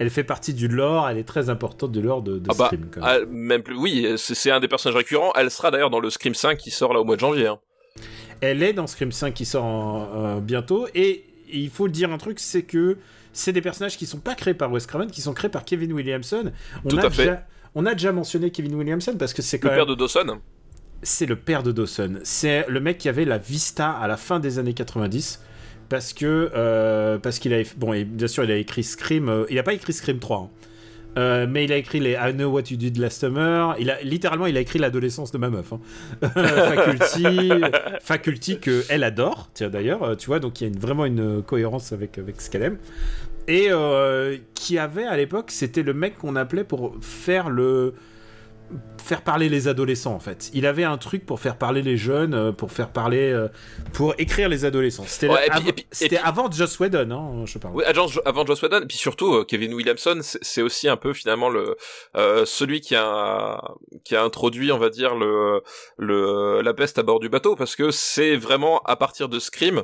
elle fait partie du lore, elle est très importante du lore de, de Ah bah, Scream. quand même. même plus, oui, c'est c'est un des personnages récurrents. Elle sera d'ailleurs dans le Scream 5 qui sort là au mois de janvier. hein. Elle est dans Scream 5 qui sort en- euh, bientôt et il faut dire un truc, c'est que c'est des personnages qui sont pas créés par Wes Craven, qui sont créés par Kevin Williamson. On Tout a à fait. Déjà, on a déjà mentionné Kevin Williamson parce que c'est quand Le même père de Dawson. c'est le père de Dawson. C'est le mec qui avait la Vista à la fin des années 90. Parce que. euh, parce qu'il a. Bon, et bien sûr, il a écrit Scream. euh, il a pas écrit Scream 3. hein. Euh, mais il a écrit les I Know What You Did Last Summer. Il a, littéralement, il a écrit l'adolescence de ma meuf. hein. Faculty. Faculty que elle adore. Tiens, d'ailleurs, euh, tu vois, donc il y a vraiment une cohérence avec, avec ce qu'elle aime. Et euh, qui avait à l'époque, c'était le mec qu'on appelait pour faire le faire parler les adolescents en fait. Il avait un truc pour faire parler les jeunes, euh, pour faire parler, euh, pour écrire les adolescents. C'était Ouais, avant, Joss Whedon, hein, je parle. Oui, avant, Joss Whedon, et puis surtout euh, Kevin Williamson, c'est c'est aussi un peu finalement le euh, celui qui a qui a introduit, on va dire le le la peste à bord du bateau, parce que c'est vraiment à partir de Scream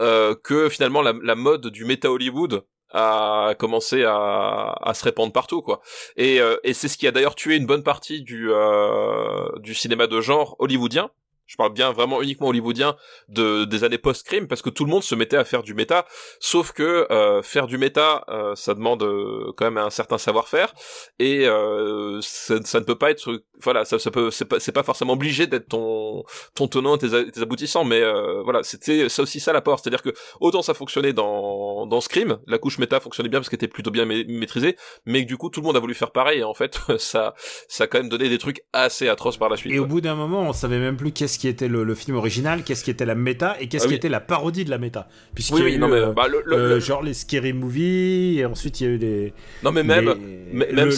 euh, que finalement la, la mode du méta Hollywood a commencé à, à se répandre partout quoi. Et, euh, et c'est ce qui a d'ailleurs tué une bonne partie du euh, du cinéma de genre hollywoodien je parle bien vraiment uniquement hollywoodien de des années post-crime parce que tout le monde se mettait à faire du méta sauf que euh, faire du méta euh, ça demande euh, quand même un certain savoir-faire et euh, ça, ça ne peut pas être voilà ça, ça peut c'est pas c'est pas forcément obligé d'être ton ton tenant et tes, tes aboutissants mais euh, voilà c'était ça aussi ça l'apport c'est-à-dire que autant ça fonctionnait dans dans Scream la couche méta fonctionnait bien parce qu'elle était plutôt bien ma- maîtrisée mais que du coup tout le monde a voulu faire pareil et en fait ça ça a quand même donné des trucs assez atroces par la suite Et au bout d'un moment, on savait même plus qu'est-ce qui était le, le film original, qu'est-ce qui était la méta et qu'est-ce Ah qui oui. était la parodie de la méta. Puisqu'il oui y a oui eu, non mais euh, bah, le, le- euh, le- genre les scary movies et ensuite il y a eu les non mais même les, même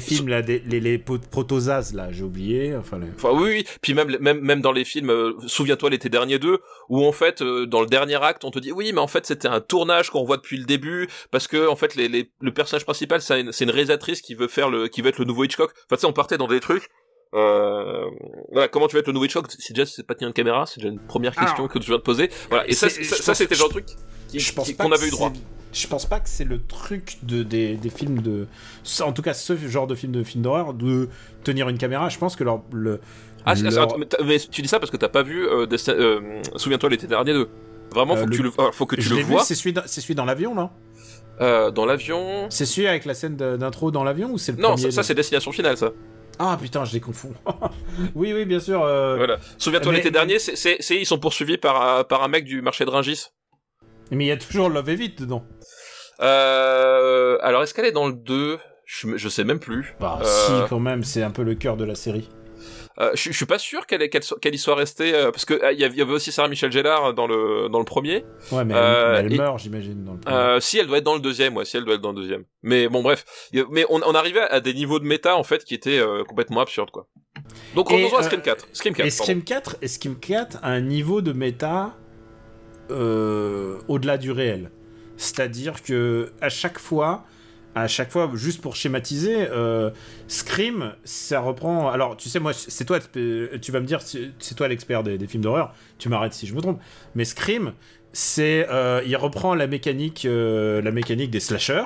films là, des- les, les protosas là, j'ai oublié. Enfin, les- Enfin oui, oui. Puis même même même dans les films, euh, souviens-toi l'été dernier 2, où en fait euh, dans le dernier acte on te dit oui mais en fait c'était un tournage qu'on voit depuis le début parce que en fait les, les le personnage principal c'est une, c'est une réalisatrice qui veut faire le qui veut être le nouveau Hitchcock. Enfin tu sais on partait dans des trucs. Euh, voilà, comment tu vas être le nouveau Hitchcock? Si déjà c'est pas tenir une caméra, c'est déjà une première question Alors, que tu viens de poser. Voilà. Et ça, ça, je ça, c'était le genre de truc qui- je pense qu'on avait eu droit. Je pense pas que c'est le truc de, des, des films de. En tout cas, ce genre de film de film d'horreur, de tenir une caméra. Je pense que leur, le. Ah, leur- mais, mais tu dis ça parce que t'as pas vu euh, euh, Souviens-toi l'été dernier 2. Vraiment, Euh, faut que tu le, faut que tu je le vois c'est celui, dans- dans l'avion, là dans l'avion. C'est celui avec la scène d'intro dans l'avion ou c'est le Non, premier ça, c'est Destination Finale, ça. Ah putain, je les confonds. oui, oui, bien sûr. euh, Voilà. Souviens-toi mais- l'été dernier, c'est, ils sont poursuivis par, un- par un mec du marché de Ringis. Mais il y a toujours Love et Vite dedans. Euh, alors est-ce qu'elle est dans le 2 je, je sais même plus. Bah, Euh, si, quand même, c'est un peu le cœur de la série. Euh, je, je suis pas sûr qu'elle, y soit restée euh, parce que euh, il y avait- aussi Sarah Michel Gellar dans le dans le premier. Ouais, mais elle, meurt, j'imagine. Dans le premier. Si elle doit être dans le deuxième, ouais, si elle doit être dans le deuxième. Mais bon, bref. Mais on, on arrivait à des niveaux de méta en fait qui étaient complètement absurdes quoi. Donc Et, revenons à Scream 4. Scream 4. Et pardon. Scream 4, et Scream 4 a un niveau de méta au-delà du réel. C'est-à-dire que à chaque fois, à chaque fois, juste pour schématiser, euh, Scream, ça reprend. Alors, tu sais, moi, c'est toi, tu vas me dire, c'est toi l'expert des, des films d'horreur. Tu m'arrêtes si je me trompe. Mais Scream, c'est, euh, il reprend la mécanique, euh, la mécanique des slashers.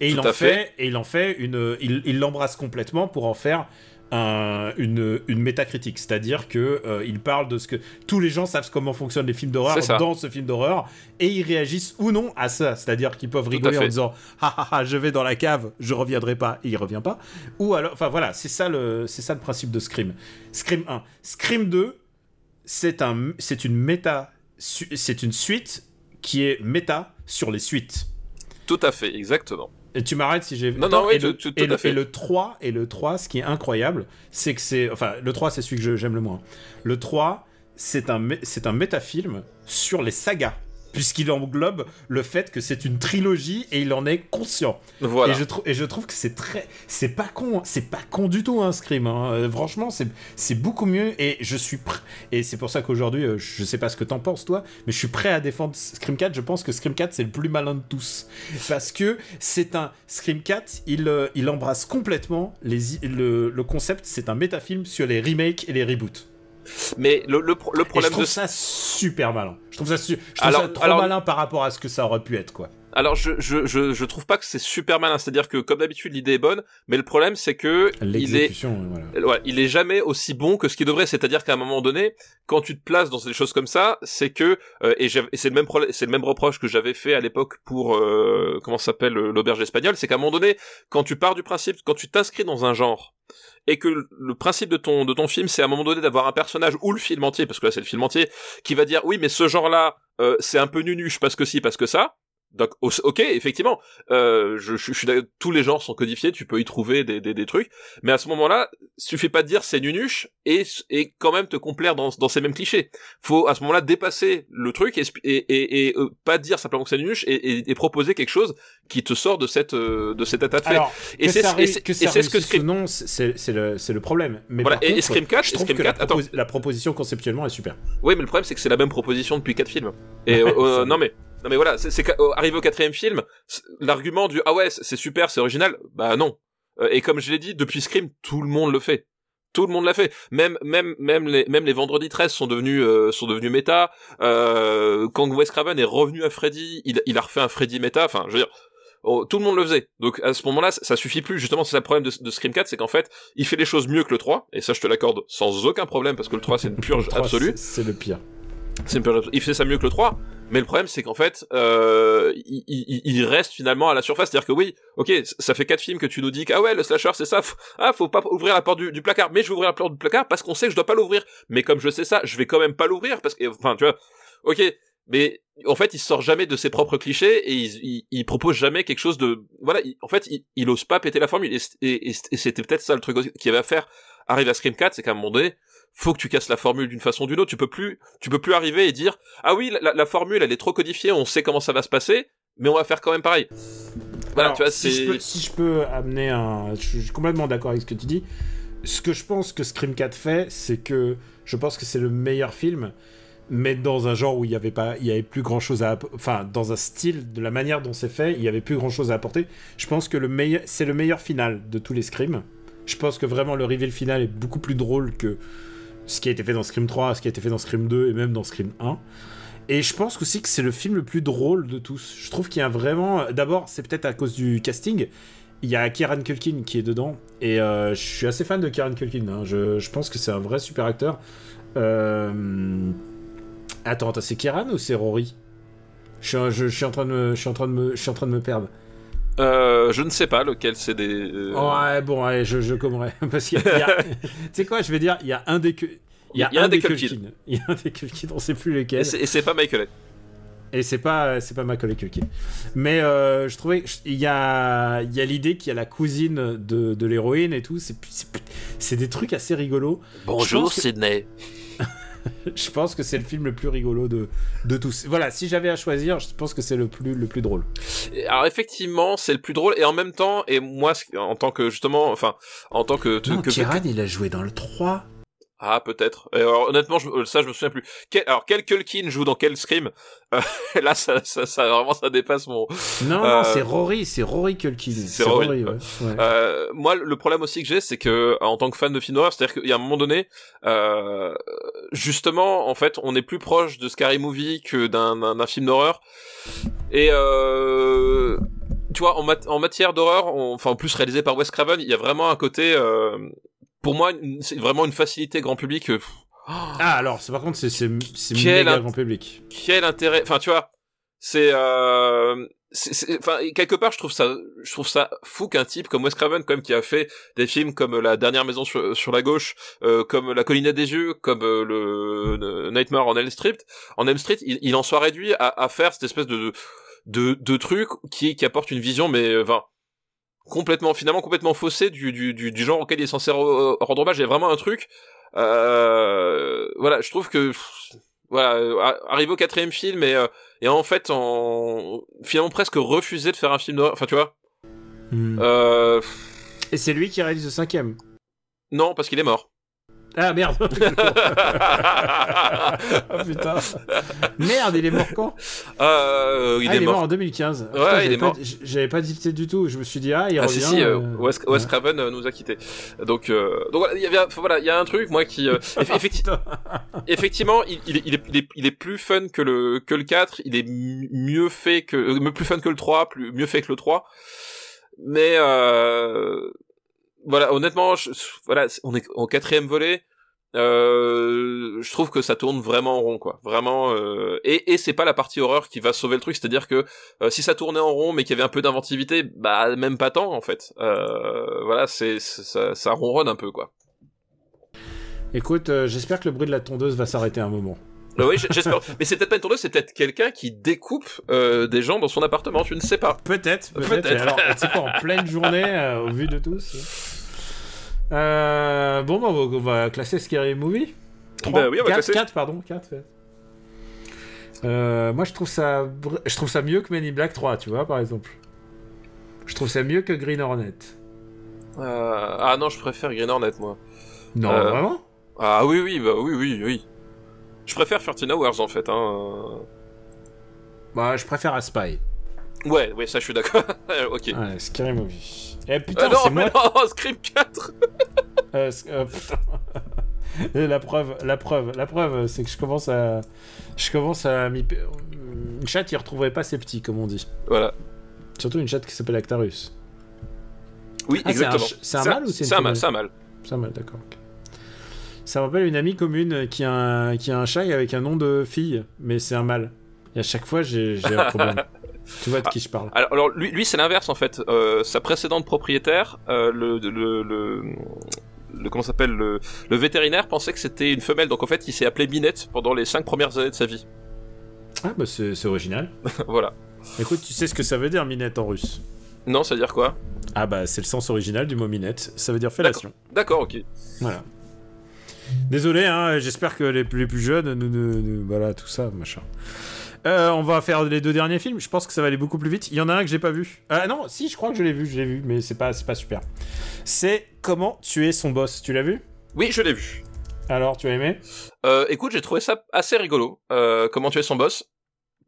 Et il en fait, fait. et il en fait une, il l'embrasse complètement pour en faire un- une, une métacritique, c'est-à-dire que euh, il parle de ce que tous les gens savent comment fonctionnent les films d'horreur dans ce film d'horreur et ils réagissent ou non à ça, c'est-à-dire qu'ils peuvent rigoler en disant ah ah ah je vais dans la cave, je reviendrai pas, et il revient pas, ou alors enfin voilà c'est ça le c'est ça le principe de Scream. Scream 1, Scream 2 c'est un c'est une méta c'est une suite qui est méta sur les suites. Tout à fait, exactement. Et tu m'arrêtes si j'ai. Non, non, oui, et, le, tout- tout et, à le, fait. et le 3, et le 3, ce qui est incroyable, c'est que c'est. Enfin, le 3, c'est celui que j'aime le moins. Le 3, c'est un, mé- c'est un métafilm sur les sagas. Puisqu'il englobe le fait que c'est une trilogie et il en est conscient. Voilà. Et je, trou- et je trouve que c'est très. C'est pas con, hein. c'est pas con du tout, un Scream. hein. Euh, franchement, c'est c'est beaucoup mieux et je suis prêt. Et c'est pour ça qu'aujourd'hui, euh, je sais pas ce que t'en penses, toi, mais je suis prêt à défendre Scream 4. Je pense que Scream 4, c'est le plus malin de tous. Parce que c'est un. Scream 4, il, euh, il embrasse complètement les, le, le concept, c'est un métafilm sur les remakes et les reboots. Mais le, le, pro- le Et je problème trouve de ça super malin. Je trouve ça, su- je trouve Alors- ça trop alors- malin par rapport à ce que ça aurait pu être, quoi. Alors je, je, je, je trouve pas que c'est super malin, c'est-à-dire que comme d'habitude l'idée est bonne, mais le problème c'est que il est, euh, voilà. ouais, il est jamais aussi bon que ce qu'il devrait, c'est-à-dire qu'à un moment donné, quand tu te places dans des choses comme ça, c'est que euh, et, et c'est le même problème, c'est le même reproche que j'avais fait à l'époque pour euh, comment ça s'appelle l'auberge espagnole, c'est qu'à un moment donné, quand tu pars du principe, quand tu t'inscris dans un genre et que le- principe de ton de ton film, c'est à un moment donné d'avoir un personnage ou le film entier, parce que là c'est le film entier, qui va dire oui mais ce genre-là euh, c'est un peu nunuche parce que si parce que ça. Donc ok effectivement euh, je, je, je suis d'accord, tous les genres sont codifiés tu peux y trouver des, des, des trucs mais à ce moment-là suffit pas de dire c'est nunuche et et quand même te complaire dans dans ces mêmes clichés faut à ce moment-là dépasser le truc et et, et, et, euh, pas dire simplement que c'est nunuche et, et, proposer quelque chose qui te sort de cette euh, de cet état de fait Alors, et c'est ce que Scream non, c'est c'est le, c'est le problème. Mais Voilà, et- Scream 4, je trouve Scream que la, 4, attends. propos- la proposition conceptuellement est super. Oui, mais le problème c'est que c'est la même proposition depuis quatre films. Et euh, non mais non mais voilà, c'est euh, arrivé au quatrième film, l'argument du ah ouais c'est super, c'est original, bah non. Euh, et comme je l'ai dit, depuis Scream, tout le monde le fait. Tout le monde l'a fait. Même même même les même les vendredis 13 sont devenus euh, sont devenus méta. Euh, quand Wes Craven est revenu à Freddy, il il a refait un Freddy méta. Enfin, je veux dire. oh, tout le monde le faisait. Donc à ce moment-là, ça, ça suffit plus. Justement, c'est ça le problème de, de Scream 4, c'est qu'en fait, il fait les choses mieux que le 3, et ça je te l'accorde sans aucun problème, parce que le 3 c'est une purge absolue. c'est- le pire. C'est une purge- Il fait ça mieux que le 3, mais le problème c'est qu'en fait, euh, il, il- il reste finalement à la surface. C'est-à-dire que oui, ok, ça fait quatre films que tu nous dis que ah ouais, le slasher c'est ça, ah faut pas ouvrir la porte du, placard, mais je vais ouvrir la porte du placard parce qu'on sait que je dois pas l'ouvrir. Mais comme je sais ça, je vais quand même pas l'ouvrir parce que, enfin tu vois, ok, mais en fait il sort jamais de ses propres clichés et il, il, il propose jamais quelque chose de, voilà, il- en fait il, ose pas péter la formule et, et, c'était peut-être ça le truc qu'il avait à faire arriver à Scream 4, c'est qu'à un moment donné, faut que tu casses la formule d'une façon ou d'une autre. Tu peux plus, tu peux plus arriver et dire ah oui la, la formule elle est trop codifiée, on sait comment ça va se passer, mais on va faire quand même pareil. Voilà, Alors, tu vois, si, je peux, si je peux amener un. Je suis complètement d'accord avec ce que tu dis. Ce que je pense que Scream 4 fait, c'est que je pense que c'est le meilleur film, mais dans un genre où il y avait pas, il y avait plus grand chose à, enfin, dans un style, de la manière dont c'est fait, il y avait plus grand chose à apporter. Je pense que le meilleur, c'est le meilleur final de tous les Scream. Je pense que vraiment le reveal final est beaucoup plus drôle que ce qui a été fait dans Scream 3, ce qui a été fait dans Scream 2 et même dans Scream 1. Et je pense aussi que c'est le film le plus drôle de tous. Je trouve qu'il y a vraiment. D'abord, c'est peut-être à cause du casting. Il y a Kieran Culkin qui est dedans. Et euh, je suis assez fan de Kieran Culkin. hein. Je, pense que c'est un vrai super acteur. Euh... Attends, c'est Kieran ou c'est Rory? Je suis en train de me, je suis en train de me, je suis en train de me perdre. Euh, je ne sais pas lequel c'est des. euh, Ouais, bon, ouais, je, je commerai. Parce qu'il y a. tu sais quoi, je vais dire, il y a un des. Cu- Il y a, un, des Culkin. Il y a un des Culkin, on sait plus lequel. et c'est pas Michael. Et c'est pas, c'est pas Macaulay Culkin. Mais euh, je trouvais, il y a, il y a l'idée qu'il y a la cousine de, de l'héroïne et tout. C'est, c'est, c'est des trucs assez rigolos. Bonjour que- Sydney. Je pense que c'est le film le plus rigolo de, de tous. Voilà, si j'avais à choisir, je pense que c'est le plus, le plus drôle. Alors effectivement, c'est le plus drôle et en même temps, et moi ce- en tant que justement, enfin, en tant que Non, que, Kieran, il a joué dans le 3. Ah, peut-être. Alors, honnêtement, je, ça, je me souviens plus. Quel, alors, quel Culkin joue dans quel Scream Euh, Là, ça, ça, ça, vraiment, ça dépasse mon. Non, Euh, non, c'est Rory, c'est Rory Culkin. c'est Rory, ouais. ouais. Euh, moi, le problème aussi que j'ai, c'est que en tant que fan de film d'horreur, c'est-à-dire qu'il y a un moment donné, euh, justement, en fait, on est plus proche de Scary Movie que d'un film d'horreur. Et euh, tu vois, en, mat- en matière d'horreur, enfin, en plus réalisé par Wes Craven, il y a vraiment un côté, euh, pour moi, c'est vraiment une facilité grand public. euh, Ah, alors, c'est, par contre, c'est, c'est, c'est méga grand public. quel intérêt enfin tu vois c'est euh enfin quelque part je trouve ça je trouve ça fou qu'un type comme Wes Craven quand même qui a fait des films comme la dernière maison sur, sur la gauche euh, comme la colline des yeux comme euh, le, le Nightmare en Elm Street en Elm Street il, il en soit réduit à, à faire cette espèce de de, de truc qui qui apporte une vision mais euh, enfin complètement finalement complètement faussée du, du, du, du genre auquel il est censé re- rendre hommage il y a vraiment un truc euh, voilà je trouve que Voilà, euh, arrivé au quatrième film et, euh, et en fait, en finalement presque refusé de faire un film d'horreur. Enfin, tu vois. Hmm. Euh... Et c'est lui qui réalise le cinquième. Non, parce qu'il est mort. Ah merde Ah putain Merde, il est mort quand? Euh, il Ah, est mort. en 2015. Ouais, Putain, il est pas- mort. J'avais pas dit du tout. Je me suis dit, ah, il Ah revient. si si, euh, euh, Wes, Wes ouais. Craven euh, nous a quittés. Donc euh, donc voilà, il y avait voilà, il y a un truc moi qui euh, effecti- Putain. effectivement, il, il, est, il, est, il, est, il est plus fun que le que le 4, il est mieux fait que euh, plus fun que le 3, plus mieux fait que le 3. Mais euh, voilà, honnêtement, je- voilà, c'est- on est au quatrième volet. Euh, je trouve que ça tourne vraiment en rond, quoi. Vraiment. euh, et et c'est pas la partie horreur qui va sauver le truc. C'est-à-dire que euh, si ça tournait en rond, mais qu'il y avait un peu d'inventivité, bah même pas tant en fait. Voilà, c'est c'est- ça, ça ronronne un peu, quoi. Écoute, j'espère que le bruit de la tondeuse va s'arrêter un moment. Euh, oui, j'espère. mais c'est peut-être pas une tondeuse, c'est peut-être quelqu'un qui découpe euh, des gens dans son appartement. Tu ne sais pas. Peut-être, peut-être. Alors, sais quoi, en pleine journée, euh, au vu de tous. Euh, bon, bah, on va- classer Scary Movie. Bah oui, on va 4, classer. 4, pardon, 4. Euh, moi, je trouve ça, je trouve ça mieux que Men in Black 3, tu vois, par exemple. Je trouve ça mieux que Green Hornet. Euh, ah non, je préfère Green Hornet, moi. Non, Euh, vraiment? Ah oui, oui, bah oui, oui, oui. Je préfère 13 Hours en fait. Hein. Bah, je préfère Aspy. Ouais, ouais, ça je suis d'accord. ok. Ouais, Scary Movie. Eh putain, Ah non, c'est mais moi. non, Scream 4 Euh, euh, putain. La preuve, la preuve, la preuve, c'est que je commence à, je commence à m'y. Une chatte, il retrouverait pas ses petits, comme on dit. Voilà. Surtout une chatte qui s'appelle Actarus. Oui, Ah, c'est exactement. c'est un mâle ou c'est une C'est un mâle, c'est un mâle. Mal, d'accord. Ça me rappelle une amie commune qui a un, qui a un chat avec un nom de fille, mais c'est un mâle. Et à chaque fois, j'ai un problème. tu vois de qui je parle. Alors, alors, lui, lui c'est l'inverse en fait. Euh, sa précédente propriétaire, euh, le, le, le, le comment s'appelle le, le vétérinaire pensait que c'était une femelle, donc en fait il s'est appelé Minette pendant les cinq premières années de sa vie. Ah, bah c'est c'est original. voilà. Écoute, tu sais ce que ça veut dire minette en russe? Non, ça veut dire quoi? Ah, bah c'est le sens original du mot minette. Ça veut dire fellation. D'accord, ok. Voilà. Désolé, hein, j'espère que les, plus- les plus jeunes, nous, nous- nous- voilà, tout ça, machin. Euh, on va faire les deux derniers films. Je pense que ça va aller beaucoup plus vite. Il y en a un que j'ai pas vu. Ah non, si, je crois que je l'ai vu, je l'ai vu, mais c'est pas, c'est pas super. C'est comment tuer son boss. Tu l'as vu? Oui, je l'ai vu. Alors, tu as aimé? Euh, écoute, j'ai trouvé ça assez rigolo. Euh, comment tuer son boss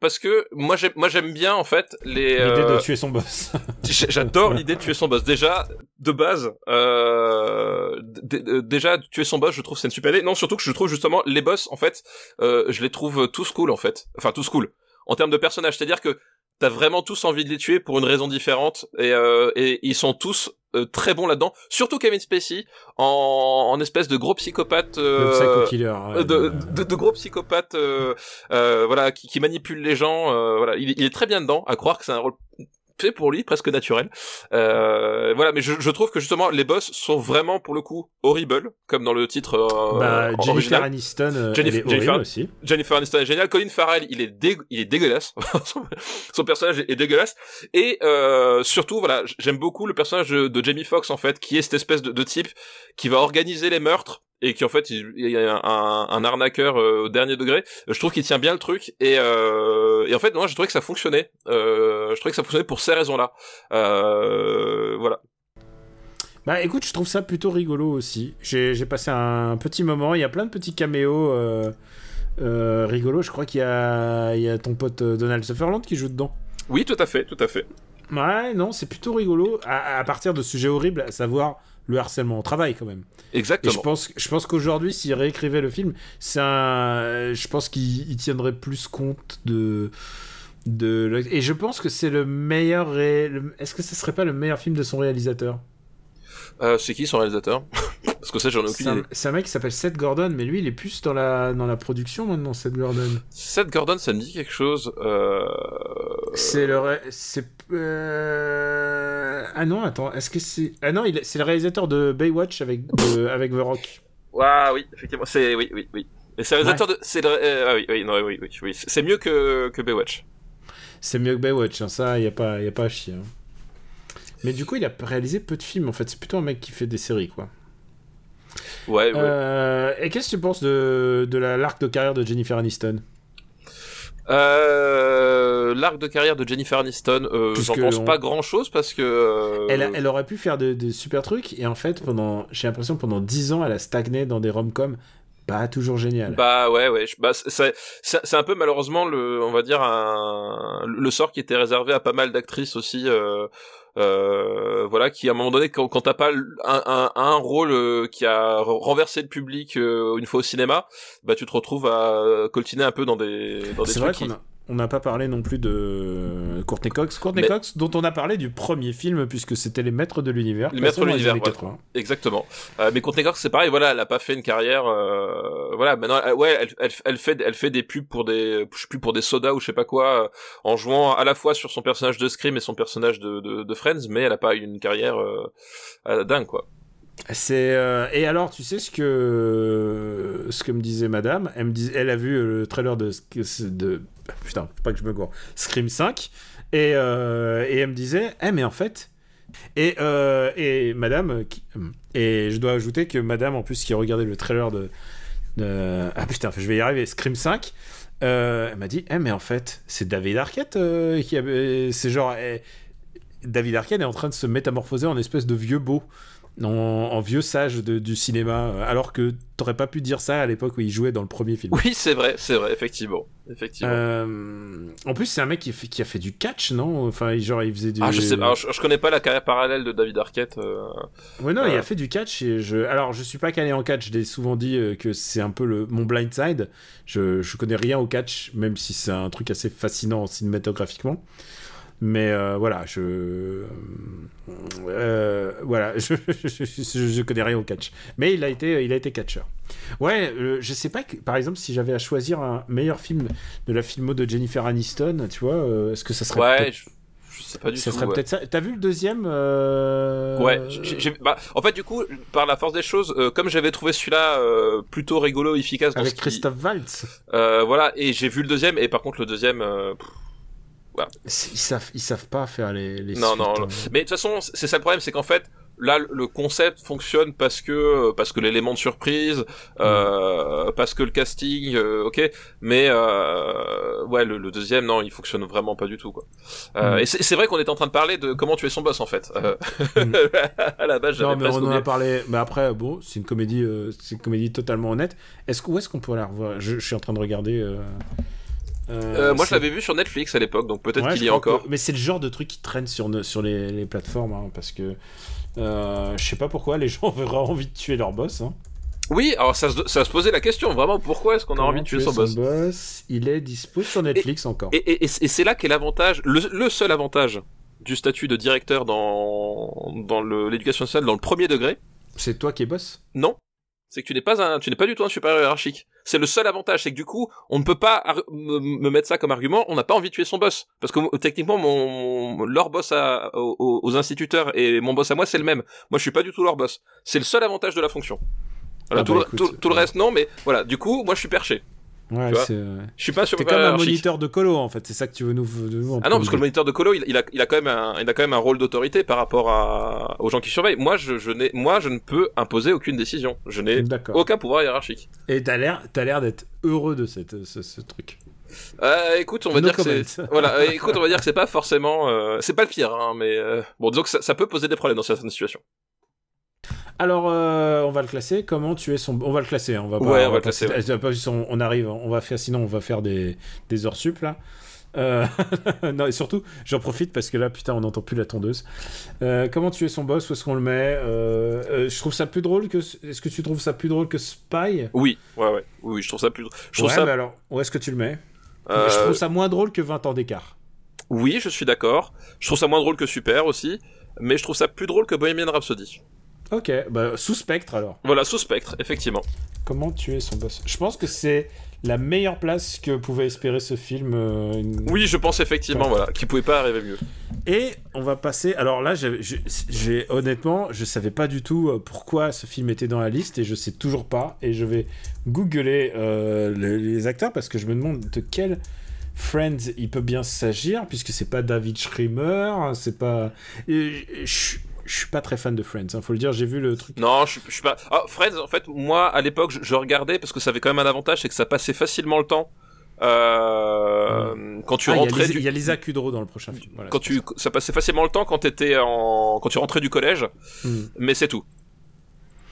Parce que moi j'aime moi j'aime bien en fait les L'idée euh, de tuer son boss. J'adore l'idée de tuer son boss. Déjà, de base, euh, d- déjà tuer son boss, je trouve c'est une super idée. Non, surtout que je trouve justement les boss, en fait, euh, je les trouve tous cool en fait. Enfin, tous cool en termes de personnages. C'est-à-dire que t'as vraiment tous envie de les tuer pour une raison différente et, euh, et ils sont tous euh, très bons là-dedans. Surtout Kevin Spacey en, en espèce de gros psychopathe. Euh, killer. ouais, de, de, de gros psychopathes euh, euh, voilà qui, qui manipulent les gens euh, voilà il, il est très bien dedans à croire que c'est un rôle fait pour lui presque naturel. Euh, voilà mais je, je trouve que justement les boss sont vraiment pour le coup horrible comme dans le titre euh, bah, Jennifer original Aniston, euh, Jennifer- elle est Jennifer- aussi. Jennifer Aniston est géniale. Colin Farrell il est il est dégueulasse. Son, son personnage est, est dégueulasse. Et euh, surtout voilà j'aime beaucoup le personnage de, de Jamie Foxx en fait qui est cette espèce de, de type qui va organiser les meurtres et qui en fait il, il y a un, un arnaqueur euh, au dernier degré je trouve qu'il tient bien le truc et, euh, et en fait moi je trouvais que ça fonctionnait euh, je trouvais que ça fonctionnait pour ces raisons là euh, voilà Bah écoute, je trouve ça plutôt rigolo aussi. J'ai passé un petit moment. Il y a plein de petits caméos euh, euh, rigolos. Je crois qu'il y a, il y a ton pote euh, Donald Sutherland qui joue dedans. oui tout à fait tout à fait Ouais, non, c'est plutôt rigolo à, à partir de sujets horribles, à savoir le harcèlement au travail quand même. Et exactement je pense, je pense qu'aujourd'hui, s'il réécrivait le film, un, je pense qu'il il tiendrait plus compte de, de, et je pense que c'est le meilleur. ré- Est-ce que ce serait pas le meilleur film de son réalisateur? Euh, c'est qui son réalisateur parce que ça j'en ai aucune C'est un, idée c'est un mec qui s'appelle Seth Gordon, mais lui, il est plus dans la, dans la production maintenant, Seth Gordon. Seth Gordon ça me dit quelque chose euh... C'est le, ré- c'est, euh, ah non, attends, est-ce que c'est, ah non, il est- c'est le réalisateur de Baywatch avec, de- avec The Rock. Ah oui, effectivement, c'est oui, oui, oui. Et c'est le réalisateur de, c'est le, ah oui, oui, non, oui, oui, oui, c'est mieux que que Baywatch. C'est mieux que Baywatch, hein, ça, il y a pas, y a pas à chier. hein. Mais du coup, il a réalisé peu de films, en fait. C'est plutôt un mec qui fait des séries, quoi. Ouais, ouais. Euh, et qu'est-ce que tu penses de, de la- l'arc de carrière de Jennifer Aniston? Euh, L'arc de carrière de Jennifer Aniston, euh, j'en pense on- pas grand chose parce que. euh, elle, a- elle aurait pu faire de, de super trucs, et en fait, pendant, j'ai l'impression que pendant 10 ans, elle a stagné dans des rom-coms pas toujours géniales. Bah ouais ouais, bah c'est un peu malheureusement le on va dire un le sort qui était réservé à pas mal d'actrices aussi euh, voilà qui à un moment donné quand, quand t'as pas un, un, un rôle euh, qui a renversé le public euh, une fois au cinéma, bah tu te retrouves à coltiner un peu dans des dans des C'est vrai trucs qui- on n'a pas parlé non plus de Courtney Cox. Courtney Mais- Cox, dont on a parlé du premier film, puisque c'était Les Maîtres de l'Univers. Les Maîtres de l'Univers, années ouais. 80. Exactement. Euh, mais Courtney Cox, c'est pareil. Voilà, elle a pas fait une carrière. euh, voilà, maintenant, elle- ouais, elle, elle, elle fait, elle fait des pubs pour des, je sais plus pour des sodas ou je sais pas quoi, euh, en jouant à la fois sur son personnage de Scream et son personnage de, de, de Friends, mais elle a pas eu une carrière dingue, quoi. C'est euh, et alors tu sais ce que ce que me disait Madame, elle me dis- elle a vu euh, le trailer de de putain pas que je me gourre Scream 5 et euh, et elle me disait eh mais en fait! Et et Madame et je dois ajouter que Madame en plus qui a regardé le trailer de, ah putain je vais y arriver Scream 5 euh, elle m'a dit eh mais en fait c'est David Arquette qui c'est genre eh, David Arquette est en train de se métamorphoser en espèce de vieux beau en, en vieux sage de- du cinéma, euh, alors que t'aurais pas pu dire ça à l'époque où il jouait dans le premier film. Oui, c'est vrai, c'est vrai, effectivement, effectivement. Euh, en plus, c'est un mec qui, fait- qui a fait du catch, non? Enfin, genre, il faisait du. Ah, je sais, alors, je, je connais pas la carrière parallèle de David Arquette. euh, Ouais, non, il Euh. a fait du catch. Et je... Alors, je suis pas calé en catch. Je l'ai souvent dit euh, que c'est un peu le... mon blind side. Je... je connais rien au catch, même si c'est un truc assez fascinant cinématographiquement. Mais euh, voilà, je. euh, voilà, je... je... je- je connais rien au catch. Mais il a été, il a été catcheur. Ouais, euh, je sais pas, que, par exemple, si j'avais à choisir un meilleur film de la filmo de Jennifer Aniston, tu vois, est-ce que ça serait. Ouais, je, sais pas du ça tout. serait ouais. peut-être ça. T'as vu le deuxième euh, Ouais, bah, en fait, du coup, par la force des choses, euh, comme j'avais trouvé celui-là euh, plutôt rigolo, efficace, dans Avec ce qui- Christophe Waltz. voilà, et j'ai vu le deuxième, et par contre, le deuxième, pff, Ils savent, ils savent pas faire les. les non, suites, non, hein. non. mais de toute façon, c'est ça le problème, c'est qu'en fait, là, le concept fonctionne parce que, parce que l'élément de surprise, euh, parce que le casting, euh, ok, mais euh, ouais, le, le deuxième, non, il fonctionne vraiment pas du tout, quoi. Mm. Et c'est vrai qu'on est en train de parler de comment tuer son boss, en fait. Mm. à la base, Non, mais on en a parlé. Mais après, bon, c'est une comédie, c'est une comédie totalement honnête. Est-ce où est-ce qu'on peut la revoir? Je, je suis en train de regarder. Euh, Euh, moi, je l'avais vu sur Netflix à l'époque, donc peut-être Ouais, qu'il y a encore. que- Mais c'est le genre de truc qui traîne sur, ne- sur les, les plateformes, hein, parce que euh, je sais pas pourquoi les gens ont vraiment envie de tuer leur boss. Hein. Oui, alors ça se, ça se posait la question, vraiment, pourquoi est-ce qu'on a envie de tuer son boss? Il est dispo sur Netflix encore. Et, et, et c'est là qu'est l'avantage, le, le seul avantage du statut de directeur dans, l'éducation nationale dans le premier degré, C'est toi qui es boss? Non, c'est que tu n'es pas un, tu n'es pas du tout un supérieur hiérarchique. C'est le seul avantage, c'est que du coup, on ne peut pas me, me mettre ça comme argument, on n'a pas envie de tuer son boss. Parce que techniquement, mon, leur boss à, aux, aux instituteurs et mon boss à moi, c'est le même. Moi, je suis pas du tout leur boss. C'est le seul avantage de la fonction. Voilà, Ah tout, bah, écoute, tout- tout le reste, non, mais voilà, du coup, moi, je suis perché. Ouais, c'est. Je suis pas T'es supérieur comme un moniteur de colo en fait, c'est ça que tu veux nous. nous Ah non, parce que le moniteur de colo, il, il a, il a quand même un, il a quand même un rôle d'autorité par rapport à, aux gens qui surveillent. Moi, je, je n'ai, moi, je ne peux imposer aucune décision. Je n'ai D'accord. aucun pouvoir hiérarchique. Et t'as l'air, t'as l'air d'être heureux de cette, ce, ce truc. Euh, écoute, on va No dire que c'est, voilà, euh, écoute, on va dire que c'est pas forcément, euh, c'est pas le pire, hein, mais euh, bon, disons que ça, ça peut poser des problèmes dans certaines situations. Alors, euh, on va le classer. Comment tu es son. On va le classer. hein, On va pas. Ouais, on va classer, ouais. euh, on, on arrive. On va faire. Sinon, on va faire des, des heures sup là. Euh, non, et surtout, j'en profite parce que là, putain, on n'entend plus la tondeuse. Euh, comment tu es son boss? Où est-ce qu'on le met? Euh, Je trouve ça plus drôle que. Est-ce que tu trouves ça plus drôle que Spy? Oui, ouais, ouais, oui, je trouve ça plus, je trouve Ouais, ça, mais alors, où est-ce que tu le mets? Je trouve ça moins drôle que 20 ans d'écart. oui, je suis d'accord. Je trouve ça moins drôle que Super aussi, mais je trouve ça plus drôle que Bohemian Rhapsody. Ok, bah, sous Spectre alors. Voilà, sous Spectre, effectivement. Comment tuer son boss? Je pense que c'est la meilleure place que pouvait espérer ce film. euh, une- Oui, je pense effectivement, Ouais. voilà, qu'il pouvait pas arriver mieux. Et on va passer. Alors là, j'ai- honnêtement, je savais pas du tout euh, pourquoi ce film était dans la liste et je sais toujours pas. Et je vais googler euh, les, les acteurs parce que je me demande de quel Friends il peut bien s'agir puisque c'est pas David Schremer, c'est pas. je- je suis pas très fan de Friends. Hein, faut le dire, j'ai vu le truc. Non, je, suis- je suis pas. Ah, Friends, en fait, moi, à l'époque, je, je regardais parce que ça avait quand même un avantage, c'est que ça passait facilement le temps. Euh, Quand tu Ah, il y a rentrais du- il y a Lisa Kudrow dans le prochain film. Voilà, quand tu, ça passait facilement le temps quand t'étais en, quand tu rentrais du collège. Hmm. mais c'est tout.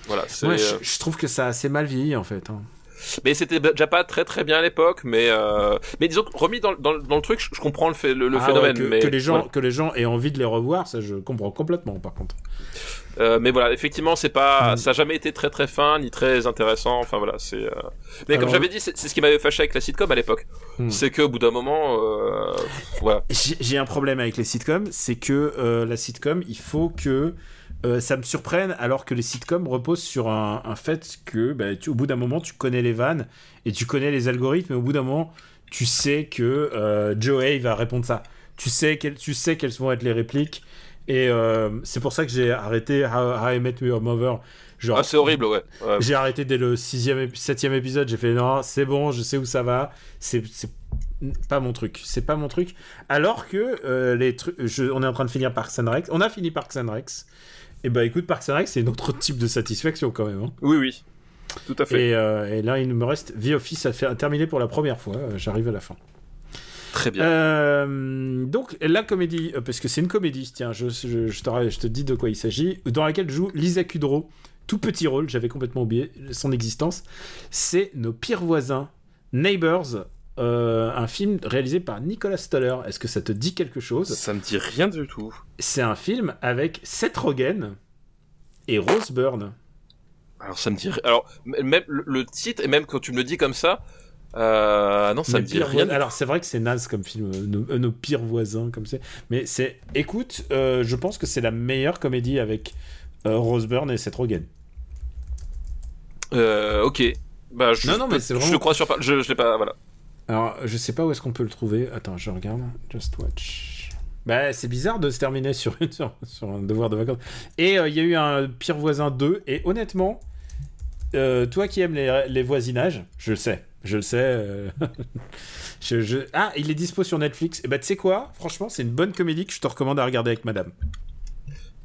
Voilà. Ouais, euh, je, je trouve que ça a assez mal vieilli en fait. hein. Mais c'était déjà pas très très bien à l'époque, mais euh... mais disons que remis dans, dans, dans le truc, je, je comprends le, fait, le, le Ah ouais, phénomène, que, mais que les gens, voilà. que les gens aient envie de les revoir, ça je comprends complètement par contre. Euh, mais voilà, effectivement, c'est pas, Mm. ça a jamais été très très fin ni très intéressant. Enfin voilà, c'est. euh, Mais comme j'avais dit, c'est ce qui m'avait fâché avec la sitcom à l'époque, Hmm. c'est qu'au bout d'un moment, voilà. J'ai un problème avec les sitcoms, c'est que la sitcom, il faut que euh, ça me surprenne, alors que les sitcoms reposent sur un, un fait que, bah, tu- au bout d'un moment, tu connais les vannes et tu connais les algorithmes, et au bout d'un moment, tu sais que euh, Joey va répondre ça. Tu sais, quel- tu sais quelles vont être les répliques, et euh, c'est pour ça que j'ai arrêté How, How I Met Your Mother. Genre, Ah, c'est horrible, ouais. ouais. j'ai arrêté dès le sixième, épi- septième épisode. J'ai fait non, c'est bon, je sais où ça va. C'est, pas mon truc. C'est pas mon truc. Alors que euh, les trucs, on est en train de finir Parks and. On a fini Parks and. Et bah écoute, Parks and Rec, c'est un autre type de satisfaction quand même. hein. Oui, oui, tout à fait. Et, euh, et là, il me reste The Office à faire à terminer pour la première fois. Euh, J'arrive à la fin. Très bien. Euh, donc la comédie, parce que c'est une comédie, tiens, je, je, je te, je te dis de quoi il s'agit, dans laquelle joue Lisa Kudrow, tout petit rôle, j'avais complètement oublié son existence, c'est Nos pires voisins, Neighbors, euh, un film réalisé par Nicolas Stoller. Est-ce que ça te dit quelque chose? Ça me dit rien du tout. C'est un film avec Seth Rogen et Rose Byrne. Alors ça me dit. Alors même le, titre et même quand tu me le dis comme ça, euh... non, ça Nos me dit rien. Alors c'est vrai que c'est naze comme film, euh, nos, nos pires voisins comme c'est. Mais c'est, écoute, euh, je pense que c'est la meilleure comédie avec euh, Rose Byrne et Seth Rogen. Euh, ok. Bah, je, Non, non, mais c'est je vraiment- crois sur pas. Je, je l'ai pas. Voilà. Alors je sais pas où est-ce qu'on peut le trouver. Attends, je regarde. Just watch. Bah c'est bizarre de se terminer sur, une, sur, sur un devoir de vacances. Et euh, il y a eu un pire voisin 2 et honnêtement, euh, toi qui aimes les, les voisinages, je le sais, je le sais. euh, je, je- Ah, il est dispo sur Netflix. Et bah tu sais quoi? Franchement, c'est une bonne comédie que je te recommande à regarder avec madame.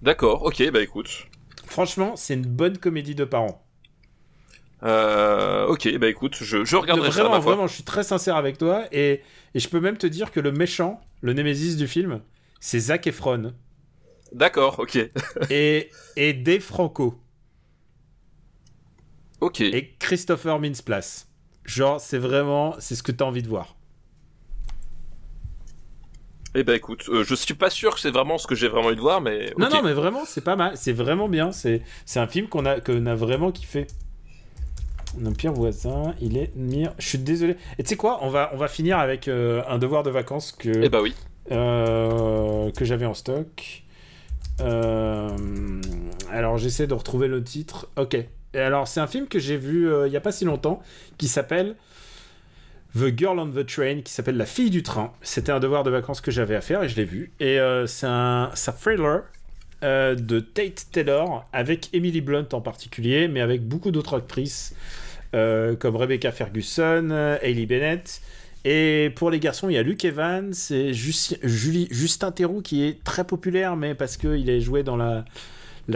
D'accord. Ok. Bah écoute. Franchement, c'est une bonne comédie de parents. Euh, ok. Bah écoute, je, je regarderai ça. vraiment, ma foi. vraiment, je suis très sincère avec toi et, et je peux même te dire que le méchant, le némésis du film, c'est Zac Efron D'accord. Ok. et, et Dave Franco Ok. et Christopher Mintz-Plasse. Genre, c'est vraiment, c'est ce que t'as envie de voir. Eh ben écoute, euh, je suis pas sûr que c'est vraiment ce que j'ai vraiment envie de voir, mais. Non, non, mais vraiment, c'est pas mal, c'est vraiment bien. C'est, c'est un film qu'on a, qu'on a vraiment kiffé. Mon pire voisin, il est mire. Je suis désolé. Et tu sais quoi, on va, on va finir avec euh, un devoir de vacances que. Eh bah oui. Euh, que j'avais en stock. Euh, alors j'essaie de retrouver le titre. Ok. Et alors c'est un film que j'ai vu il y a pas si longtemps qui s'appelle The Girl on the Train, qui s'appelle La fille du train. C'était un devoir de vacances que j'avais à faire et je l'ai vu. Et euh, c'est un, un thriller euh, de Tate Taylor avec Emily Blunt en particulier, mais avec beaucoup d'autres actrices comme Rebecca Ferguson, euh, Hailey Bennett. Et pour les garçons, il y a Luke Evans et Justin Theroux qui est très populaire, mais parce qu'il est joué dans la,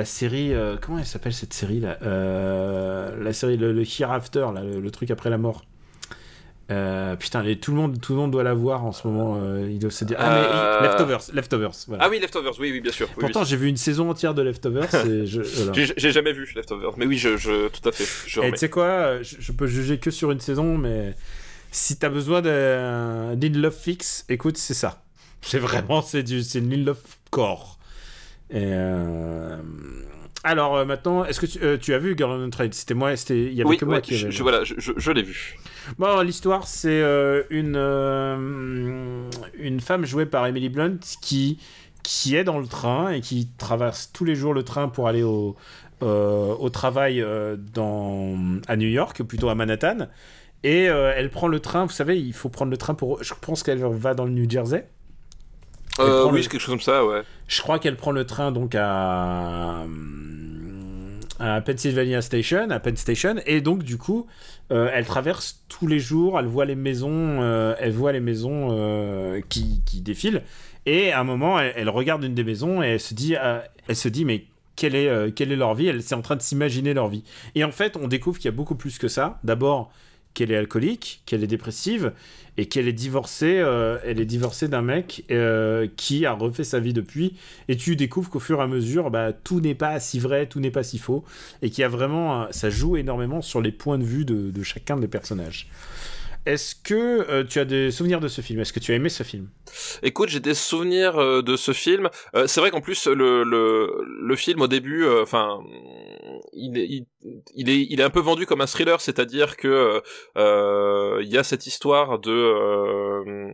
série. euh, comment elle s'appelle cette série là Euh, La série, le, le Hereafter, le truc après la mort. Euh, putain, et tout, le monde, tout le monde doit la voir en ce moment. euh, il doit se dire. Ah, mais Euh, Leftovers, Leftovers. Voilà. Ah oui, Leftovers, oui, oui, bien sûr. oui, Pourtant, oui. j'ai vu une saison entière de Leftovers. voilà. J'ai jamais vu Leftovers, mais oui, je, je tout à fait. Je Et tu sais quoi, euh, je, je peux juger que sur une saison, mais si t'as besoin d'un d'une love fix, écoute, c'est ça. C'est vraiment, c'est du, c'est une love core. Et euh, Alors euh, maintenant, est-ce que tu, euh, tu as vu Girl on the Train? C'était moi, c'était, il y avait Oui, que moi ouais, qui je, avais. je- voilà, je, je, je l'ai vu. Bon, l'histoire, c'est euh, une, une femme jouée par Emily Blunt qui, qui est dans le train et qui traverse tous les jours le train pour aller au, au travail dans, à New York, plutôt à Manhattan. Et elle prend le train, vous savez, il faut prendre le train pour. Je pense qu'elle va dans le New Jersey. Euh, oui, le- quelque chose comme ça, ouais. Je crois qu'elle prend le train donc à à Pennsylvania Station, à Penn Station, et donc du coup, euh, elle traverse tous les jours, elle voit les maisons, euh, elle voit les maisons euh, qui, qui, défilent, et à un moment, elle, elle, regarde une des maisons et elle se dit, elle se dit, mais quelle est, quelle est leur vie? Elle est en train de s'imaginer leur vie. Et en fait, on découvre qu'il y a beaucoup plus que ça. D'abord, qu'elle est alcoolique, qu'elle est dépressive et qu'elle est divorcée. Euh, elle est divorcée d'un mec euh, qui a refait sa vie depuis. Et tu découvres qu'au fur et à mesure, bah, tout n'est pas si vrai, tout n'est pas si faux, et qu'il a vraiment, ça joue énormément sur les points de vue de chacun des personnages. Est-ce que euh, tu as des souvenirs de ce film? Est-ce que tu as aimé ce film? Écoute, j'ai des souvenirs euh, de ce film. Euh, c'est vrai qu'en plus le, le, le film au début, enfin, il, est, il, est il est un peu vendu comme un thriller, c'est-à-dire que il y a cette histoire de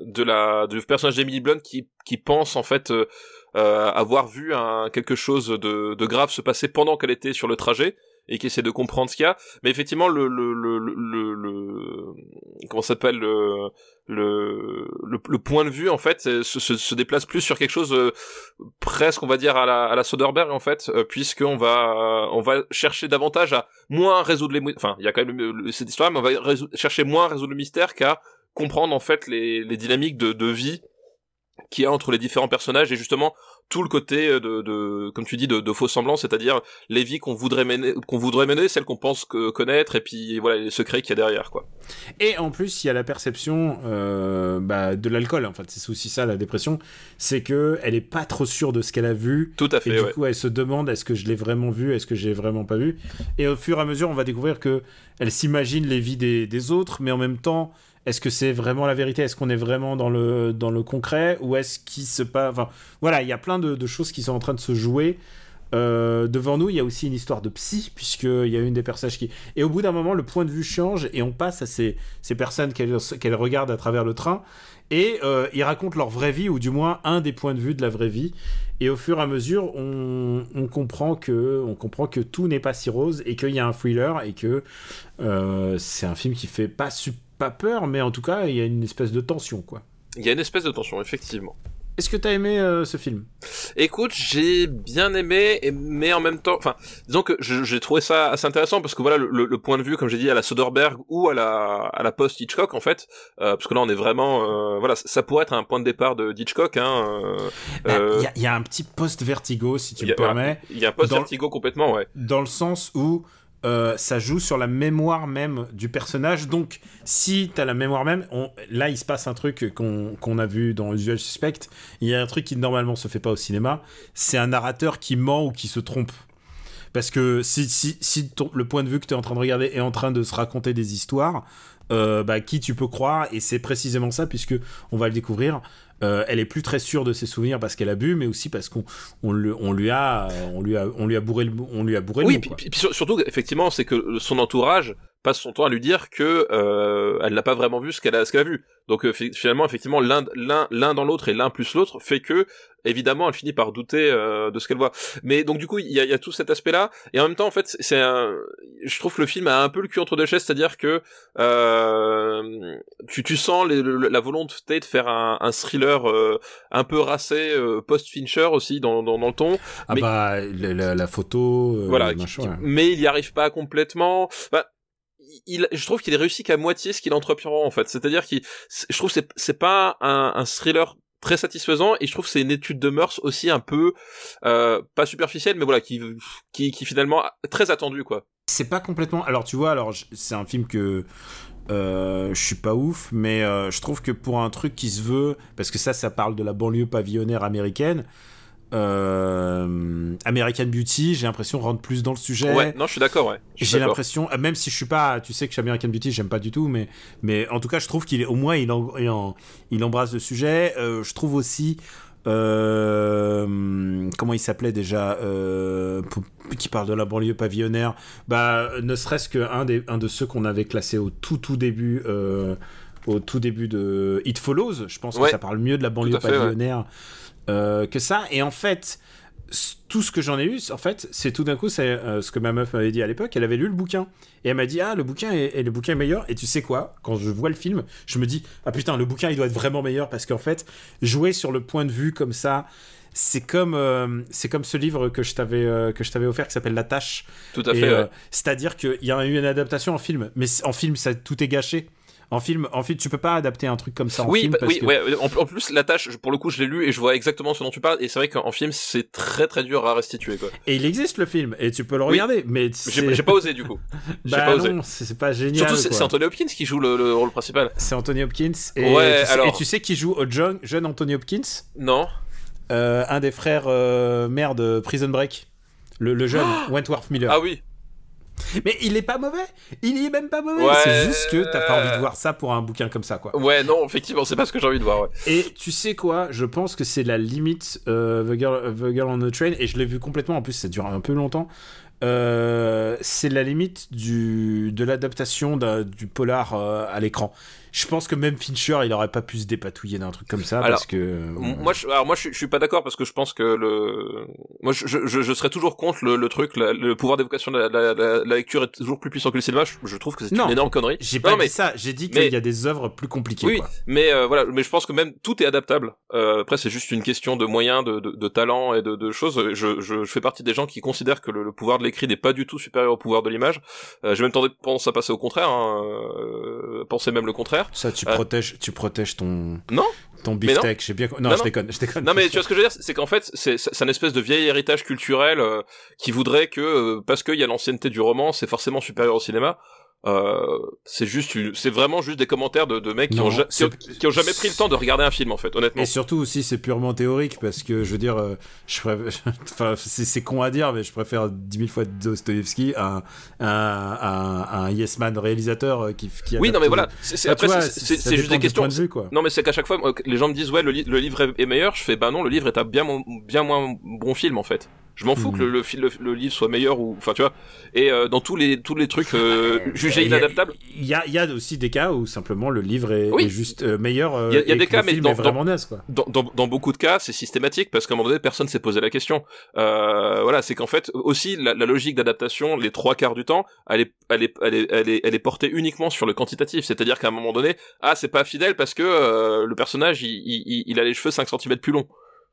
de la du personnage d'Emily Blunt qui qui pense en fait avoir vu quelque chose de, de grave se passer pendant qu'elle était sur le trajet et qui essaie de comprendre ce qu'il y a. Mais effectivement, le, le, le, le, le comment s'appelle le, le, le, point de vue en fait se, se, se, déplace plus sur quelque chose euh, presque, on va dire à la, à la Soderbergh en fait, euh, puisqu'on va on va chercher davantage à moins résoudre les, enfin il y a quand même cette histoire, mais on va chercher moins à résoudre le mystère qu'à comprendre en fait les, les dynamiques de, de vie qu'il y a entre les différents personnages et justement tout le côté euh, de, de comme tu dis de, de faux semblants c'est-à-dire les vies qu'on voudrait mener qu'on voudrait mener celles qu'on pense que connaître et puis voilà les secrets qu'il y a derrière quoi. Et en plus il y a la perception euh, bah, de l'alcool en fait. C'est aussi ça la dépression. C'est que elle est pas trop sûre de ce qu'elle a vu. Tout à fait et du coup elle se demande est-ce que je l'ai vraiment vu est-ce que j'ai vraiment pas vu? Et au fur et à mesure on va découvrir que elle s'imagine les vies des, des autres mais en même temps est-ce que c'est vraiment la vérité? Est-ce qu'on est vraiment dans le, dans le concret? Ou est-ce qu'il se passe... Enfin, voilà, il y a plein de, choses qui sont en train de se jouer. Euh, devant nous, il y a aussi une histoire de psy, puisqu'il y a une des personnages qui... Et au bout d'un moment, le point de vue change et on passe à ces, ces personnes qu'elle qu regarde à travers le train. Et euh, ils racontent leur vraie vie, ou du moins un des points de vue de la vraie vie. Et au fur et à mesure, on, on comprend, que, on comprend que tout n'est pas si rose et qu'il y a un thriller et que euh, c'est un film qui fait pas super pas peur, mais en tout cas, il y a une espèce de tension, quoi. Il y a une espèce de tension, effectivement. Est-ce que t'as aimé euh, ce film? Écoute, j'ai bien aimé, mais en même temps, enfin, disons que j'ai trouvé ça assez intéressant parce que voilà le, le point de vue, comme j'ai dit, à la Soderbergh ou à la à la post Hitchcock en fait, euh, parce que là on est vraiment, euh, voilà, ça pourrait être un point de départ de Hitchcock. Hein, il bah, y, y, a un petit post Vertigo, si tu me permets. Il y a un post Vertigo complètement, ouais. Dans le sens où euh, ça joue sur la mémoire même du personnage. Donc, si tu as la mémoire même, là, il se passe un truc qu'on a vu dans Usual Suspect. Il y a un truc qui normalement se fait pas au cinéma. C'est un narrateur qui ment ou qui se trompe. Parce que si, si, si le point de vue que tu es en train de regarder est en train de se raconter des histoires, euh, bah, qui tu peux croire? Et c'est précisément ça, puisque on va le découvrir. Euh, elle est plus très sûre de ses souvenirs parce qu'elle a bu, mais aussi parce qu'on on, on lui a on lui a on lui a bourré le on lui a bourré oui, puis, surtout effectivement c'est que son entourage passe son temps à lui dire que euh, elle n'a pas vraiment vu ce qu'elle a ce qu'elle a vu. Donc euh, finalement effectivement l'un l'un l'un dans l'autre et l'un plus l'autre fait que évidemment elle finit par douter euh, de ce qu'elle voit. Mais donc du coup il y a, y a, tout cet aspect là et en même temps en fait c'est un je trouve que le film a un peu le cul entre deux chaises, c'est-à-dire que euh, tu tu sens les, la volonté de faire un, un thriller euh, un peu racé euh, post Fincher aussi dans, dans, dans le ton. Ah bah la, la, photo voilà mais il y arrive pas complètement. Bah, je trouve qu'il est réussi qu'à moitié ce qu'il entreprend en fait. C'est-à-dire qu'il, je trouve c'est c'est pas un, un thriller très satisfaisant et je trouve que c'est une étude de mœurs aussi un peu euh, pas superficielle mais voilà qui qui, qui finalement très attendue quoi. C'est pas complètement. Alors tu vois, alors c'est un film que euh, je suis pas ouf, mais euh, je trouve que pour un truc qui se veut, parce que ça, ça parle de la banlieue pavillonnaire américaine. Euh, American Beauty, j'ai l'impression rentre plus dans le sujet. Ouais, non, je suis d'accord, ouais. J'ai l'impression, euh, même si je suis pas, tu sais que chez American Beauty, j'aime pas du tout, mais, mais en tout cas, je trouve qu'il est, au moins, il, en, il, embrasse le sujet. Euh, je trouve aussi, euh, comment il s'appelait déjà, qui parle de la banlieue pavillonnaire, bah, ne serait-ce qu'un des, un de ceux qu'on avait classé au tout, tout début. au tout début de It Follows, je pense que ça parle mieux de la banlieue pavillonnaire. Ouais euh, que ça. Et en fait, tout ce que j'en ai eu, en fait, c'est tout d'un coup, c'est euh, ce que ma meuf m'avait dit à l'époque. Elle avait lu le bouquin et elle m'a dit ah le bouquin est, le bouquin est meilleur. Et tu sais quoi? Quand je vois le film, je me dis ah putain le bouquin il doit être vraiment meilleur parce qu'en fait jouer sur le point de vue comme ça c'est comme euh, c'est comme ce livre que je t'avais euh, que je t'avais offert qui s'appelle La Tâche. Tout à Et, fait. ouais. C'est-à-dire qu'il y a eu une adaptation en film, mais en film ça tout est gâché. En film, en film, tu peux pas adapter un truc comme ça en oui, film bah, parce oui, que ouais. En, en plus, la tâche, pour le coup, je l'ai lu et je vois exactement ce dont tu parles. Et c'est vrai qu'en film, c'est très très dur à restituer. Quoi. et il existe le film et tu peux le Oui. regarder, mais J'ai pas osé du coup. J'ai bah pas osé. non, c'est pas génial. Surtout, c'est Anthony Hopkins qui joue le, le rôle principal. C'est Anthony Hopkins. Et, Ouais, tu sais, alors- et tu sais qui joue au jeune, jeune Anthony Hopkins? Non. Euh, Un des frères euh, merde de Prison Break. Le, le jeune, Wentworth Miller. Ah oui. Mais il est pas mauvais Il est même pas mauvais Ouais. C'est juste que t'as pas envie de voir ça pour un bouquin comme ça, quoi. Ouais, non, effectivement, c'est pas ce que j'ai envie de voir. Ouais. Et tu sais quoi? Je pense que c'est la limite euh, The, Girl, The Girl on the Train, et je l'ai vu complètement, en plus ça dure un peu longtemps. Euh, c'est la limite du, de l'adaptation du polar euh, à l'écran. Je pense que même Fincher, il aurait pas pu se dépatouiller d'un truc comme ça Alors, parce que. M- Moi, je, alors moi, je, suis- je suis pas d'accord parce que je pense que le, moi, je, je, je serais toujours contre le, le truc, la- le pouvoir d'évocation de la, la, la- la lecture est toujours plus puissant que le cinéma. Je, je trouve que c'est Non. une énorme connerie. J'ai Non, pas mais dit ça, j'ai dit qu'il mais- y a des œuvres plus compliquées. Oui, quoi. mais euh, voilà, mais je pense que même tout est adaptable. Euh, après, c'est juste une question de moyens, de, de, de talent et de, de choses. Je, je, je fais partie des gens qui considèrent que le, le pouvoir de l'écrit n'est pas du tout supérieur au pouvoir de l'image. Euh, J'ai même tendance à passer au contraire, hein, euh, penser même le contraire. Ça, tu Euh, protèges, tu protèges ton. Non. Ton beefsteak. J'ai bien. Non, Non, je non. déconne, je déconne. Non mais tu vois ce que je veux dire, c'est qu'en fait c'est c'est un espèce de vieil héritage culturel euh, qui voudrait que euh, parce qu'il y a l'ancienneté du roman, c'est forcément supérieur au cinéma. Euh, c'est juste c'est vraiment juste des commentaires de, de mecs qui Non, ont, ja- qui, ont, qui ont jamais pris le temps de regarder un film en fait honnêtement. Et surtout aussi, c'est purement théorique parce que je veux dire, euh, je préfère- enfin, c'est con à dire, mais je préfère dix mille fois Dostoevsky à, un- un- un Yes Man réalisateur euh, qui, qui Oui non mais voilà, c'est c'est- juste des questions. de vue, quoi. Non mais c'est qu'à chaque fois les gens me disent ouais le, li- le livre est- meilleur, je fais bah non le livre est un bien moins bon film en fait. Je m'en fous que le, le, le, le livre soit meilleur ou enfin tu vois. Et euh, dans tous les tous les trucs euh, jugés inadaptables, Il y a, il y a aussi des cas où simplement le livre est, Oui. est juste euh, meilleur. euh, Il y a- y des cas, mais dans- vraiment naze, quoi. dans, dans, dans beaucoup de cas, c'est systématique parce qu'à un moment donné, personne s'est posé la question. Euh, voilà, c'est qu'en fait aussi la, la logique d'adaptation, les trois quarts du temps, elle est, elle est, elle est, elle est, elle est portée uniquement sur le quantitatif. C'est-à-dire qu'à un moment donné, ah c'est pas fidèle parce que euh, le personnage il, il, il- il a les cheveux 5 cm plus longs.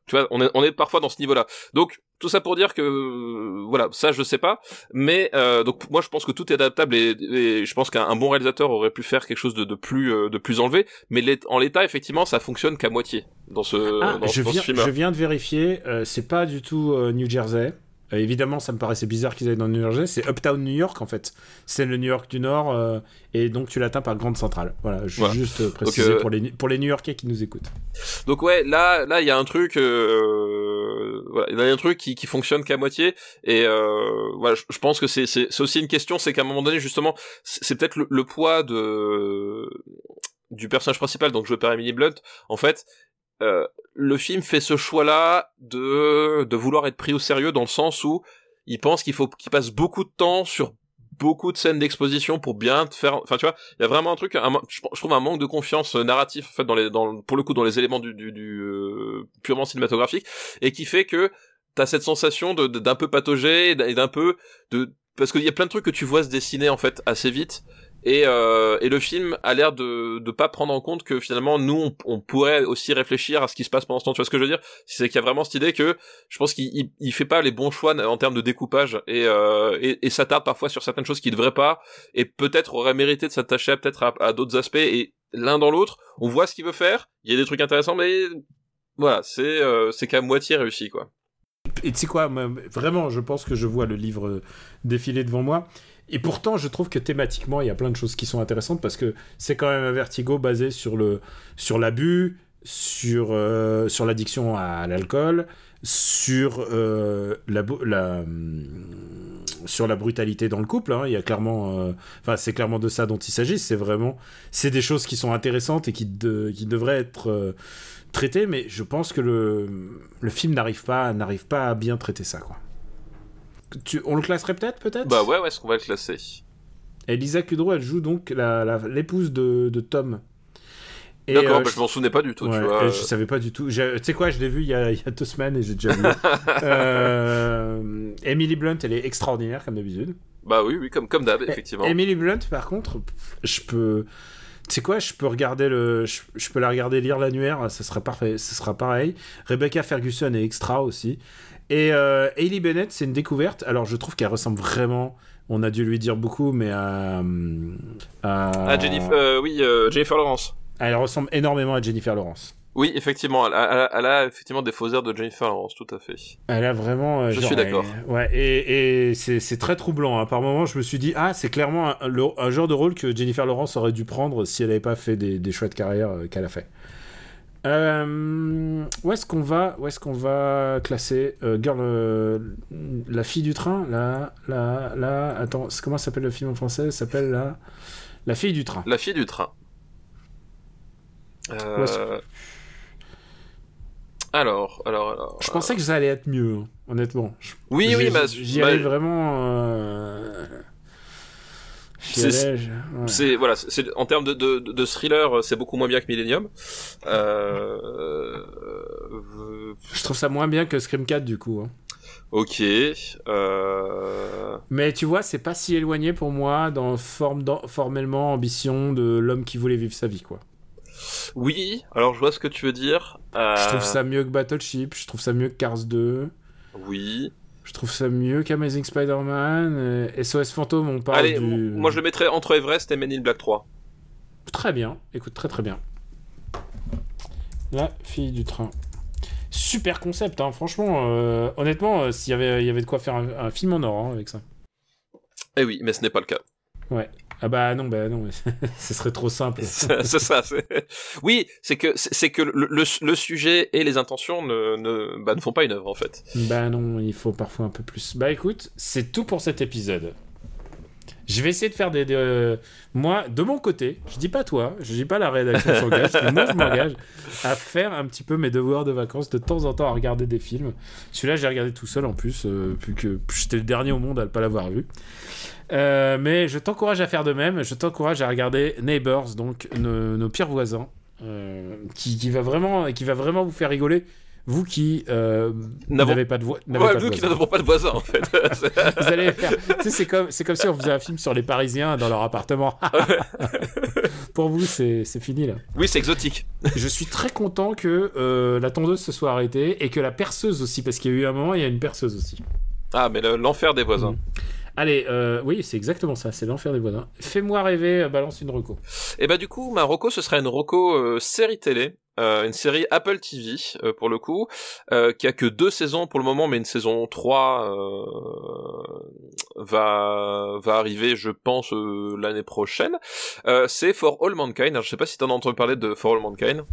Tu vois, on est, on est parfois dans ce niveau-là. Donc tout ça pour dire que euh, voilà, ça je sais pas, mais euh, donc moi je pense que tout est adaptable et, et je pense qu'un un bon réalisateur aurait pu faire quelque chose de, de plus euh, de plus enlevé, mais en l'état effectivement ça fonctionne qu'à moitié dans ce Ah, dans, je, dans viens, ce film. je viens de vérifier, euh, c'est pas du tout euh, New Jersey. Euh, évidemment, ça me paraissait bizarre qu'ils aillent dans New Jersey. C'est Uptown New York en fait. C'est le New York du Nord, euh, et donc tu l'atteins par Grande Centrale. Voilà, je Voilà. juste euh, préciser euh, pour les pour les New Yorkais qui nous écoutent. Donc ouais, là là il y a un truc euh, voilà, il y a un truc qui qui fonctionne qu'à moitié et euh, voilà, je, je pense que c'est c'est aussi une question, c'est qu'à un moment donné justement, c'est c'est peut-être le, le poids de du personnage principal donc joué par Emily Blunt en fait euh, le film fait ce choix-là de de vouloir être pris au sérieux dans le sens où il pense qu'il faut qu'il passe beaucoup de temps sur beaucoup de scènes d'exposition pour bien te faire enfin tu vois il y a vraiment un truc je, trouve un manque de confiance euh, narratif en fait dans les dans pour le coup dans les éléments du du, du euh, purement cinématographique et qui fait que t'as cette sensation de d'un peu patauger et d'un peu de parce qu'il y a plein de trucs que tu vois se dessiner en fait assez vite et, euh, et le film a l'air de de pas prendre en compte que finalement nous on, pourrait aussi réfléchir à ce qui se passe pendant ce temps. Tu vois ce que je veux dire? C'est qu'il y a vraiment cette idée que je pense qu'il il, il fait pas les bons choix en termes de découpage et euh, et, s'attarde parfois sur certaines choses qu'il devrait pas et peut-être aurait mérité de s'attacher peut-être à, à d'autres aspects et l'un dans l'autre on voit ce qu'il veut faire il y a des trucs intéressants mais voilà c'est euh, c'est qu'à moitié réussi quoi Et tu sais quoi, vraiment, je pense que je vois le livre défiler devant moi. Et pourtant, je trouve que thématiquement, il y a plein de choses qui sont intéressantes parce que c'est quand même un vertigo basé sur le sur l'abus, sur euh, sur l'addiction à l'alcool, sur euh, la, hum, sur la brutalité dans le couple. hein. Il y a clairement, euh, c'est clairement de ça dont il s'agit. C'est vraiment, c'est des choses qui sont intéressantes et qui qui devraient être traitées, mais je pense que le le film n'arrive pas n'arrive pas à bien traiter ça, quoi. Tu, on le classerait peut-être, peut-être? Bah ouais ouais est-ce qu'on va le classer Et Lisa Kudrow, elle joue donc l'épouse de, de Tom. D'accord euh, bah, je m'en souvenais pas du tout Ouais, tu vois je savais pas du tout. Tu sais quoi, je l'ai vu il y, a, il y a deux semaines et j'ai déjà vu. euh, Emily Blunt, elle est extraordinaire comme d'habitude. bah oui oui comme comme d'hab effectivement Emily Blunt, par contre, je peux. Tu sais quoi, je peux regarder le, je, je peux la regarder lire l'annuaire, ça sera parfait, ça sera pareil. Rebecca Ferguson est extra aussi. Et euh, Hailey Bennett, c'est une découverte. Alors je trouve qu'elle ressemble vraiment. On a dû lui dire beaucoup, mais à, à... Ah, Jennifer, euh, oui, euh, Jennifer Lawrence. Elle ressemble énormément à Jennifer Lawrence. Oui, effectivement, elle a, elle a effectivement des faux airs de Jennifer Lawrence, tout à fait. Elle a vraiment. euh, Je genre, suis d'accord. Ouais, et, et c'est très troublant. hein. Par moments, je me suis dit, ah, c'est clairement un, le- un genre de rôle que Jennifer Lawrence aurait dû prendre si elle n'avait pas fait des, des choix de carrière euh, qu'elle a fait. Euh, où est-ce qu'on va, où est-ce qu'on va classer Girl, la fille du train, la, la, la, attends, comment s'appelle le film en français? Ça s'appelle la, la fille du train. La fille du train. Euh, Où est-ce Alors, alors, alors. Je pensais que ça allait être mieux, hein, honnêtement. Je- Oui, oui, bah, j'y bah, allais vraiment. euh, C'est- ouais. Voilà, c'est- en termes de, de, de thriller, euh, c'est beaucoup moins bien que Millennium. Euh, euh, Je trouve ça moins bien que Scream 4 du coup. hein. ok. Euh, Mais tu vois, c'est pas si éloigné pour moi dans forme, dans- formellement ambition de l'homme qui voulait vivre sa vie quoi. Oui. Alors je vois ce que tu veux dire. Euh, Je trouve ça mieux que Battleship, je trouve ça mieux que Cars 2, Oui. je trouve ça mieux qu'Amazing Spider-Man, euh, SOS Fantôme on parle Allez, du... moi je le mettrais entre Everest et Men in Black 3. Très bien, écoute, très très bien. La fille du train. Super concept, hein, franchement. euh, honnêtement, euh, s'il y avait, il y avait de quoi faire un, un film en or hein, avec ça. Eh oui, mais ce n'est pas le cas. Ah bah non, bah non, ce serait trop simple. c'est ça. Oui, c'est que c'est que le, le, le sujet et les intentions ne ne, bah, ne font pas une œuvre en fait. bah non, il faut parfois un peu plus. Bah écoute, c'est tout pour cet épisode. Je vais essayer de faire des... des, euh, moi, de mon côté, je dis pas toi, je dis pas la rédaction s'engage, moi je m'engage à faire un petit peu mes devoirs de vacances, de temps en temps à regarder des films. Celui-là, j'ai regardé tout seul en plus, euh, vu que j'étais le dernier au monde à ne pas l'avoir vu. Euh, mais je t'encourage à faire de même. Je t'encourage à regarder Neighbors, donc nos, nos pires voisins, euh, qui, qui va vraiment, qui va vraiment vous faire rigoler. Vous qui euh, n'avez pas de voix, Ouais, pas de nous qui n'avons pas de voisins en fait. Vous allez faire. C'est comme, c'est comme si on faisait un film sur les Parisiens dans leur appartement. Pour vous, c'est, fini là. oui, c'est exotique. Je suis très content que euh, la tondeuse se soit arrêtée et que la perceuse aussi, parce qu'il y a eu un moment, il y a une perceuse aussi. Ah, mais le- l'enfer des voisins. Allez, euh, oui, c'est exactement ça, c'est l'enfer des voisins. Fais-moi rêver, euh, balance une reco. Et bah du coup, ma Rocco, ce serait une Rocco euh, série télé, euh, une série Apple TV euh, pour le coup, euh, qui a que deux saisons pour le moment, mais une saison 3 euh, va va arriver, je pense, euh, l'année prochaine. C'est For All Mankind. Alors, je sais pas si t'en as entendu parler de For All Mankind.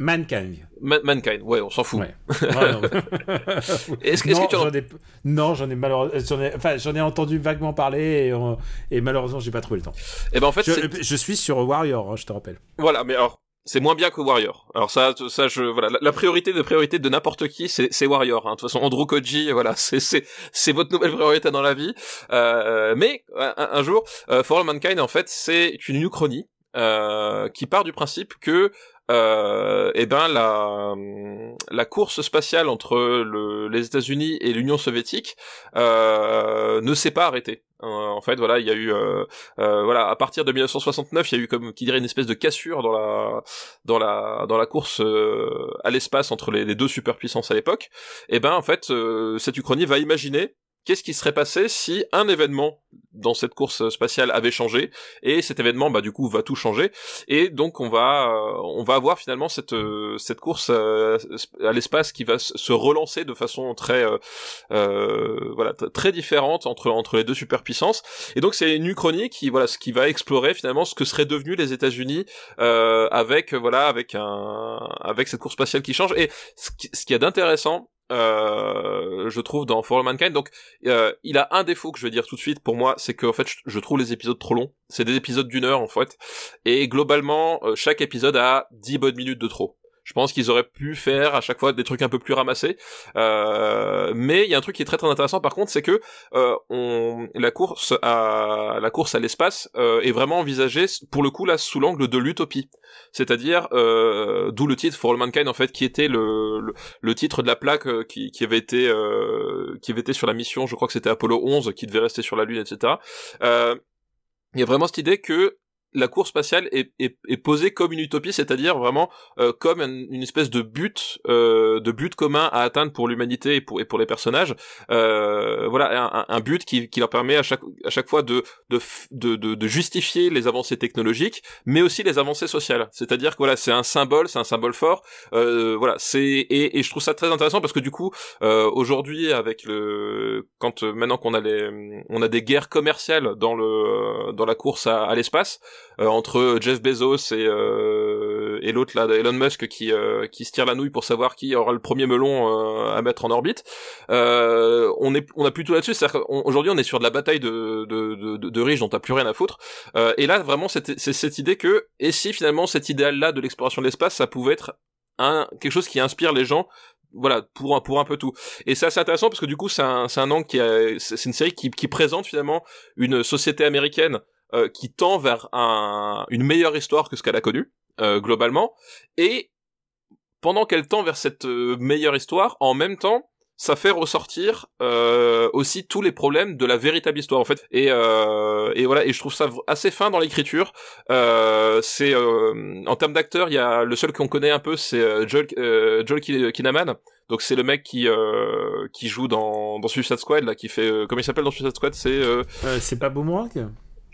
Mankind. Ma- Mankind, ouais, on s'en fout. Ouais. Ouais, non. Est-ce non, que tu en- ai... non, j'en ai malheureusement, j'en ai... Enfin, j'en ai entendu vaguement parler et, euh, et malheureusement, j'ai pas trouvé le temps. Eh ben en fait, Je, je suis sur Warrior, hein, je te rappelle. Voilà, mais alors c'est moins bien que Warrior. Alors ça, ça je voilà, la, la priorité de priorité de n'importe qui, c'est Warrior. Hein. De toute façon, Andrew Koji, voilà, c'est c'est c'est votre nouvelle priorité dans la vie. Euh, mais un, un jour, euh, For All Mankind, en fait, c'est une uchronie euh, qui part du principe que euh, eh ben la course spatiale entre le, les États-Unis et l'Union soviétique euh, ne s'est pas arrêtée. Euh, en fait, voilà, il y a eu euh, voilà, à partir de 1969, il y a eu comme qui dirait une espèce de cassure dans la dans la dans la course à l'espace entre les, deux superpuissances à l'époque. Et ben en fait, cette uchronie va imaginer qu'est-ce qui serait passé si un événement dans cette course spatiale avait changé et cet événement bah du coup va tout changer et donc on va euh, on va avoir finalement cette euh, cette course euh, à l'espace qui va se relancer de façon très euh, euh, voilà très différente entre entre les deux superpuissances et donc c'est une uchronie qui voilà ce qui va explorer finalement ce que seraient devenus les États-Unis avec voilà avec un avec cette course spatiale qui change et ce qui, ce qu'il y a d'intéressant euh, je trouve dans For All Mankind. Donc euh, il a un défaut que je vais dire tout de suite. Pour moi c'est que en fait je, trouve les épisodes trop longs. C'est des épisodes d'une heure en fait. Et globalement euh, chaque épisode a 10 bonnes minutes de trop je pense qu'ils auraient pu faire à chaque fois des trucs un peu plus ramassés. Euh, mais il y a un truc qui est très très intéressant par contre c'est que euh, on la course à la course à l'espace euh, est vraiment envisagée pour le coup là sous l'angle de l'utopie. C'est-à-dire euh, d'où le titre For All Mankind en fait qui était le, le, le titre de la plaque euh, qui, qui avait été euh, qui avait été sur la mission je crois que c'était Apollo 11 qui devait rester sur la lune etc il y a vraiment cette idée que la course spatiale est, est, est posée comme une utopie, c'est-à-dire vraiment euh, comme une espèce de but, euh, de but commun à atteindre pour l'humanité et pour, et pour les personnages. Euh, voilà, un, un, but qui, qui, leur permet à chaque, à chaque fois de, de, de, de, justifier les avancées technologiques, mais aussi les avancées sociales. C'est-à-dire que voilà, c'est un symbole, c'est un symbole fort. Euh, voilà, c'est et, et, je trouve ça très intéressant parce que du coup, euh, aujourd'hui, avec le, quand maintenant qu'on a les, on a des guerres commerciales dans le, dans la course à, à l'espace. Euh, entre Jeff Bezos et euh, et l'autre là, Elon Musk qui euh, qui se tire la nouille pour savoir qui aura le premier melon à mettre en orbite. on est on a plutôt là-dessus, c'est-à-dire on est sur de la bataille de de de, de riches dont t'as plus rien à foutre. et là vraiment c'est cette idée que et si finalement cet idéal là de l'exploration de l'espace ça pouvait être un quelque chose qui inspire les gens voilà pour un pour un peu tout et c'est assez intéressant parce que du coup c'est un c'est un angle qui c'est une série qui qui présente finalement une société américaine euh, qui tend vers un, une meilleure histoire que ce qu'elle a connu euh, globalement, et pendant qu'elle tend vers cette euh, meilleure histoire, en même temps, ça fait ressortir aussi tous les problèmes de la véritable histoire en fait. Et, et voilà et je trouve ça assez fin dans l'écriture. C'est en termes d'acteurs il y a le seul qu'on connaît un peu c'est Joel, Joel Kinnaman. Donc c'est le mec qui qui joue dans dans Suicide Squad là qui fait comment il s'appelle dans Suicide Squad? C'est c'est pas Boomerang?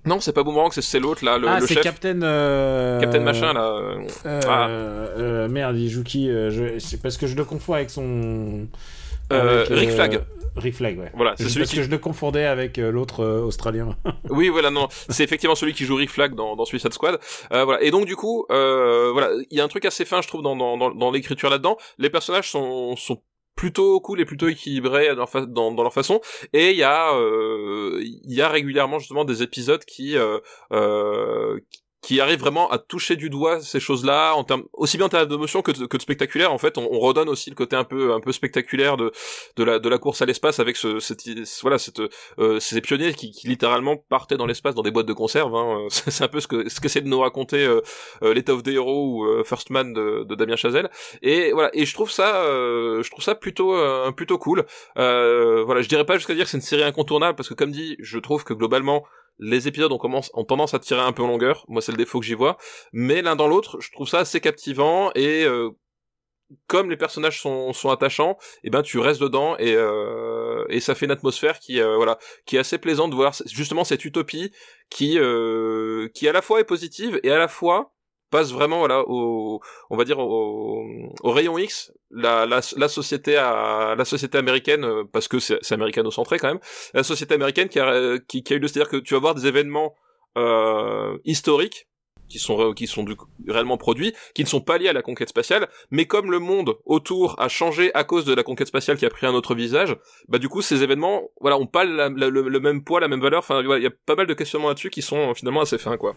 Non, c'est pas Boomerang, c'est l'autre là, le, ah, le c'est Captain. Euh... Captain machin là. Euh, ah. euh, merde, il joue qui euh, je... C'est parce que je le confonds avec son. Avec, Rick Flag. Rick Flag, ouais. Voilà, c'est celui parce que je le confondais avec l'autre australien. oui, voilà, non, c'est effectivement celui qui joue Rick Flag dans, dans Suicide Squad. voilà, et donc du coup, voilà, il y a un truc assez fin, je trouve, dans, dans, dans, dans l'écriture là-dedans. Les personnages sont, sont plutôt cool et plutôt équilibrés dans, leur dans, dans leur façon. Et il y a euh, il y a régulièrement justement des épisodes qui euh, euh, qui arrive vraiment à toucher du doigt ces choses-là en termes aussi bien en termes d'émotion que de, que de spectaculaire en fait on, on, redonne aussi le côté un peu un peu spectaculaire de de la de la course à l'espace avec ce cette voilà cette euh, ces pionniers qui, qui littéralement partaient dans l'espace dans des boîtes de conserve hein. c'est un peu ce que ce qu'essaie de nous raconter euh, euh, of the Hero ou euh, First Man de, de, Damien Chazelle. Et voilà. Et je trouve ça euh, je trouve ça plutôt euh, plutôt cool. Voilà. Je dirais pas jusqu'à dire que c'est une série incontournable parce que comme dit je trouve que globalement les épisodes ont, tendance à tirer un peu en longueur. Moi, c'est le défaut que j'y vois. Mais l'un dans l'autre, je trouve ça assez captivant et euh, comme les personnages sont, sont attachants, et eh ben tu restes dedans et, euh, et ça fait une atmosphère qui euh, voilà qui est assez plaisante de voir justement cette utopie qui euh, qui à la fois est positive et à la fois passe vraiment voilà au on va dire au, au rayon X la, la, la société à la société américaine euh, parce que c'est américano-centré quand même la société américaine qui a qui, qui a eu le c'est-à-dire que tu vas voir des événements euh, historiques qui sont qui sont du, réellement produits, qui ne sont pas liés à la conquête spatiale, mais comme le monde autour a changé à cause de la conquête spatiale qui a pris un autre visage, bah du coup ces événements, voilà, ont pas le, le, même poids, la même valeur. Enfin, il y a pas mal de questionnements là-dessus qui sont finalement assez fins, quoi.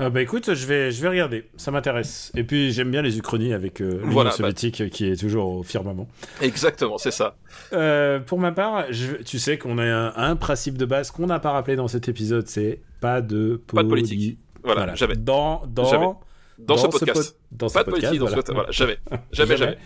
Euh, bah écoute, je vais, je vais regarder, ça m'intéresse. Et puis j'aime bien les Uchronies avec euh, l'Union voilà, bah. soviétique qui est toujours au firmament. Exactement, c'est ça. Euh, pour ma part, je, tu sais qu'on a un, un, principe de base qu'on n'a pas rappelé dans cet épisode, c'est pas de, pas de politique. Voilà, voilà. jamais. Dans, dans, jamais. Dans, dans, ce podcast. Po dans pas ce de politique voilà. dans ce Voilà, jamais. Jamais, jamais.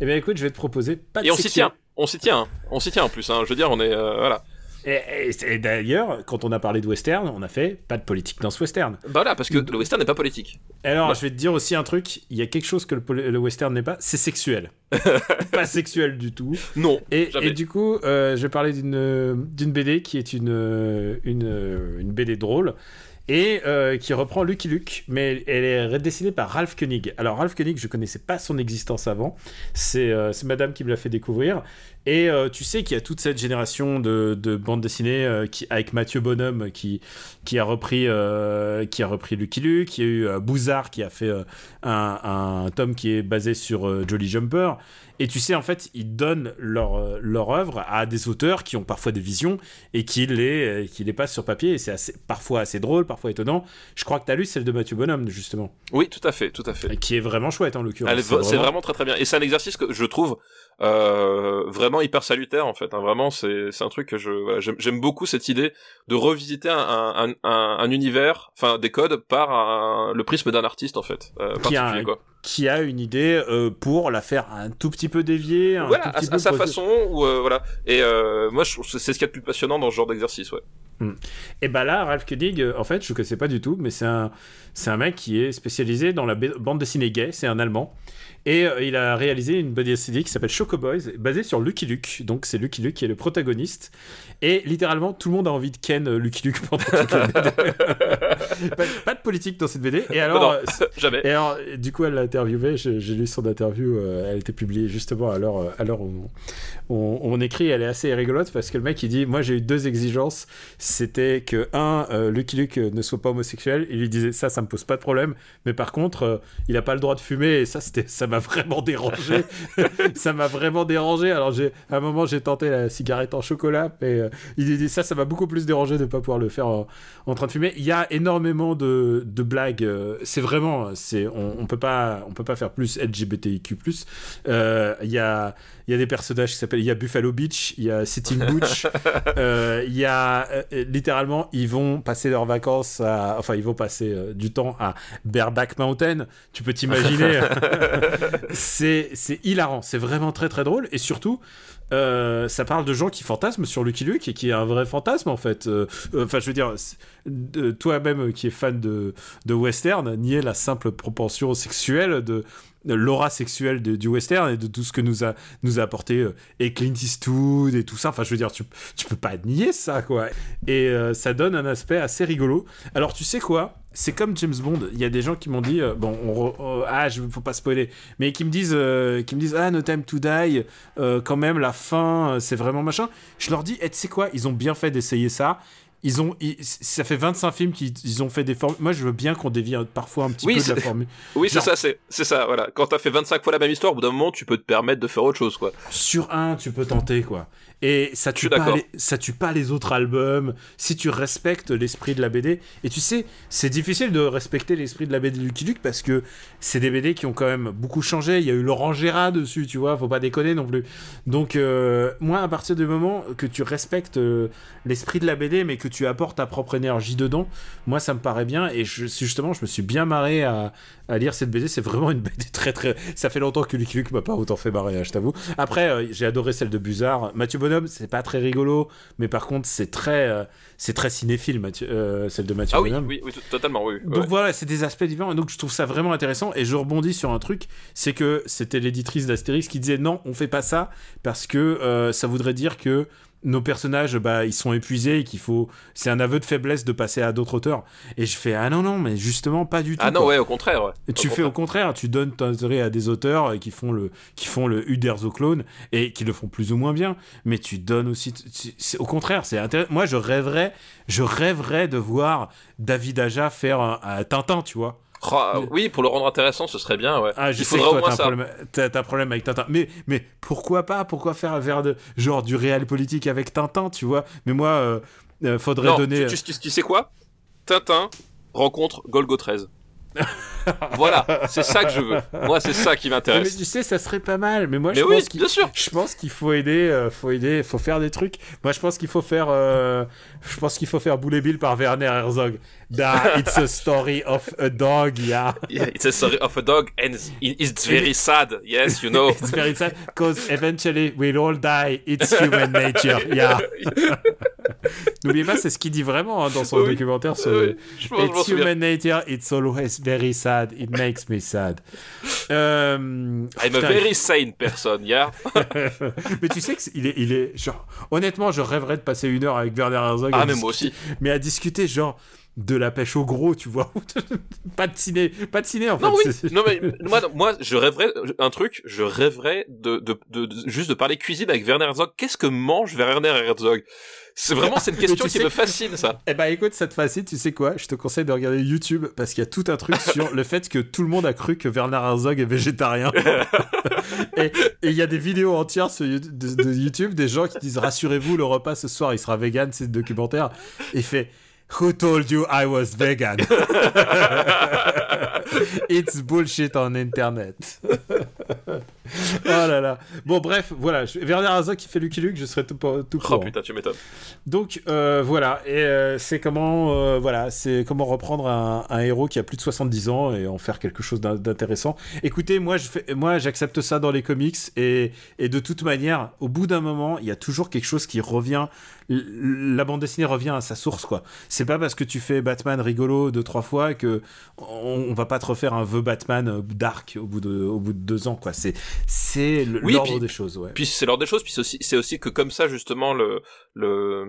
Eh bien écoute, je vais te proposer pas de Et on s'y tient. On s'y tient. On s'y tient en plus. Hein. Je veux dire, on est. Euh, voilà. Et, et, et d'ailleurs, quand on a parlé de western, on a fait pas de politique dans ce western. Bah voilà, parce que le western n'est pas politique. Alors, bah. je vais te dire aussi un truc, il y a quelque chose que le, le western n'est pas, c'est sexuel. pas sexuel du tout. Non. Et, et du coup, euh, je vais parler d'une BD qui est une, une, une BD drôle et euh, qui reprend Lucky Luke, mais elle est dessinée par Ralph Koenig. Alors Ralph Koenig, je connaissais pas son existence avant, c'est euh, Madame qui me l'a fait découvrir, et euh, tu sais qu'il y a toute cette génération de, de bandes dessinées euh, qui, avec Mathieu Bonhomme qui, qui, a repris, euh, qui a repris Lucky Luke, il y a eu Bouzard qui a fait un, un, tome qui est basé sur Jolly Jumper, et tu sais, en fait, ils donnent leur, leur œuvre à des auteurs qui ont parfois des visions et qui les, qui les passent sur papier. Et c'est assez, parfois assez drôle, parfois étonnant. Je crois que tu as lu celle de Mathieu Bonhomme, justement. Oui, tout à fait, tout à fait. Et qui est vraiment chouette, en l'occurrence. C'est vraiment... vraiment... très très bien. Et c'est un exercice que je trouve euh, vraiment hyper salutaire, en fait. Hein. Vraiment, c'est un truc que je voilà, j'aime beaucoup cette idée de revisiter un, un, un, un univers, enfin des codes, par le prisme d'un artiste, en fait. Euh, qui a, quoi qui a une idée euh, pour la faire un tout petit peu dévier un voilà, tout petit à, peu à sa façon ou euh, voilà et euh, moi c'est ce qu'il y a de plus passionnant dans ce genre d'exercice ouais Et bah là, Ralph Koenig, euh, en fait, je ne connaissais pas du tout, mais c'est un, c'est un mec qui est spécialisé dans la ba- bande dessinée gay, c'est un Allemand. Et euh, il a réalisé une bande dessinée qui s'appelle Choco Boys, basée sur Lucky Luke. Donc c'est Lucky Luke qui est le protagoniste. Et littéralement, tout le monde a envie de ken euh, Lucky Luke pendant toute la BD. pas, pas de politique dans cette BD. Et alors, non, jamais. et alors, du coup, elle l'a interviewé. J'ai lu son interview. euh, elle été publiée justement à l'heure où on, on écrit. Elle est assez rigolote parce que le mec il dit Moi j'ai eu deux exigences. C'était que, un, Lucky Luke ne soit pas homosexuel. Il lui disait Ça, ça me pose pas de problème. Mais par contre, il a pas le droit de fumer. Et ça, c'était ça m'a vraiment dérangé. ça m'a vraiment dérangé. Alors, j'ai à un moment, j'ai tenté la cigarette en chocolat. Mais euh, Ça, ça m'a beaucoup plus dérangé de pas pouvoir le faire en, en train de fumer. Il y a énormément de, de blagues. euh, C'est vraiment, c'est, on, on peut pas, on peut pas faire plus LGBTIQ+. Euh, Il y a, il y a des personnages qui s'appellent, il y a Buffalo Beach, il y a Sitting Butch, euh, il y a euh, littéralement, ils vont passer leurs vacances, à, enfin, ils vont passer euh, du temps à Bareback Mountain. Tu peux t'imaginer. c'est, c'est hilarant. C'est vraiment très très drôle et surtout. euh, ça parle de gens qui fantasment sur Lucky Luke et qui est un vrai fantasme en fait. Euh, euh, Enfin, je veux dire, toi-même qui es fan de, de western, nier la simple propension sexuelle de l'aura sexuelle de- du western et de tout ce que nous a, nous a apporté euh, et Clint Eastwood et tout ça. Enfin, je veux dire, tu, tu peux pas nier ça, quoi. Et euh, ça donne un aspect assez rigolo. Alors, tu sais quoi? C'est comme James Bond. Il y a des gens qui m'ont dit, euh, bon, on re- euh, ah, je faut pas spoiler, mais qui me disent, qui me disent, ah, No Time to Die, quand même, la fin, c'est vraiment machin. Je leur dis, et tu sais quoi, ils ont bien fait d'essayer ça. Ils ont, ils- ça fait 25 films qu'ils ils ont fait des formules. Moi, je veux bien qu'on dévie parfois un petit Oui, peu de la formule. Oui, c'est ça, c'est ça, voilà. Quand t'as fait 25 fois la même histoire, au bout d'un moment, tu peux te permettre de faire autre chose, quoi. Sur un, tu peux tenter, quoi. Et ça tue, pas les, ça tue pas les autres albums si tu respectes l'esprit de la BD. Et tu sais, c'est difficile de respecter l'esprit de la BD de Lucky Luke parce que c'est des BD qui ont quand même beaucoup changé. Il y a eu Laurent Gérard dessus, tu vois, faut pas déconner non plus. Donc, euh, moi, à partir du moment que tu respectes euh, l'esprit de la BD, mais que tu apportes ta propre énergie dedans, moi, ça me paraît bien. Et je, justement, je me suis bien marré à, à lire cette BD. C'est vraiment une BD très, très. Ça fait longtemps que Lucky Luke m'a pas autant fait marrer, hein, je t'avoue. Après, euh, j'ai adoré celle de Buzard. Mathieu Bonhomme, c'est pas très rigolo, mais par contre, c'est très, euh, c'est très cinéphile, Mathieu, euh, celle de Mathieu Ah oui, Bonhomme. oui, oui, t- totalement, oui. Donc ouais. voilà, c'est des aspects différents. Et donc je trouve ça vraiment intéressant. Et je rebondis sur un truc, c'est que c'était l'éditrice d'Astérix qui disait non, on fait pas ça parce que ça voudrait dire que nos personnages, bah, ils sont épuisés et qu'il faut. C'est un aveu de faiblesse de passer à d'autres auteurs. Et je fais ah non non, mais justement pas du tout. Ah non, quoi. ouais, au contraire, ouais. Tu Au fais au contraire. tu donnes ton intérêt à des auteurs euh, qui font le qui font le Uderzo clone et qui le font plus ou moins bien, mais tu donnes aussi au contraire, c'est intéressant. Moi, je rêverais je rêverais de voir David Aja faire un, un Tintin, tu vois. Oui, pour le rendre intéressant, ce serait bien, ouais. Ah, je Il sais que toi, moins t'as un, ça. problème, t'as- t'as un problème avec Tintin. Mais, mais pourquoi pas Pourquoi faire vers de, genre du réel politique avec Tintin, tu vois? Mais moi, euh, euh, faudrait Non, donner. tu, tu- tu sais quoi? Tintin rencontre Golgo 13. voilà, c'est ça que je veux. Moi, c'est ça qui Mais m'intéresse. tu sais, ça serait pas mal. Mais moi, Mais je oui, pense qu'il bien sûr. Je pense qu'il faut aider, euh, faut aider, faut faire des trucs. Moi, je pense qu'il faut faire, euh, je pense qu'il faut faire Boulet Bill par Werner Herzog. Da, it's a story of a dog, yeah. Yeah, It's a story of a dog and it's very sad. Yes, you know. It's very sad, because eventually we'll all die. It's human nature, yeah. N'oubliez pas, c'est ce qu'il dit vraiment hein, dans son Oui. documentaire sur Oui, It's human nature, it's always very sad, it makes me sad. Euh, I'm a putain, very sane person, yeah. mais tu sais que c'est- il est, il est genre honnêtement, je rêverais de passer une heure avec Werner Herzog. Ah, mais moi aussi. Mais à discuter genre de la pêche au gros, tu vois. pas de ciné, pas de ciné en fait. Non, oui. c'est- Non, mais moi, moi, je rêverais, un truc, je rêverais de, de, de, de- juste de parler cuisine avec Werner Herzog. Qu'est-ce que mange Werner Herzog? C'est vraiment, c'est une question qui sais- me fascine, ça. Eh ben écoute, cette fois-ci, tu sais quoi? Je te conseille de regarder YouTube parce qu'il y a tout un truc sur le fait que tout le monde a cru que Werner Herzog est végétarien. et il y a des vidéos entières sur de, de YouTube des gens qui disent rassurez-vous, le repas ce soir il sera vegan, c'est documentaire. Et il fait Who told you I was vegan? It's bullshit on internet. oh là là. Bon bref, voilà, Werner Herzog qui fait Lucky Luke, je serais tout, tout Oh pour. putain, tu m'étonnes. Donc euh, voilà, et euh, c'est comment euh, voilà, c'est comment reprendre un, un héros qui a plus de 70 ans et en faire quelque chose d'in- d'intéressant. Écoutez, moi je fais, moi j'accepte ça dans les comics et, et de toute manière, au bout d'un moment, il y a toujours quelque chose qui revient la bande dessinée revient à sa source, quoi. C'est pas parce que tu fais Batman rigolo deux trois fois que on, on va pas te refaire un vœu Batman euh, dark au bout de, au bout de deux ans, quoi. C'est, c'est Oui, l'ordre des choses, ouais. Puis c'est l'ordre des choses, puis c'est aussi, c'est aussi que comme ça justement le le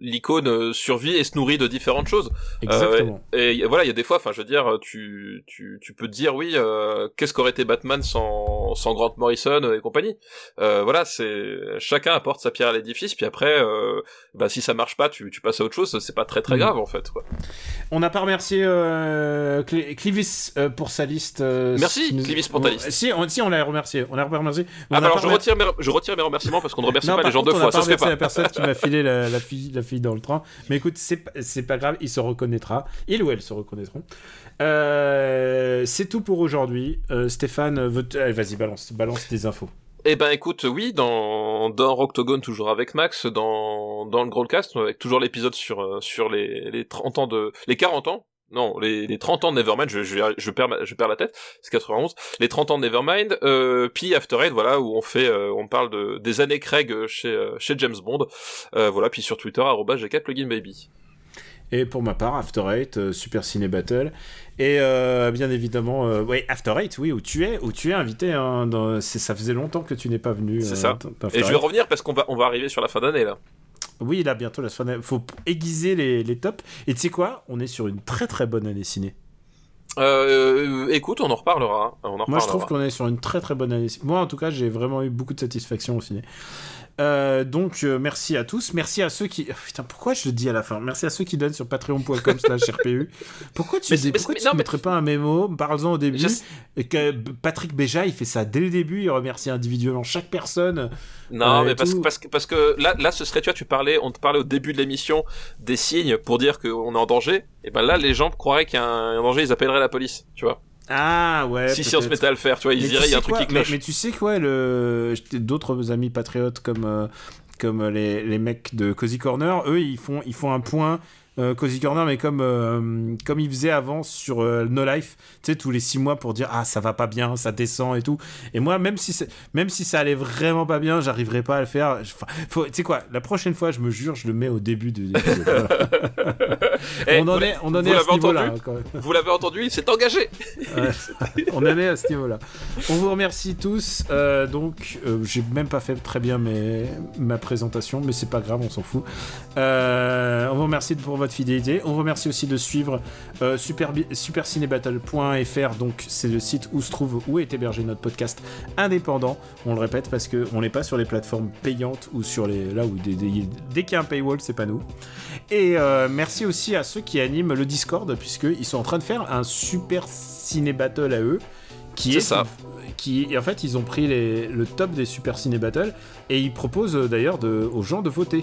l'icône euh, survit et se nourrit de différentes choses. Exactement. Euh, et, et voilà, il y a des fois, enfin je veux dire, tu tu tu peux te dire oui, euh, qu'est-ce qu'aurait été Batman sans sans Grant Morrison et compagnie? Euh, voilà, c'est chacun apporte sa pierre à l'édifice, puis après, euh, bah si ça marche pas, tu tu passes à autre chose. C'est pas très très Mhm. grave en fait. Quoi. On n'a pas remercié euh, Cl- Clivis euh, pour sa liste. euh, Merci, si Clivis, pour ta liste. Si, on, si, on l'a remercié. On l'a remercié. On Ah bah alors je retire mes je retire mes remerciements parce qu'on ne remercie Non, pas les gens contre, deux fois, ça se fait pas. la personne qui m'a filé la, la fille, la fille dans le train. Mais écoute, c'est pas- grave, il se reconnaîtra. Il ou elle se reconnaîtront. Euh, c'est tout pour aujourd'hui. Euh, Stéphane, vas-y, balance, balance des infos. Eh ben écoute, oui, dans dans Rocktogone toujours avec Max, dans dans le Growlcast avec toujours l'épisode sur euh, sur les les 30 ans de les 40 ans. Non, les, les 30 ans de Nevermind, je, je, je perds je perds la tête, c'est 91. Les 30 ans de Nevermind, euh, puis After Eight, voilà, où on fait, euh, on parle de des années Craig chez euh, chez James Bond, voilà, puis sur Twitter arobase @g4 plugin baby. Et pour ma part, After Eight, euh, Super Ciné Battle. Et euh, bien évidemment, euh, ouais, After Eight, oui, où tu es, où tu es invité. Hein, dans- ça faisait longtemps que tu n'es pas venu. C'est euh, ça. Et je vais revenir parce qu'on va on va arriver sur la fin d'année là. Oui, là, bientôt, la fin d'année. faut aiguiser les, les tops. Et tu sais quoi? On est sur une très très bonne année ciné. Euh, écoute, on en reparlera. hein. On en reparlera. Moi, je trouve qu'on est sur une très très bonne année. Moi, en tout cas, j'ai vraiment eu beaucoup de satisfaction au ciné. Euh, donc, euh, merci à tous. Merci à ceux qui. Oh, putain, pourquoi je le dis à la fin? Merci à ceux qui donnent sur patreon.com/slash RPU. Pourquoi tu Mais- dis- mais- pourquoi mais- tu non, mais- mettrais pas un mémo? Parle-en au début. Et que Patrick Béja, il fait ça dès le début. Il remercie individuellement chaque personne. Non, Euh, mais parce, que- parce que parce que là là ce serait tu vois tu parlais on te parlait au début de l'émission des signes pour dire qu'on est en danger et ben là les gens croiraient qu'il y a un, un danger ils appelleraient la police tu vois Ah ouais. si si on se mettait à le faire tu vois ils diraient il y a un truc qui cloche mais tu sais quoi, le... d'autres amis patriotes comme, euh, comme les, les mecs de Cozy Corner, eux, ils font, ils font un point euh, Cozy Corner, mais comme, euh, comme ils faisaient avant sur euh, No Life, tu sais, tous les six mois pour dire Ah, ça va pas bien, ça descend et tout. Et moi, même si, même si ça allait vraiment pas bien, j'arriverais pas à le faire. Enfin, Tu sais quoi, la prochaine fois, je me jure, je le mets au début de l'épisode. Eh, on en est, on en vous est à ce niveau-là. vous l'avez entendu il s'est engagé Ouais. on en est à ce niveau-là. On vous remercie tous. Euh, donc, euh, j'ai même pas fait très bien mes, ma présentation, mais c'est pas grave, on s'en fout. Euh, on vous remercie pour votre fidélité. On vous remercie aussi de suivre super, supercinébattle.fr. Donc, c'est le site où se trouve où est hébergé notre podcast indépendant. On le répète parce que on n'est pas sur les plateformes payantes ou sur les là où des- des- dès qu'il y a un paywall, c'est pas nous. Et merci aussi à ceux qui animent le Discord, puisqu'ils sont en train de faire un super ciné battle à eux. Qui est ça. Qui, et en fait, ils ont pris les- le top des super ciné battle et ils proposent euh, d'ailleurs aux gens de voter.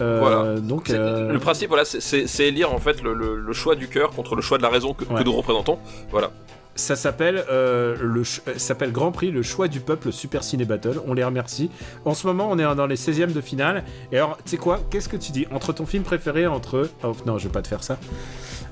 Euh, Voilà. Donc, euh, le principe voilà c'est- élire en fait le, le- le choix du cœur contre le choix de la raison que, nous représentons voilà ça s'appelle euh, euh, ça s'appelle Grand Prix, le choix du peuple Super Ciné Battle. On les remercie. En ce moment, on est dans les 16e de finale. Et alors, tu sais quoi? Qu'est-ce que tu dis? Entre ton film préféré, entre. Oh non, je vais pas te faire ça.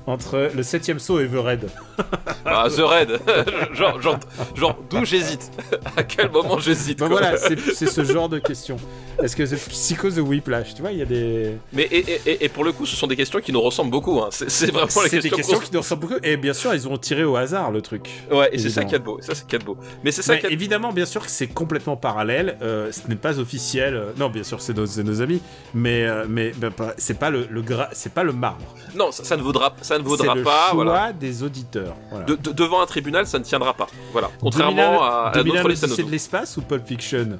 Entre le 7 saut et The Raid. Ah, The Raid genre genre, genre d'où j'hésite à quel moment j'hésite Ben voilà, c'est ce genre de questions. Est-ce que c'est Psychose ou Whiplash Tu vois, il y a des. Mais et, et- et, pour le coup, ce sont des questions qui nous ressemblent beaucoup. Hein. C'est, vraiment les C'est des questions. questions qui nous ressemblent beaucoup. Et bien sûr, ils ont tiré au hasard le truc. Ouais, et c'est ça qui est beau. Ça, c'est qui est beau. Mais c'est ça Mais évidemment, bien sûr que c'est complètement parallèle. euh, ce n'est pas officiel. euh, non, bien sûr, c'est nos, nos amis. Mais, euh, mais ben, pas- c'est pas le, le gra- c'est pas le marbre. Non, ça, ça ne vaudra, ça ne C'est vaudra le pas. choix Voilà. des auditeurs. Voilà. De- de- devant un tribunal, ça ne tiendra pas. Voilà. Contrairement 2001 à, à 2001, notre liste à l'Odyssée de l'espace ou Pulp Fiction?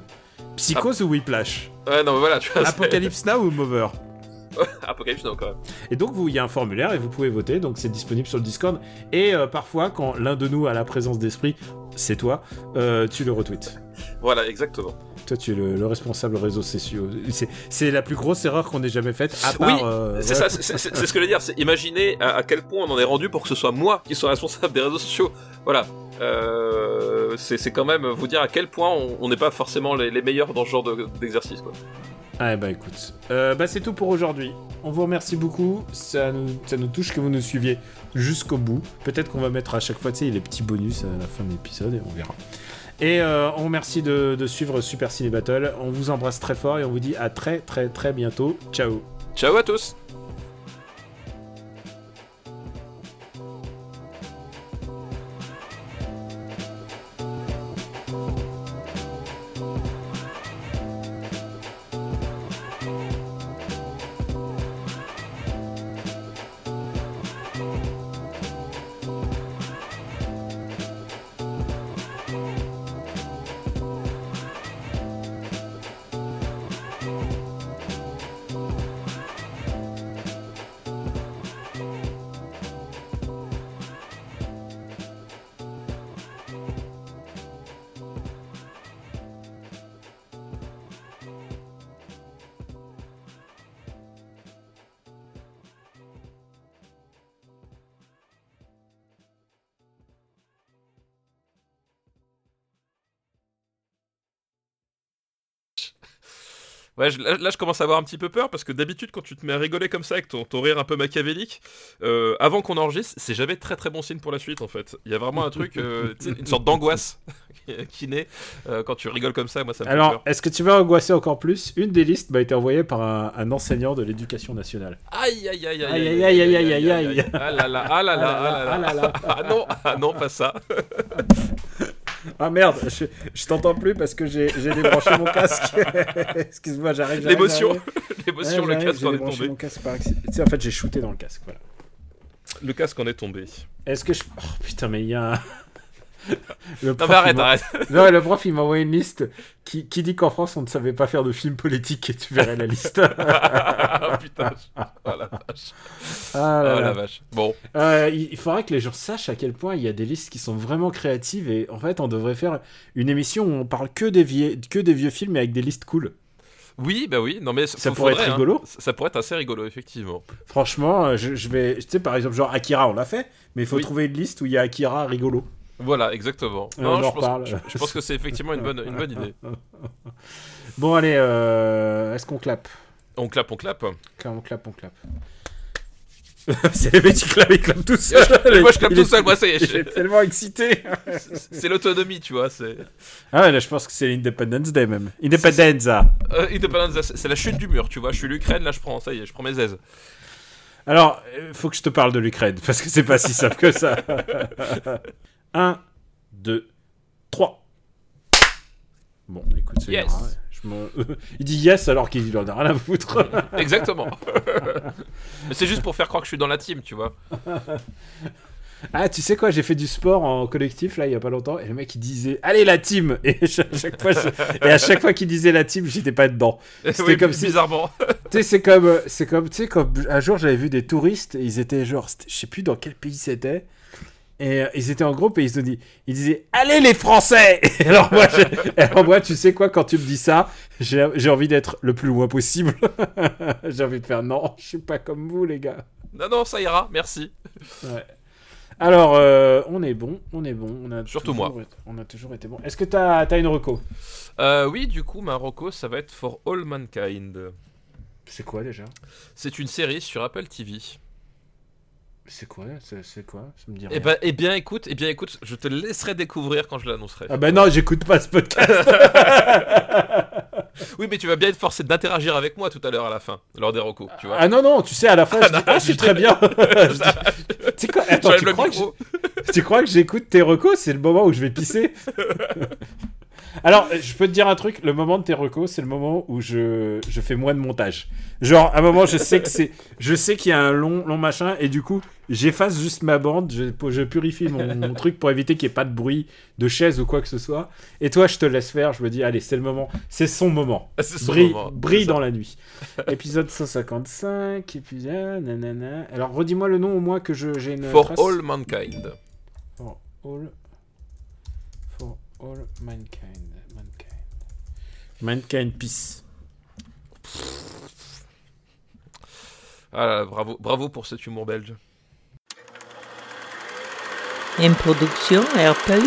Psychose ou Whiplash? Ouais, non, voilà, tu vois. c'est- Apocalypse Now ou Mover? Apocalypse, non, quand même. Et donc, il y a un formulaire et vous pouvez voter. Donc, c'est disponible sur le Discord. Et euh, parfois, quand l'un de nous a la présence d'esprit, c'est toi, euh, tu le retweets. Voilà, exactement. Toi, tu es le, le responsable réseaux sociaux. C'est- la plus grosse erreur qu'on ait jamais faite. À part, Oui, euh, C'est ça, c'est, ce que je veux dire. C'est imaginer à, à quel point on en est rendu pour que ce soit moi qui soit responsable des réseaux sociaux. Voilà. Euh, c'est, quand même vous dire à quel point on n'est pas forcément les, les meilleurs dans ce genre de- d'exercice. Ah bah écoute, euh, bah c'est tout pour aujourd'hui. On vous remercie beaucoup, ça nous, ça nous touche que vous nous suiviez jusqu'au bout. Peut-être qu'on va mettre à chaque fois, les petits bonus à la fin de l'épisode et on verra. Et euh, on remercie de, de suivre Super Ciné Battle. On vous embrasse très fort et on vous dit à très très très bientôt. Ciao Ciao à tous Ouais, je- là, là, je commence à avoir un petit peu peur parce que d'habitude, quand tu te mets à rigoler comme ça avec ton, ton rire un peu machiavélique, euh, avant qu'on enregistre, c'est jamais très très bon signe pour la suite en fait. Il y a vraiment un truc, euh, une sorte d'angoisse qui- naît euh, quand tu rigoles comme ça. Moi, ça me Alors, est-ce que tu vas angoisser encore plus Une des listes m'a été envoyée par un, un enseignant de l'éducation nationale. Aïe aïe aïe Aïe, aïe, aïe, aïe, aïe, aïe, aïe. Ah là là, ah là là, ah là Ah là là. là. Ah non, ah non, pas ça. Ah merde, je, je t'entends plus parce que j'ai débranché mon casque. Excuse-moi, j'arrive. L'émotion, l'émotion, le casque en est tombé. mon casque par accident. Tu sais, en fait, j'ai shooté dans le casque. Voilà. Le casque en est tombé. Est-ce que je. Oh putain, mais il y a Le Non prof, mais il arrête, m'a- arrête. Non, le prof, il m'a envoyé une liste qui, qui dit qu'en France, on ne savait pas faire de films politiques et tu verrais la liste. Ah, Putain. Oh la vache. Ah là Oh là. la vache. Bon. Euh, il faudrait que les gens sachent à quel point il y a des listes qui sont vraiment créatives et en fait, on devrait faire une émission où on parle que des, vieux, que des vieux films mais avec des listes cool. Oui, bah oui. Non mais Ça pourrait être faudrait, hein. rigolo. Ça ça pourrait être assez rigolo, effectivement. Franchement, euh, je, je vais. Tu sais, par exemple, genre Akira, on l'a fait, mais il faut Oui. trouver une liste où il y a Akira rigolo. Voilà, exactement. Et Non, on je, en pense, reparle. je, je pense que c'est effectivement une bonne, une bonne idée. Bon, allez, euh, est-ce qu'on clappe? On clappe, on clappe. On clappe, on clappe. C'est les mecs qui ils clappent tout seul. Moi, je clappe Il tout est- seul, moi, ça y est, je- est tellement excité. C'est l'autonomie, tu vois. C'est Ah ouais, là, je pense que c'est l'Independence Day même. Independenza. euh, Independence, c'est la chute du mur, tu vois. Je suis l'Ukraine, là, je prends, ça y est, je prends mes aises. Alors, il faut que je te parle de l'Ukraine, parce que c'est pas si simple que ça. 1, 2, 3. Bon, écoute, c'est Yes. hein, je Il dit yes alors qu'il en a rien à foutre. Exactement. Mais c'est juste pour faire croire que je suis dans la team, tu vois. ah, tu sais quoi, j'ai fait du sport en collectif là il y a pas longtemps, et le mec il disait Allez la team Et, chaque, chaque fois, je- et à chaque fois qu'il disait la team, j'étais pas dedans. C'était Oui, comme si- bizarrement. Tu sais, c'est comme, euh, c'est comme, tu sais, comme un jour j'avais vu des touristes, et ils étaient genre, je sais plus dans quel pays c'était, et euh, ils étaient en groupe et ils se disaient, ils disaient, allez les Français Et alors moi, alors moi, tu sais quoi, quand tu me dis ça, j'ai envie d'être le plus loin possible. j'ai envie de faire, non, je suis pas comme vous les gars. Non, non, ça ira, merci. Ouais. Alors, euh, on est bon, on est bon, on a Surtout toujours moi. on a toujours été bon. Est-ce que t'as as une reco? Euh, oui, du coup, Marocco, ça va être For All Mankind. C'est quoi déjà? C'est une série sur Apple TV. C'est quoi? C'est quoi? Ça me dit Eh ben, eh bien, écoute, eh bien, écoute, je te laisserai découvrir quand je l'annoncerai. Ah bah non, j'écoute pas ce podcast. Oui, mais tu vas bien être forcé d'interagir avec moi tout à l'heure à la fin, lors des recos, tu vois. Ah non, non, tu sais, à la fin, je dis, non, ah, c'est très bien. Dis, tu quoi Attends, tu crois, que tu crois que j'écoute tes recos C'est le moment où je vais pisser Alors, je peux te dire un truc, le moment de tes recos, c'est le moment où je, je fais moins de montage. Genre, à un moment, je sais que c'est, je sais qu'il y a un long, long machin, et du coup, j'efface juste ma bande, je, je purifie mon, mon truc pour éviter qu'il n'y ait pas de bruit de chaise ou quoi que ce soit. Et toi, je te laisse faire, je me dis, allez, c'est le moment, c'est son moment. C'est son brille, moment, brille dans la nuit. épisode 155, épisode nanana. Alors redis-moi le nom au moins que je j'ai une For trace. All Mankind. For all all mankind mankind mankind peace. Ah là bravo, bravo pour cet humour belge. Une production Airplay